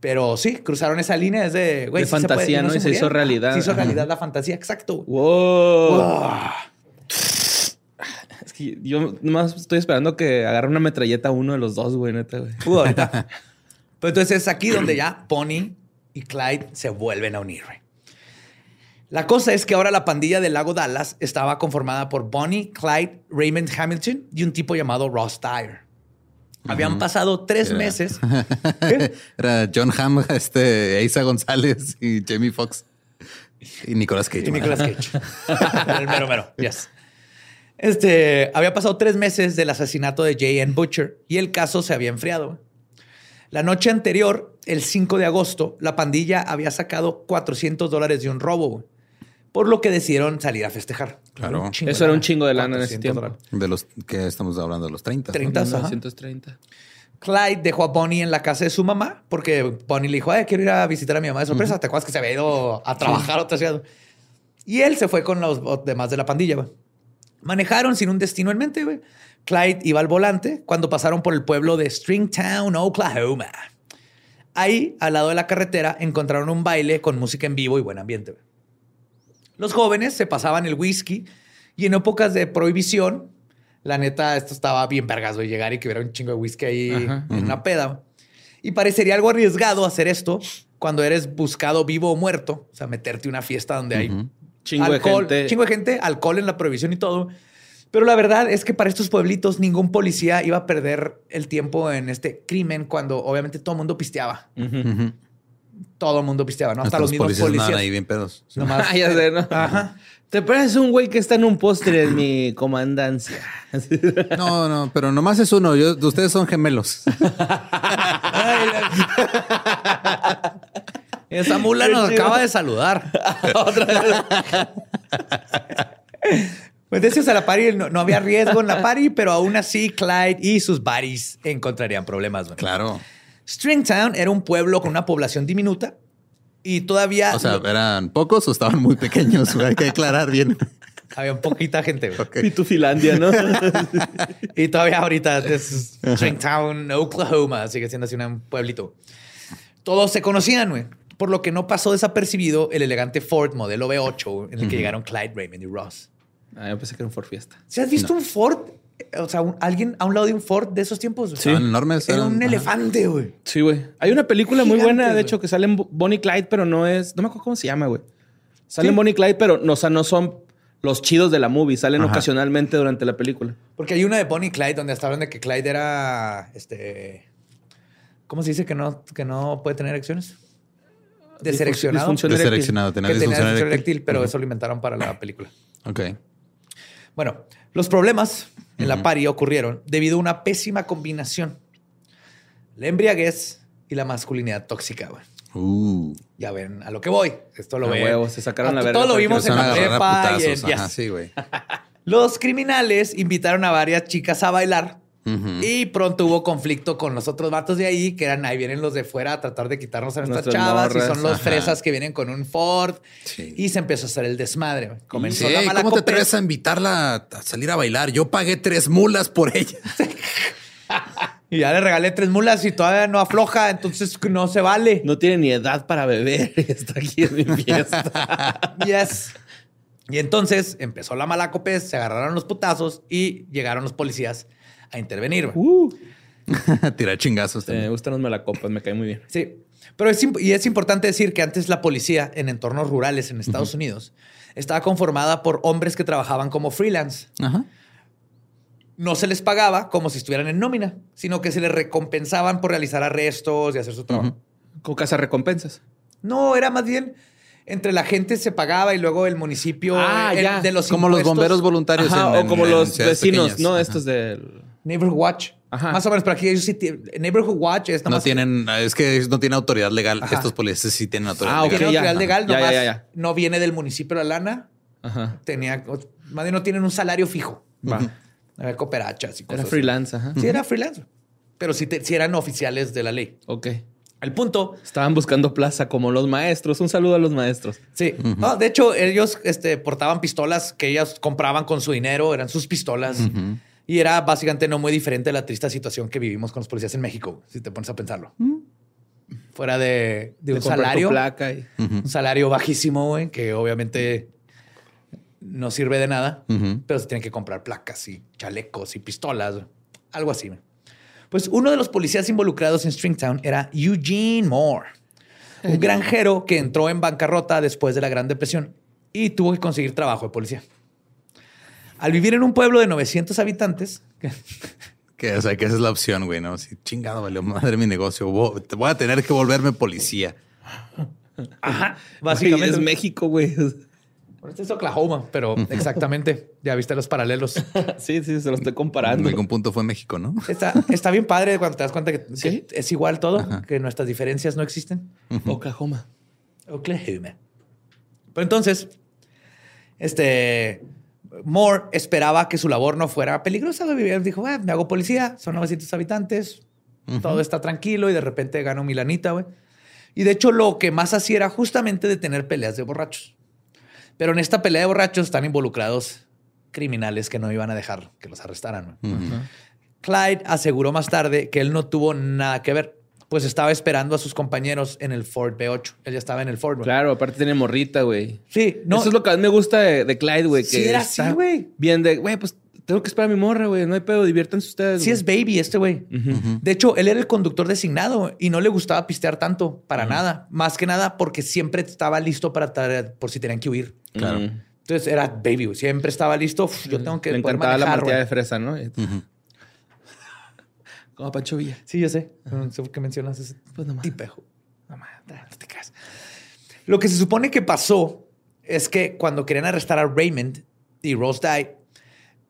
Speaker 2: Pero sí, cruzaron esa línea es de, güey,
Speaker 3: De
Speaker 2: se
Speaker 3: fantasía, ¿no? Y se hizo realidad.
Speaker 2: Se hizo
Speaker 3: Ajá.
Speaker 2: realidad la fantasía, exacto.
Speaker 3: Wow. Es que yo nomás estoy esperando que agarre una metralleta a uno de los dos, güey, neta, güey.
Speaker 2: Uh, ahorita. Pero entonces es aquí donde ya Bonnie y Clyde se vuelven a unir. La cosa es que ahora la pandilla del lago Dallas estaba conformada por Bonnie, Clyde, Raymond Hamilton y un tipo llamado Ross Dyer. Habían pasado tres
Speaker 1: Era-
Speaker 2: meses.
Speaker 1: Era John Hamm, este, Isa González y Jamie Foxx. Y Nicolas Cage.
Speaker 2: Y Nicolas Cage. el mero mero. Yes. Este, había pasado tres meses del asesinato de J.N. Butcher y el caso se había enfriado. La noche anterior, el 5 de agosto, la pandilla había sacado 400 dólares de un robo, güey, por lo que decidieron salir a festejar.
Speaker 1: Claro.
Speaker 3: Eso era un chingo de lana en ese
Speaker 2: 400
Speaker 3: tiempo.
Speaker 2: dólares.
Speaker 1: De los que estamos hablando de los 30. ¿no?
Speaker 2: 30. ajá.
Speaker 3: 1930.
Speaker 2: Clyde dejó a Bonnie en la casa de su mamá porque Bonnie le dijo, Ay, quiero ir a visitar a mi mamá de sorpresa. ¿Te acuerdas que se había ido a trabajar a otra ciudad? Y él se fue con los demás de la pandilla. güey. Manejaron sin un destino en mente. güey. Clyde iba al volante cuando pasaron por el pueblo de Stringtown, Oklahoma. Ahí, al lado de la carretera, encontraron un baile con música en vivo y buen ambiente. Los jóvenes se pasaban el whisky y en épocas de prohibición, la neta, esto estaba bien vergas, güey, llegar y que hubiera un chingo de whisky ahí
Speaker 3: Ajá.
Speaker 2: en una peda. Y parecería algo arriesgado hacer esto cuando eres buscado vivo o muerto, o sea, meterte a una fiesta donde hay
Speaker 3: Chingo de gente.
Speaker 2: chingo de gente, alcohol en la prohibición y todo. Pero la verdad es que para estos pueblitos ningún policía iba a perder el tiempo en este crimen cuando obviamente todo el mundo pisteaba. Todo el mundo pisteaba, ¿no? Hasta,
Speaker 1: Hasta
Speaker 2: los, mismos policías.
Speaker 1: andaban ahí bien pedos.
Speaker 2: Nomás-
Speaker 3: Ah, ya sé, ¿no?
Speaker 2: Ajá.
Speaker 3: Te pareces un güey que está en un postre en mi comandancia.
Speaker 1: No, no, pero nomás es uno. Yo, ustedes son gemelos.
Speaker 2: Esa mula nos acaba de saludar. Otra vez. Pues de eso, a la party no, no había riesgo en la party, pero aún así Clyde y sus buddies encontrarían problemas.
Speaker 1: Claro.
Speaker 2: Stringtown era un pueblo con una población diminuta y todavía
Speaker 1: O sea, ¿eran pocos o estaban muy pequeños? Hay que aclarar bien.
Speaker 2: había poquita gente. güey.
Speaker 1: Ok.
Speaker 3: Pitufilandia, ¿no?
Speaker 2: Y todavía ahorita es Stringtown, Oklahoma, sigue siendo así un pueblito. Todos se conocían, güey. Por lo que no pasó desapercibido el elegante Ford modelo V8 en el que llegaron Clyde, Raymond y Ross.
Speaker 3: Ah, yo pensé que era un Ford Fiesta.
Speaker 2: ¿Se has visto un Ford? O sea, un- alguien a un lado de un Ford de esos tiempos. güey?
Speaker 1: Estaban enormes.
Speaker 2: Era
Speaker 1: eran-
Speaker 2: un
Speaker 1: ajá.
Speaker 2: elefante, güey.
Speaker 3: Sí, güey. Hay una película muy
Speaker 2: Gigantes,
Speaker 3: buena, de
Speaker 2: güey.
Speaker 3: hecho, que salen Bo- Bonnie y Clyde, pero no es. No me acuerdo cómo se llama, güey. Salen
Speaker 2: Sí.
Speaker 3: Bonnie y Clyde, pero no, o sea, no son los chidos de la movie. Salen
Speaker 1: Ajá.
Speaker 3: ocasionalmente durante la película.
Speaker 2: Porque hay una de Bonnie y Clyde donde hasta hablan de que Clyde era este. ¿Cómo se dice que no, que no puede tener erecciones? Desereccionado.
Speaker 3: disfunción.
Speaker 1: Desereccionado, tenía
Speaker 2: que tenía
Speaker 1: disfunción eréctil.
Speaker 2: pero eso lo inventaron para la película.
Speaker 1: Ok.
Speaker 2: Bueno, los problemas en la party ocurrieron debido a una pésima combinación. La embriaguez y la masculinidad tóxica, güey.
Speaker 1: Uh.
Speaker 2: Ya ven a lo que voy. Esto lo
Speaker 3: huevo, se sacaron la verga
Speaker 2: Todo lo vimos en la prepa y en-.
Speaker 1: Ajá,
Speaker 2: yes.
Speaker 1: sí, güey.
Speaker 2: Los criminales invitaron a varias chicas a bailar Y pronto hubo conflicto con los otros vatos de ahí, que eran ahí vienen los de fuera a tratar de quitarnos a nuestras chavas y son los
Speaker 1: ajá.
Speaker 2: fresas que vienen con un Ford
Speaker 1: Sí.
Speaker 2: y se empezó a hacer el desmadre. Comenzó
Speaker 1: Sí,
Speaker 2: la mala
Speaker 1: ¿Cómo te atreves a invitarla a salir a bailar? Yo pagué tres mulas por ella.
Speaker 2: Y ya le regalé tres mulas y todavía no afloja, entonces no se vale.
Speaker 3: No tiene ni edad para beber. Está aquí en mi fiesta.
Speaker 2: Yes. Y entonces empezó la malacope, se agarraron los putazos y llegaron los policías a intervenir.
Speaker 3: uh,
Speaker 1: Tirar chingazos
Speaker 3: me
Speaker 1: también.
Speaker 3: gustan los malacopas, me cae muy bien.
Speaker 2: Sí. Pero es, y es importante decir que antes la policía en entornos rurales en Estados Unidos estaba conformada por hombres que trabajaban como freelance.
Speaker 1: Ajá.
Speaker 2: No se les pagaba como si estuvieran en nómina, sino que se les recompensaban por realizar arrestos y hacer su trabajo.
Speaker 3: Con casa recompensas.
Speaker 2: No, era más bien entre la gente se pagaba y luego el municipio
Speaker 3: Ah,
Speaker 2: el-
Speaker 3: ya.
Speaker 2: de los
Speaker 1: Como los bomberos voluntarios.
Speaker 3: Ajá,
Speaker 1: en-
Speaker 3: o como
Speaker 1: en
Speaker 3: los vecinos,
Speaker 1: pequeñas.
Speaker 3: ¿no?
Speaker 1: Ajá.
Speaker 3: Estos del.
Speaker 2: Neighborhood Watch.
Speaker 3: Ajá.
Speaker 2: Más o menos, pero aquí ellos sí tienen- Neighborhood Watch es
Speaker 1: No tienen, es que no tienen autoridad legal.
Speaker 2: Ajá.
Speaker 1: Estos policías sí tienen autoridad
Speaker 3: Ah, ok,
Speaker 2: tiene
Speaker 1: legal.
Speaker 3: ya.
Speaker 2: autoridad legal,
Speaker 3: ya,
Speaker 2: nomás
Speaker 3: ya, ya.
Speaker 2: no viene del municipio la lana,
Speaker 3: Ajá.
Speaker 2: tenía, más bien no tienen un salario fijo.
Speaker 3: Va.
Speaker 2: Había cooperachas y cosas.
Speaker 3: Era freelance, ajá.
Speaker 2: Sí, era freelance. Pero sí, te- sí eran oficiales de la ley.
Speaker 3: Ok.
Speaker 2: El punto,
Speaker 3: Estaban buscando plaza como los maestros. Un saludo a los maestros.
Speaker 2: sí. No, de hecho, ellos este, portaban pistolas que ellas compraban con su dinero, eran sus pistolas. Y era básicamente no muy diferente a la triste situación que vivimos con los policías en México, si te pones a pensarlo. Fuera de, de un
Speaker 3: De
Speaker 2: salario.
Speaker 3: placa y-
Speaker 2: Un salario bajísimo, güey, que obviamente no sirve de nada, pero se tienen que comprar placas y chalecos y pistolas, güey. algo así. güey. Pues uno de los policías involucrados en Stringtown era Eugene Moore, un granjero que entró en bancarrota después de la Gran Depresión y tuvo que conseguir trabajo de policía. Al vivir en un pueblo de 900 habitantes,
Speaker 1: Que, o sea, que esa es la opción, güey, ¿no? Si chingado, valió madre mi negocio. Voy, te voy a tener que volverme policía.
Speaker 2: ajá,
Speaker 3: Básicamente. es México, güey.
Speaker 2: Bueno, Este es Oklahoma, pero exactamente, ya viste los paralelos.
Speaker 3: sí, sí, se lo estoy
Speaker 1: En
Speaker 3: comparando.
Speaker 1: algún punto fue México, ¿no?
Speaker 2: Está, está bien padre cuando te das cuenta que,
Speaker 3: Sí.
Speaker 2: que es igual todo, que nuestras diferencias no existen.
Speaker 3: Oklahoma.
Speaker 2: Oklahoma. Pero entonces, este Moore esperaba que su labor no fuera peligrosa. Dijo, "Ah, me hago policía, son 900 habitantes, todo está tranquilo y de repente gano mi lanita, güey. Y de hecho, lo que más hacía era justamente detener peleas de borrachos. Pero en esta pelea de borrachos están involucrados criminales que no iban a dejar que los arrestaran. Clyde aseguró más tarde que él no tuvo nada que ver, pues estaba esperando a sus compañeros en el Ford B8. Él ya estaba en el Ford. güey.
Speaker 3: Claro, aparte tiene morrita, güey.
Speaker 2: Sí, no.
Speaker 3: Eso es lo que a mí me gusta de, de Clyde, güey.
Speaker 2: Sí, era
Speaker 3: está
Speaker 2: así, güey.
Speaker 3: Bien de, güey, pues tengo que esperar a mi morra, güey. No hay pedo, diviértanse ustedes.
Speaker 2: Sí
Speaker 3: güey.
Speaker 2: es baby este güey. De hecho, él era el conductor designado y no le gustaba pistear tanto, para nada. Más que nada porque siempre estaba listo para por si tenían que huir.
Speaker 1: Claro.
Speaker 2: Entonces era baby, güey. siempre estaba listo. Uf, yo tengo que
Speaker 3: Le
Speaker 2: poder
Speaker 3: encantaba la partida de fresa, ¿no? Como a Pancho Villa.
Speaker 2: Sí, yo sé. No sé por qué mencionas ese
Speaker 3: Pues nomás.
Speaker 2: tipejo. No, ma- no te creas. Lo que se supone que pasó es que cuando querían arrestar a Raymond y Rose Dye,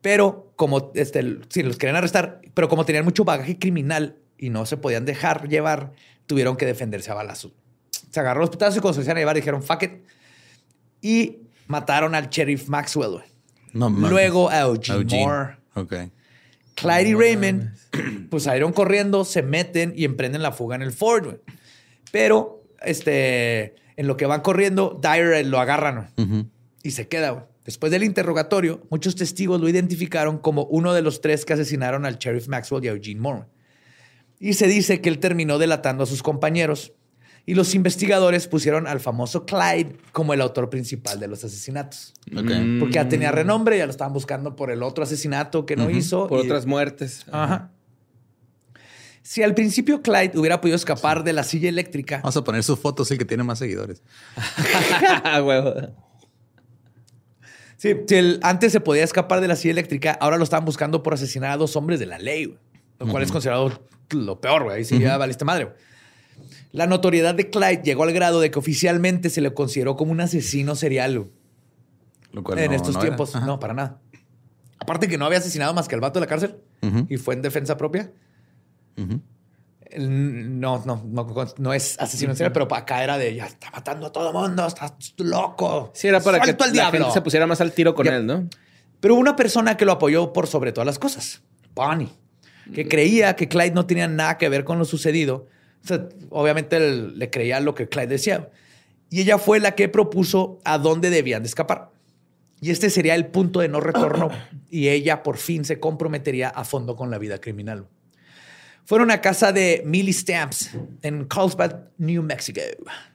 Speaker 2: pero como este, sí, los querían arrestar, pero como tenían mucho bagaje criminal y no se podían dejar llevar, tuvieron que defenderse a balazos. Se agarró los putazos y cuando se iban a llevar dijeron fuck it. Y mataron al sheriff Maxwell, güey.
Speaker 1: No mames.
Speaker 2: Luego a Eugene, Moore.
Speaker 1: Ok.
Speaker 2: Clyde y Raymond, pues salieron corriendo, se meten y emprenden la fuga en el Ford, güey. Pero, este, en lo que van corriendo, Dyer lo agarran güey, y se queda, güey. Después del interrogatorio, muchos testigos lo identificaron como uno de los tres que asesinaron al sheriff Maxwell y a Eugene Moore. Y se dice que él terminó delatando a sus compañeros. Y los investigadores pusieron al famoso Clyde como el autor principal de los asesinatos. Porque ya tenía renombre, ya lo estaban buscando por el otro asesinato que no hizo.
Speaker 3: Por
Speaker 2: y-
Speaker 3: otras muertes.
Speaker 2: Ajá. Si al principio Clyde hubiera podido escapar de la silla eléctrica,
Speaker 1: Vamos a poner su foto, es el que tiene más seguidores.
Speaker 3: Ah,
Speaker 2: sí, si él antes se podía escapar de la silla eléctrica, ahora lo estaban buscando por asesinar a dos hombres de la ley, güey. lo cual es considerado lo peor, güey. Ahí sí ya valiste madre. güey. La notoriedad de Clyde llegó al grado de que oficialmente se le consideró como un asesino serial
Speaker 1: Lo cual
Speaker 2: en
Speaker 1: no-
Speaker 2: estos
Speaker 1: no
Speaker 2: tiempos. No, para nada. Aparte que no había asesinado más que al vato de la cárcel y fue en defensa propia. No, no, no, no es asesino en serie, pero acá era de ya está matando a todo mundo, estás loco.
Speaker 3: Sí, era para que
Speaker 2: al
Speaker 3: la gente se pusiera más al tiro con él, ¿no?
Speaker 2: Pero hubo una persona que lo apoyó por sobre todas las cosas, Bonnie, que creía que Clyde no tenía nada que ver con lo sucedido. O sea, obviamente él le creía lo que Clyde decía. Y ella fue la que propuso a dónde debían de escapar. Y este sería el punto de no retorno. y ella por fin se comprometería a fondo con la vida criminal. Fueron a casa de Millie Stamps en Carlsbad, New Mexico.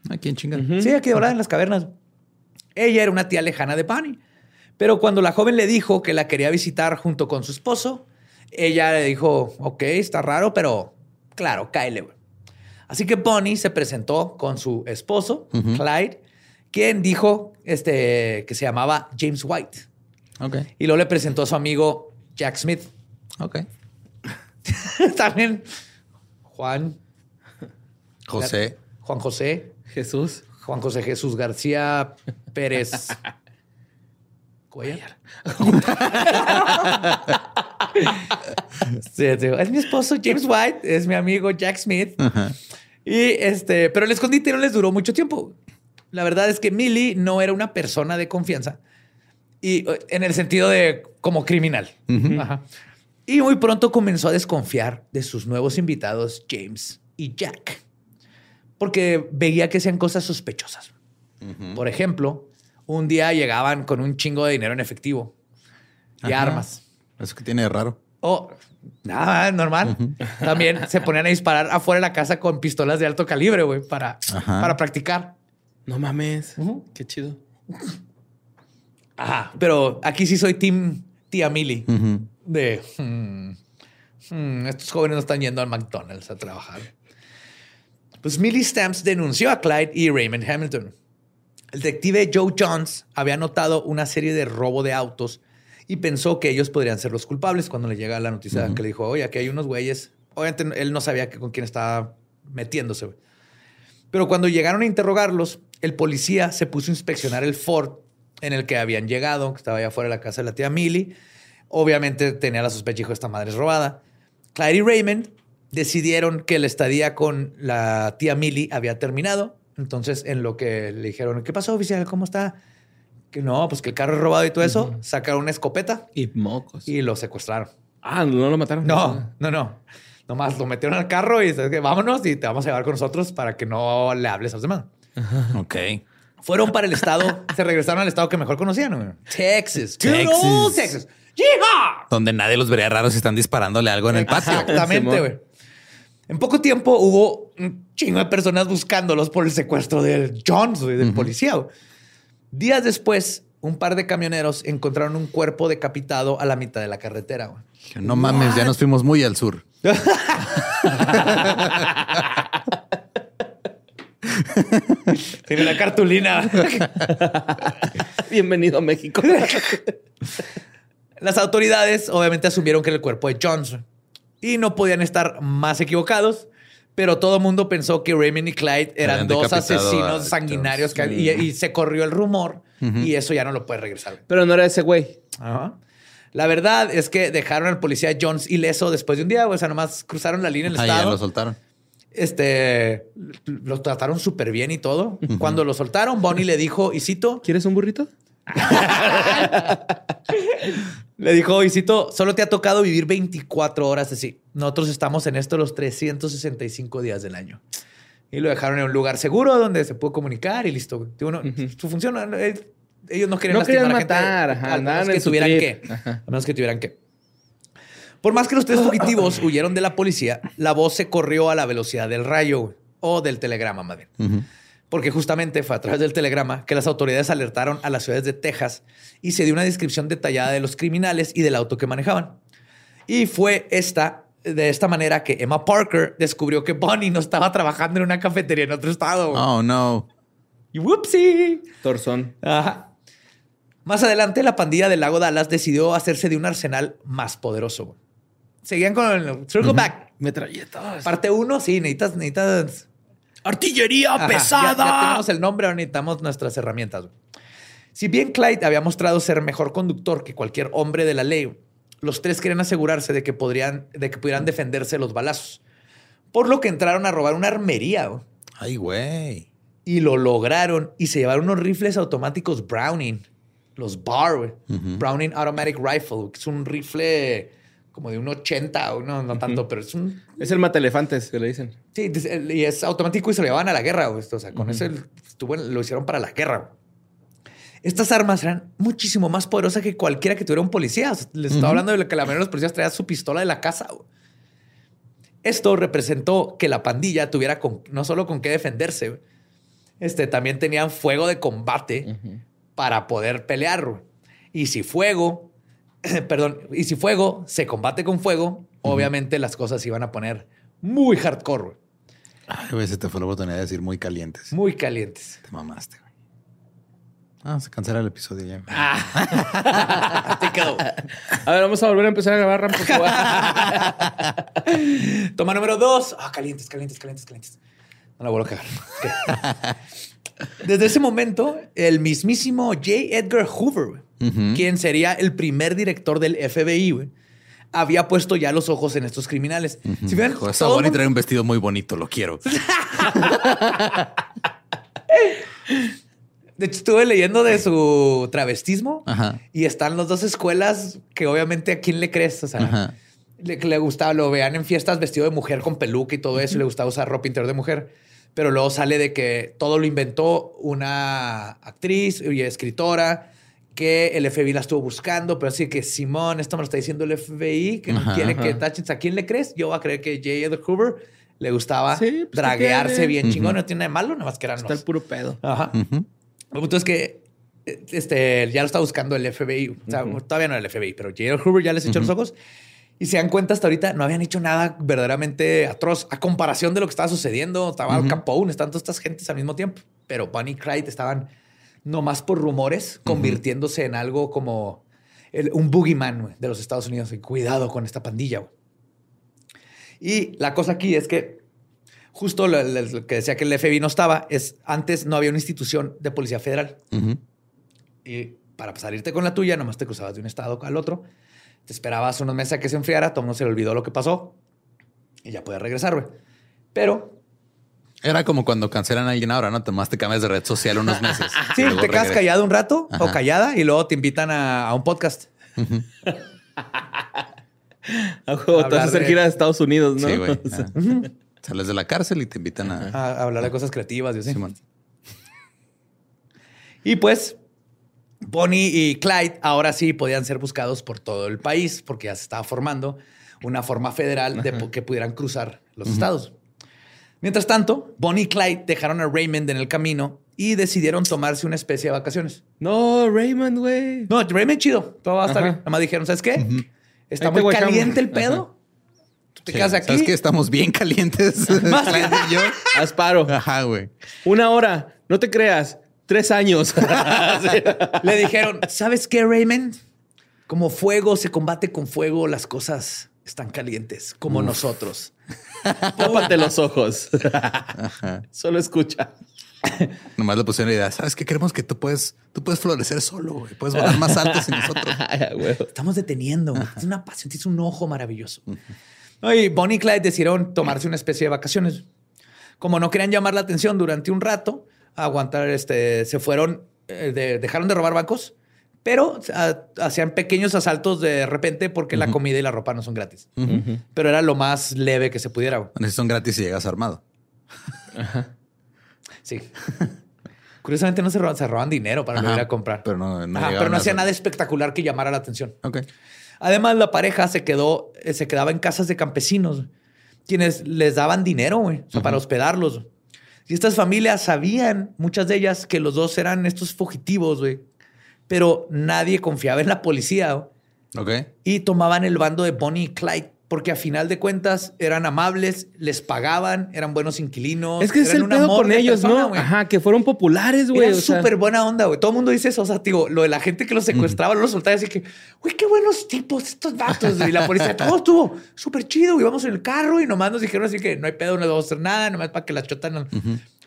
Speaker 1: ¿A quién chinga?
Speaker 2: Sí, aquí de volada en las cavernas. Ella era una tía lejana de Bunny. Pero cuando la joven le dijo que la quería visitar junto con su esposo, ella le dijo, ok, está raro, pero claro, cáele. Güey". Así que Bonnie se presentó con su esposo, Clyde, quien dijo este, que se llamaba James White.
Speaker 1: Ok.
Speaker 2: Y luego le presentó a su amigo Jack Smith.
Speaker 1: Ok.
Speaker 2: También Juan,
Speaker 1: José.
Speaker 2: Juan José,
Speaker 3: Jesús.
Speaker 2: Juan José Jesús García Pérez. Cuellar. Sí, sí, es mi esposo James White, es mi amigo Jack Smith. Y este, pero el escondite no les duró mucho tiempo. La verdad es que Millie no era una persona de confianza y eh, en el sentido de como criminal. Ajá. Y muy pronto comenzó a desconfiar de sus nuevos invitados, James y Jack, porque veía que hacían cosas sospechosas. Por ejemplo, un día llegaban con un chingo de dinero en efectivo y
Speaker 1: Ajá.
Speaker 2: armas.
Speaker 1: Eso que tiene de raro.
Speaker 2: Oh, nada, normal. También se ponían a disparar afuera de la casa con pistolas de alto calibre, güey, para,
Speaker 1: Ajá.
Speaker 2: para practicar.
Speaker 3: No mames. Qué chido.
Speaker 2: Ajá. Pero aquí sí soy team tía Millie.
Speaker 1: Ujú.
Speaker 2: De hmm, hmm, estos jóvenes no están yendo al McDonald's a trabajar. Pues Millie Stamps denunció a Clyde y Raymond Hamilton. El detective Joe Jones había notado una serie de robo de autos y pensó que ellos podrían ser los culpables cuando le llega la noticia que le dijo, oye, aquí hay unos güeyes. Obviamente él no sabía que- con quién estaba metiéndose. Pero cuando llegaron a interrogarlos, el policía se puso a inspeccionar el Ford en el que habían llegado, que estaba allá afuera de la casa de la tía Millie. Obviamente tenía la sospecha, dijo, esta madre es robada. Clyde y Raymond decidieron que la estadía con la tía Millie había terminado. Entonces, en lo que le dijeron, ¿qué pasó, oficial? ¿Cómo está? Que no, pues que el carro es robado y todo eso. Sacaron una escopeta
Speaker 3: Y mocos.
Speaker 2: y lo secuestraron.
Speaker 3: Ah, no lo mataron.
Speaker 2: No, no, no. Nomás lo metieron al carro y dices que vámonos y te vamos a llevar con nosotros para que no le hables a los demás.
Speaker 1: Ok.
Speaker 2: Fueron para el estado, se regresaron al estado que mejor conocían. Texas.
Speaker 1: Texas.
Speaker 2: Texas. ¡Yeehaw!
Speaker 1: Donde nadie los vería raros si están disparándole algo en el patio.
Speaker 2: Exactamente, güey. En poco tiempo hubo un chingo de personas buscándolos por el secuestro del Jones, del policía. Días después, un par de camioneros encontraron un cuerpo decapitado a la mitad de la carretera. güey.
Speaker 1: No mames, ya nos fuimos muy al sur.
Speaker 2: Tiene la cartulina.
Speaker 3: Bienvenido a México.
Speaker 2: Las autoridades obviamente asumieron que era el cuerpo de Jones y no podían estar más equivocados, pero todo el mundo pensó que Raymond y Clyde eran dos asesinos sanguinarios que- y, y se corrió el rumor y eso ya no lo puede regresar.
Speaker 3: Pero no era ese güey.
Speaker 2: Ajá. La verdad es que dejaron al policía Jones ileso después de un día, güey. o sea, nomás cruzaron la línea del
Speaker 1: Ah, ya
Speaker 2: estado.
Speaker 1: lo soltaron.
Speaker 2: Este, los trataron súper bien y todo. Cuando lo soltaron, Bonnie le dijo, y cito,
Speaker 3: ¿Quieres un burrito?
Speaker 2: le dijo, y cito, solo te ha tocado vivir 24 horas así. Nosotros estamos en esto los 365 días del año. Y lo dejaron en un lugar seguro donde se pudo comunicar y listo. Uno, Su función, eh, ellos no querían
Speaker 3: No querían
Speaker 2: a gente,
Speaker 3: matar, ajá,
Speaker 2: al menos que tuvieran
Speaker 3: trip.
Speaker 2: que.
Speaker 3: Ajá.
Speaker 2: A menos que tuvieran que. Por más que los tres fugitivos huyeron de la policía, la voz se corrió a la velocidad del rayo o del telegrama, más bien. Porque justamente fue a través del telegrama que las autoridades alertaron a las ciudades de Texas y se dio una descripción detallada de los criminales y del auto que manejaban. Y fue esta, de esta manera que Emma Parker descubrió que Bonnie no estaba trabajando en una cafetería en otro estado.
Speaker 1: Oh, no.
Speaker 2: Y whoopsie.
Speaker 3: Torzón.
Speaker 2: Ajá. Más adelante, la pandilla del lago Dallas decidió hacerse de un arsenal más poderoso. Seguían con el Circle Back.
Speaker 3: Metralletas.
Speaker 2: Parte uno, sí, necesitas, necesitas
Speaker 3: Artillería
Speaker 2: Ajá, Ya, ya tenemos el nombre, ahora necesitamos nuestras herramientas. Si bien Clyde había mostrado ser mejor conductor que cualquier hombre de la ley, los tres querían asegurarse de que, podrían, de que pudieran defenderse los balazos. Por lo que entraron a robar una armería güey,
Speaker 1: Ay, güey.
Speaker 2: y lo lograron y se llevaron unos rifles automáticos Browning, los BAR, güey. Browning Automatic Rifle, que es un rifle como de un 80, o no, no tanto, pero es un
Speaker 3: Es el matelefantes que le dicen.
Speaker 2: Sí, y es automático y se lo llevaban a la guerra. güey. O sea, con eso estuvo lo hicieron para la guerra. güey. Estas armas eran muchísimo más poderosas que cualquiera que tuviera un policía. O sea, les estaba hablando de que la mayoría de los policías traían su pistola de la casa. güey. Esto representó que la pandilla tuviera con- no solo con qué defenderse, este, también tenían fuego de combate para poder pelear. Y si fuego, perdón, y si fuego se combate con fuego, obviamente las cosas se iban a poner muy hardcore.
Speaker 1: Ay, güey, se te fue la oportunidad de decir muy calientes.
Speaker 2: muy calientes.
Speaker 1: Te mamaste, güey. Ah, se cancela el episodio ya.
Speaker 2: Te quedó.
Speaker 3: A ver, vamos a volver a empezar a grabar Rampo.
Speaker 2: Toma número dos. Ah, calientes, calientes, calientes, calientes. No la vuelvo a cagar. Desde ese momento, el mismísimo J. Edgar Hoover, güey, quien sería el primer director del FBI, güey, había puesto ya los ojos en estos criminales. Si ven,
Speaker 1: Joder, esa
Speaker 2: todo
Speaker 1: Bonnie
Speaker 2: mundo-
Speaker 1: trae un vestido muy bonito, lo quiero.
Speaker 2: De hecho, estuve leyendo de su travestismo
Speaker 1: Ajá.
Speaker 2: y están las dos escuelas que obviamente a quién le crees. O sea, le, le gustaba, lo vean en fiestas vestido de mujer con peluca y todo eso, y le gustaba usar ropa interior de mujer. Pero luego sale de que todo lo inventó una actriz y escritora que el FBI la estuvo buscando, pero así que Simón, esto me lo está diciendo el FBI, que
Speaker 1: Ajá,
Speaker 2: quiere
Speaker 3: ajá.
Speaker 2: que tachen. ¿A quién le crees? Yo voy a creer que J. Edgar Hoover le gustaba
Speaker 3: Sí, pues, ¿qué
Speaker 2: draguearse bien chingón. No tiene nada de malo, nada más que eran
Speaker 3: Está el puro pedo.
Speaker 2: Ajá. El punto es que eh, este, ya lo está buscando el FBI. O sea, todavía no el FBI, pero J. Edgar Hoover ya les echó los ojos. Y se dan cuenta hasta ahorita, no habían hecho nada verdaderamente atroz a comparación de lo que estaba sucediendo. Estaba Al Capone, están todas estas gentes al mismo tiempo. Pero Bonnie y Clyde estaban nomás por rumores, convirtiéndose en algo como el- un boogeyman de los Estados Unidos. Y cuidado con esta pandilla. güey. Y la cosa aquí es que justo lo, lo- lo que decía que el FBI no estaba, es antes no había una institución de policía federal. Y para salirte con la tuya, nomás te cruzabas de un estado al otro. Te esperabas unos meses a que se enfriara, todo el mundo se le olvidó lo que pasó y ya podías regresar, güey. Pero
Speaker 1: Era como cuando cancelan a alguien ahora, ¿no? Tomás te cambias de red social unos meses.
Speaker 2: sí, te quedas callado un rato o callada y luego te invitan a, a un podcast.
Speaker 3: A te vas a
Speaker 2: Hablar
Speaker 3: hacer
Speaker 2: de-
Speaker 3: gira a Estados Unidos, ¿no?
Speaker 1: Sí, güey.
Speaker 3: O sea.
Speaker 1: Sales de la cárcel y te invitan a...
Speaker 2: A, a hablar de cosas creativas y así.
Speaker 1: Simón.
Speaker 2: Y pues, Bonnie y Clyde ahora sí podían ser buscados por todo el país porque ya se estaba formando una forma federal de que pudieran cruzar los estados. Mientras tanto, Bonnie y Clyde dejaron a Raymond en el camino y decidieron tomarse una especie de vacaciones.
Speaker 3: No, Raymond, güey.
Speaker 2: No, Raymond chido, todo va a estar
Speaker 3: Ajá.
Speaker 2: bien. Nada más dijeron, ¿sabes qué? Está muy caliente el pedo. Tú te
Speaker 1: Sí,
Speaker 2: quedas aquí.
Speaker 1: ¿Sabes que Estamos bien calientes.
Speaker 2: Más
Speaker 1: yo.
Speaker 3: Haz paro.
Speaker 1: Ajá, güey.
Speaker 3: Una hora. No te creas. Tres años.
Speaker 2: Le dijeron, ¿sabes qué, Raymond? Como fuego se combate con fuego, las cosas están calientes, como nosotros.
Speaker 3: Tápate los ojos. Solo escucha.
Speaker 1: Nomás le pusieron la idea. ¿Sabes qué? Queremos que tú puedes, tú puedes florecer solo, güey. Puedes volar más alto sin nosotros.
Speaker 2: Estamos deteniendo. Es una pasión, es un ojo maravilloso. Y Bonnie y Clyde decidieron tomarse una especie de vacaciones. Como no querían llamar la atención durante un rato, aguantar, este, se fueron, eh, de- dejaron de robar bancos, pero hacían pequeños asaltos de repente porque la comida y la ropa no son gratis. Pero era lo más leve que se pudiera.
Speaker 1: Bueno, si son gratis y llegas armado.
Speaker 2: Sí. Curiosamente no se roban, se roban dinero para
Speaker 1: Ajá,
Speaker 2: no ir a comprar.
Speaker 1: pero no- no
Speaker 2: Ajá, pero no hacía nada espectacular que llamara la atención.
Speaker 1: Ok.
Speaker 2: Además, la pareja se quedó, eh, se quedaba en casas de campesinos, quienes les daban dinero, güey, o sea, para hospedarlos. Y estas familias sabían, muchas de ellas, que los dos eran estos fugitivos, güey. Pero nadie confiaba en la policía güey,
Speaker 1: Ok.
Speaker 2: y tomaban el bando de Bonnie y Clyde, porque a final de cuentas eran amables, les pagaban, eran buenos inquilinos.
Speaker 3: Es que es el
Speaker 2: un
Speaker 3: pedo
Speaker 2: amor
Speaker 3: con ellos,
Speaker 2: persona,
Speaker 3: ¿no? Ajá, que fueron populares, güey.
Speaker 2: Era
Speaker 3: sea.
Speaker 2: súper buena onda, güey. Todo el mundo dice eso. O sea, digo, lo de la gente que los secuestraba, los soltaba, así que, güey, qué buenos tipos estos vatos. Y la policía, todo estuvo súper chido. Íbamos en el carro y nomás nos dijeron así que no hay pedo, no les vamos a hacer nada, nomás para que las chotan. no.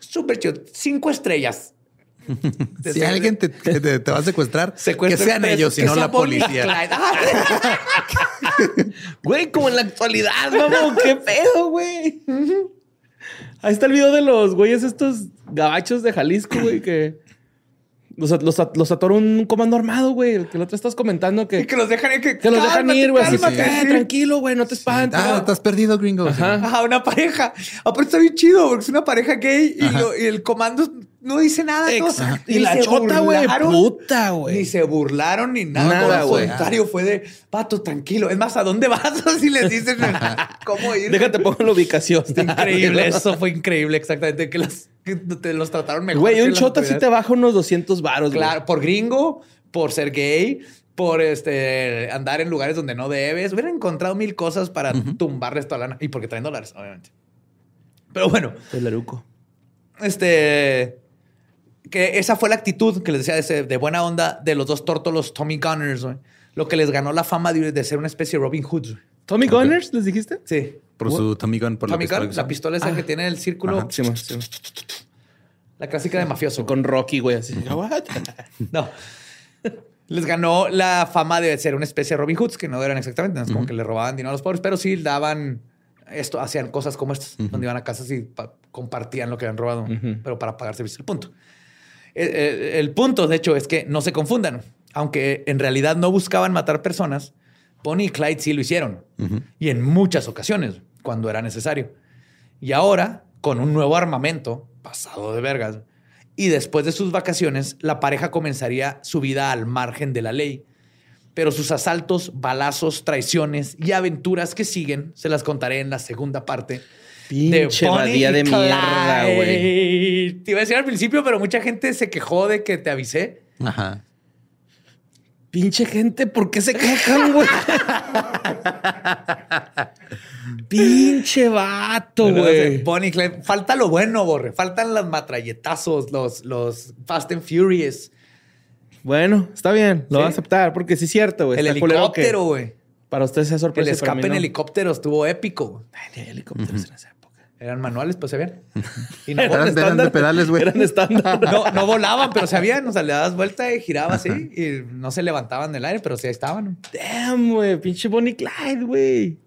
Speaker 2: Súper chido. Cinco estrellas.
Speaker 1: Si alguien te, te- te va a secuestrar, que sean ellos y no la policía.
Speaker 3: Güey, como en la actualidad, vamos, qué pedo, güey. Ahí está el video de los güeyes estos gabachos de Jalisco, güey, que los, los, los atoró un comando armado, güey. El que el otro estás comentando que,
Speaker 2: y que los dejan ir. Que,
Speaker 3: que los dejan ir, güey. "Eh,
Speaker 2: sí.
Speaker 3: Tranquilo, güey, no te espantes.
Speaker 1: Ah, estás perdido, gringo.
Speaker 3: Ajá.
Speaker 2: Ajá, una pareja. Aparte está bien chido porque es una pareja gay y, lo- y el comando no dice nada.
Speaker 3: Exacto.
Speaker 2: Ni
Speaker 3: Y la
Speaker 2: se
Speaker 3: chota, güey,
Speaker 2: burlaron,
Speaker 3: puta, güey.
Speaker 2: Ni se burlaron ni nada.
Speaker 3: Güey.
Speaker 2: contrario, fue de, pato, tranquilo. Es más, ¿a dónde vas? Así les dicen cómo ir.
Speaker 3: Déjate pongo la ubicación.
Speaker 2: Está increíble. Eso fue increíble, exactamente. Que los, que te los trataron mejor.
Speaker 3: Güey, un chota sí te baja unos 200 varos, güey.
Speaker 2: Claro, por gringo, por ser gay, por este andar en lugares donde no debes. Hubieran encontrado mil cosas para tumbarles toda la lana. Y porque traen dólares, obviamente. Pero bueno,
Speaker 3: El eruco.
Speaker 2: este. Que esa fue la actitud que les decía de, ese- de buena onda de los dos tórtolos Tommy Gunners, güey. Lo que les ganó la fama de, de ser una especie de Robin Hood. güey.
Speaker 3: ¿Tommy Gunners les dijiste?
Speaker 2: Sí.
Speaker 1: Por su Tommy Gun, por
Speaker 2: Tommy
Speaker 1: la pistola.
Speaker 2: La pistola esa
Speaker 3: Ah.
Speaker 2: que tiene el círculo.
Speaker 3: Sí, man, sí, man.
Speaker 2: La clásica de mafioso.
Speaker 3: Con Rocky, güey, así. What?
Speaker 2: No. Les ganó la fama de ser una especie de Robin Hoods, que no eran exactamente, no es como que le robaban dinero a los pobres, pero sí daban esto, hacían cosas como estas, donde iban a casas y pa- compartían lo que habían robado, pero para pagar servicio. El punto. El, el- el punto, de hecho, es que no se confundan. Aunque en realidad no buscaban matar personas, Bonnie y Clyde sí lo hicieron. Y en muchas ocasiones, cuando era necesario. Y ahora, con un nuevo armamento, pasado de vergas, y después de sus vacaciones, la pareja comenzaría su vida al margen de la ley. Pero sus asaltos, balazos, traiciones y aventuras que siguen, se las contaré en la segunda parte.
Speaker 3: Pinche
Speaker 2: Bonnie
Speaker 3: de mierda, güey.
Speaker 2: Te iba a decir al principio, pero mucha gente se quejó de que te avisé.
Speaker 1: Ajá.
Speaker 3: Pinche gente, ¿por qué se quejan, güey? Pinche vato, güey.
Speaker 2: Falta lo bueno, Borre. Faltan los matralletazos, los, los Fast and Furious.
Speaker 3: Bueno, está bien, lo
Speaker 2: ¿Sí?
Speaker 3: voy a aceptar, porque sí es cierto, güey.
Speaker 2: el
Speaker 3: Está
Speaker 2: helicóptero, güey.
Speaker 3: Para usted sea
Speaker 2: El
Speaker 3: sorpresa. mí
Speaker 2: escape en
Speaker 3: no.
Speaker 2: helicóptero estuvo épico.
Speaker 3: Ay, ni hay helicópteros en esa.
Speaker 2: Eran manuales, pues se. Y no,
Speaker 1: Eran- eran de pedales, güey.
Speaker 3: Eran estándar.
Speaker 2: no, no volaban, pero se habían. O sea, le dabas vuelta y giraba así. Y no se levantaban del aire, pero sí ahí estaban.
Speaker 3: Damn, güey. Pinche Bonnie Clyde, güey.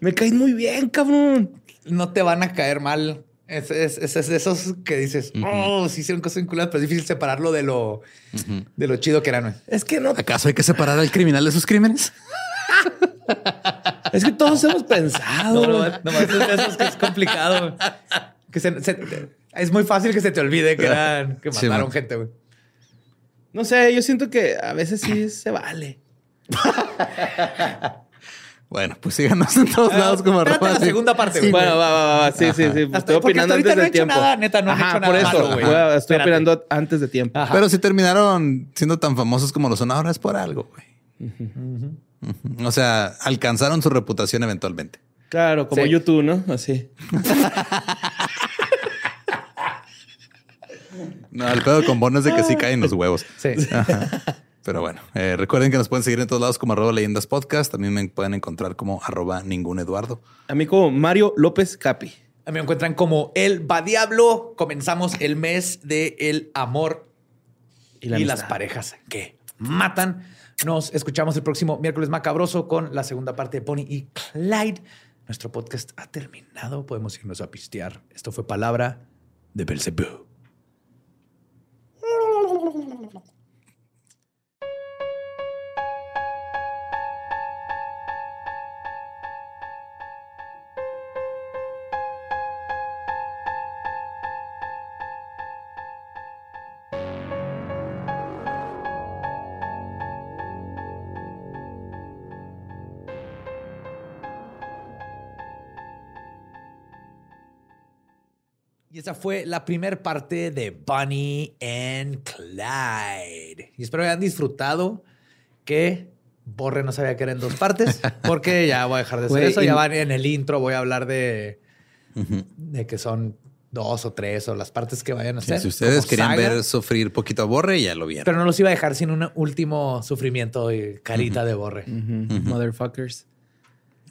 Speaker 3: Me caes muy bien, cabrón.
Speaker 2: No te van a caer mal. Es, es, es- es esos que dices, oh, sí hicieron cosas vinculadas, pero es difícil separarlo de lo, de lo chido que eran. güey.
Speaker 3: Es que no.
Speaker 1: ¿Acaso hay que separar al criminal de sus crímenes?
Speaker 3: Es que todos hemos pensado.
Speaker 2: No, no, es de esos que es complicado. güey. Que se- se- es muy fácil que se te olvide que eran que
Speaker 1: Sí,
Speaker 2: mataron
Speaker 1: man.
Speaker 2: gente, güey.
Speaker 3: No sé, yo siento que a veces sí se vale.
Speaker 1: Bueno, pues síganos en todos lados como
Speaker 2: Ah,
Speaker 1: arroba
Speaker 2: la
Speaker 1: así.
Speaker 2: segunda parte, güey.
Speaker 3: Bueno, va, va, va. Sí, sí, sí.
Speaker 2: Hasta-
Speaker 3: Estoy opinando antes
Speaker 2: no he
Speaker 3: de
Speaker 2: hecho
Speaker 3: tiempo.
Speaker 2: nada, neta, no
Speaker 3: Ajá,
Speaker 2: hecho
Speaker 3: por
Speaker 2: nada
Speaker 3: eso.
Speaker 2: malo, güey.
Speaker 3: Estoy
Speaker 2: Espérate.
Speaker 3: opinando antes de tiempo.
Speaker 2: Ajá.
Speaker 1: Pero si terminaron siendo tan famosos como lo son ahora es por algo, güey. O sea, alcanzaron su reputación eventualmente.
Speaker 3: Claro, como
Speaker 2: Sí.
Speaker 3: YouTube, ¿no? Así.
Speaker 1: No, el pedo con Bono es de que sí caen los huevos.
Speaker 2: Sí.
Speaker 1: Pero bueno, eh, recuerden que nos pueden seguir en todos lados como arroba leyendas podcast. También me pueden encontrar como arroba ningún Eduardo.
Speaker 3: A mí como Mario López Capi.
Speaker 2: A mí me encuentran como el va diablo. Comenzamos el mes de el amor
Speaker 3: Y
Speaker 2: y,
Speaker 3: la
Speaker 2: las parejas que matan. Nos escuchamos el próximo miércoles macabroso con la segunda parte de Bonnie y Clyde. Nuestro podcast ha terminado. Podemos irnos a pistear. Esto fue Palabra de Belzebú. Fue la primera parte de Bonnie and Clyde. Y espero que hayan disfrutado que Borre no sabía que eran dos partes, porque ya voy a dejar de hacer eso. Ya van en el intro, voy a hablar de, de que son dos o tres o las partes que vayan a
Speaker 1: Sí,
Speaker 2: hacer.
Speaker 1: si ustedes querían
Speaker 2: saga,
Speaker 1: ver sufrir poquito a Borre, ya lo vieron.
Speaker 2: Pero no los iba a dejar sin un último sufrimiento y carita de Borre.
Speaker 3: Motherfuckers.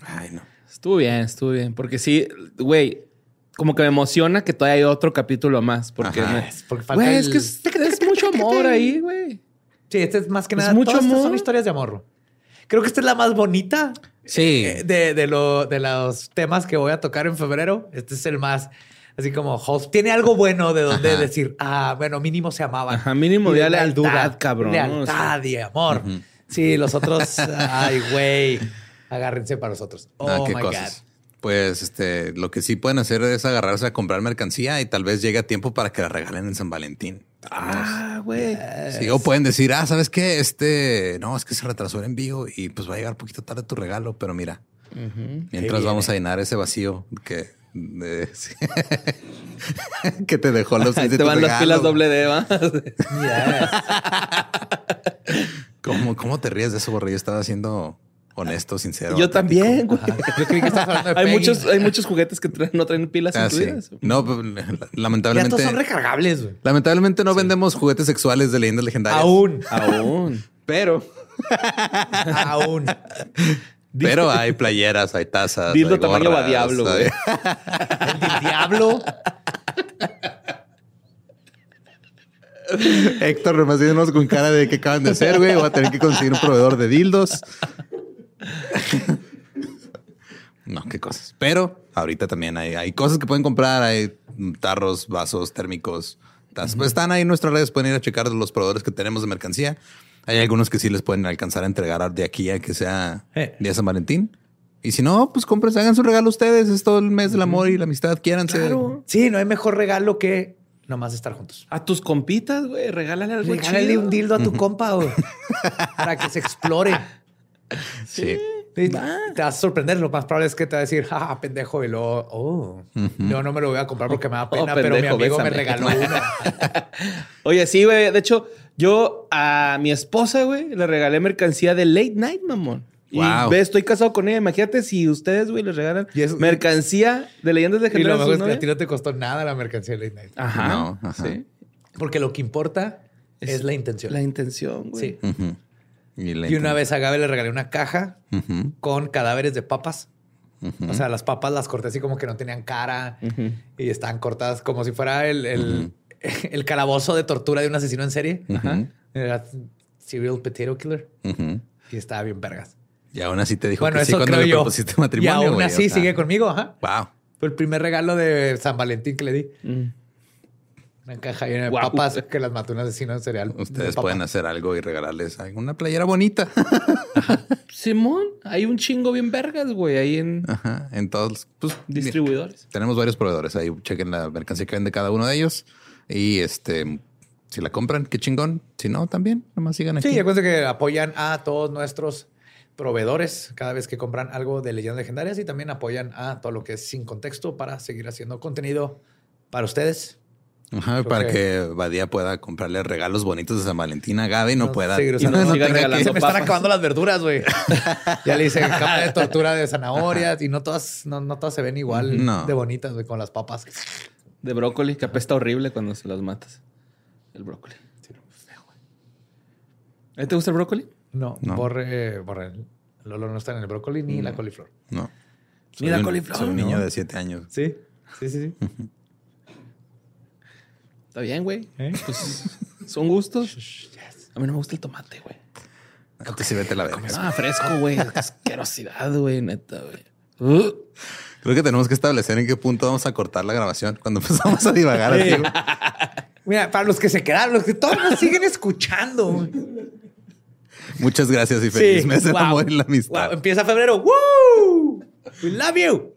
Speaker 1: Ay, no.
Speaker 3: Estuvo bien, estuvo bien. Porque sí, güey, como que me emociona que todavía hay otro capítulo más. Porque, me-
Speaker 2: Es porque falta
Speaker 3: güey, es que es, es mucho amor ahí, güey.
Speaker 2: Sí, este es más que
Speaker 3: Es
Speaker 2: nada.
Speaker 3: mucho
Speaker 2: todas estas son
Speaker 3: amor.
Speaker 2: historias de amor. Creo que esta es la más bonita
Speaker 1: Sí.
Speaker 2: eh, de, de, lo, de los temas que voy a tocar en febrero. Este es el más, así como, host. tiene algo bueno de donde
Speaker 1: Ajá.
Speaker 2: decir, ah, bueno, mínimo se amaban.
Speaker 3: Ajá, mínimo
Speaker 2: de
Speaker 3: lealtad, cabrón.
Speaker 2: Lealtad y amor. Sí, los otros, ay, güey, agárrense para los otros. Oh,
Speaker 1: Ah, qué
Speaker 2: my
Speaker 1: cosas. Pues este, lo que sí pueden hacer es agarrarse a comprar mercancía y tal vez llegue a tiempo para que la regalen en San Valentín.
Speaker 3: Ah, güey.
Speaker 1: Sí, o pueden decir, ah, ¿sabes qué? Este, no, es que se retrasó el envío y pues va a llegar un poquito tarde tu regalo, pero mira, mientras vamos a llenar ese vacío que, de- sí, que te dejó los
Speaker 3: Ahí te van las pilas doble D, va.
Speaker 2: Yes.
Speaker 1: ¿Cómo, ¿Cómo te ríes de eso, Borre? Yo estaba siendo honesto, sincero.
Speaker 3: Yo también, güey.
Speaker 2: Yo creí que estabas hablando de
Speaker 3: Hay muchos, hay muchos juguetes que traen- no traen pilas
Speaker 1: Ah, sí.
Speaker 3: incluidas.
Speaker 1: No, pues,
Speaker 2: Ya
Speaker 1: lamentablemente.
Speaker 2: estos son recargables, güey.
Speaker 1: Lamentablemente no vendemos juguetes sexuales de leyendas legendarias.
Speaker 2: Aún,
Speaker 3: Aún. Pero
Speaker 2: aún.
Speaker 1: Pero hay playeras, hay tazas.
Speaker 3: Dildo
Speaker 1: hay
Speaker 3: tamaño
Speaker 1: gorras,
Speaker 3: va diablo, güey.
Speaker 2: El diablo.
Speaker 1: Héctor, nomás con cara de que acaban de hacer, güey. Voy a tener que conseguir un proveedor de dildos. No, qué cosas. Pero ahorita también hay, hay cosas que pueden comprar. Hay tarros, vasos térmicos. tazas. Pues están ahí en nuestras redes. Pueden ir a checar los proveedores que tenemos de mercancía. Hay algunos que sí les pueden alcanzar a entregar de aquí a que sea
Speaker 2: Eh.
Speaker 1: día de San Valentín. Y si no, pues compren, hagan su regalo ustedes. Es todo el mes del amor y la amistad. Quiéranse.
Speaker 3: Claro.
Speaker 2: Sí, no hay mejor regalo que nomás estar juntos.
Speaker 3: A tus compitas, güey, regálale algo
Speaker 2: Regálale
Speaker 3: chido.
Speaker 2: un dildo a tu compa güey, para que se explore.
Speaker 1: Sí.
Speaker 2: Sí, Te vas a sorprender. Lo más probable es que te va a decir, jaja, pendejo. Y luego, oh, yo no me lo voy a comprar porque me da pena,
Speaker 3: Oh,
Speaker 2: pero mi
Speaker 3: pendejo,
Speaker 2: amigo me
Speaker 3: bésame.
Speaker 2: regaló uno.
Speaker 3: Oye, sí, güey. De hecho, yo a mi esposa, güey, le regalé mercancía de late night, mamón. Y
Speaker 1: Wow.
Speaker 3: ve, estoy casado con ella. Imagínate si ustedes, güey, les regalan
Speaker 2: Y eso-
Speaker 3: mercancía de leyendas
Speaker 2: Y lo mejor
Speaker 3: a
Speaker 2: es que a ti no te costó nada la mercancía de Late Night.
Speaker 3: Ajá.
Speaker 1: No, ajá.
Speaker 3: Sí.
Speaker 2: Porque lo que importa es, la intención.
Speaker 3: La intención, güey.
Speaker 2: sí.
Speaker 1: Ujú. Y,
Speaker 2: Y una vez a Gabe le regalé una caja con cadáveres de papas. O sea, las papas las corté así como que no tenían cara y estaban cortadas como si fuera el, el, el calabozo de tortura de un asesino en serie. Era serial potato killer y estaba bien vergas.
Speaker 1: Y aún así te dijo
Speaker 2: Bueno,
Speaker 1: que sí
Speaker 2: eso
Speaker 1: cuando
Speaker 2: creo
Speaker 1: le
Speaker 2: yo.
Speaker 1: propusiste
Speaker 2: Y
Speaker 1: matrimonio.
Speaker 2: aún
Speaker 1: güey,
Speaker 2: así
Speaker 1: o sea,
Speaker 2: sigue conmigo. Ajá.
Speaker 1: Wow.
Speaker 2: Fue el primer regalo de San Valentín que le di. Una caja llena de
Speaker 3: Guau.
Speaker 2: papas que las mató un asesino de
Speaker 1: Ustedes pueden hacer algo y regalarles una playera bonita.
Speaker 3: Simón, hay un chingo bien vergas, güey, ahí en
Speaker 1: Ajá. En todos, pues,
Speaker 3: distribuidores.
Speaker 1: tenemos varios proveedores. Ahí chequen la mercancía que vende cada uno de ellos. Y este, si la compran, qué chingón. Si no, también, nomás sigan aquí.
Speaker 2: Sí, acuérdense que apoyan a todos nuestros proveedores cada vez que compran algo de leyendas legendarias y también apoyan a todo lo que es sin contexto para seguir haciendo contenido para ustedes.
Speaker 1: Ajá,
Speaker 2: Creo
Speaker 1: para
Speaker 2: que-
Speaker 1: que Badía pueda comprarle regalos bonitos de San Valentín a Gaby y no,
Speaker 2: No,
Speaker 1: pueda.
Speaker 2: usando-
Speaker 1: no, no
Speaker 3: regalando
Speaker 2: Se me están acabando las verduras, güey. ya le hice cama de tortura de zanahorias y no todas, no, no todas se ven igual
Speaker 1: No.
Speaker 2: de bonitas, güey, con las papas.
Speaker 3: De brócoli, que apesta horrible cuando se las matas. El brócoli. ¿A ti te gusta el brócoli?
Speaker 2: No,
Speaker 1: No.
Speaker 2: borre, borre. El olor no está en el brócoli ni la coliflor.
Speaker 1: No.
Speaker 3: Ni la
Speaker 1: un-
Speaker 3: coliflor,
Speaker 1: Soy un niño
Speaker 3: ¿no?
Speaker 1: de siete años.
Speaker 2: Sí, sí, sí. sí.
Speaker 3: Está bien, güey.
Speaker 2: ¿Eh?
Speaker 3: Pues son gustos. A mí no me gusta el tomate, güey.
Speaker 1: Antes sí vete la verga.
Speaker 3: Ah, fresco, güey. Qué asquerosidad, güey, neta, güey.
Speaker 1: Creo que tenemos que establecer en qué punto vamos a cortar la grabación cuando empezamos a divagar. así, güey.
Speaker 2: Mira, para los que se quedaron, los que todos nos siguen escuchando.
Speaker 1: Muchas gracias y feliz mes del
Speaker 2: wow,
Speaker 1: amor y la amistad.
Speaker 2: wow, Empieza febrero. ¡Woo! We love you.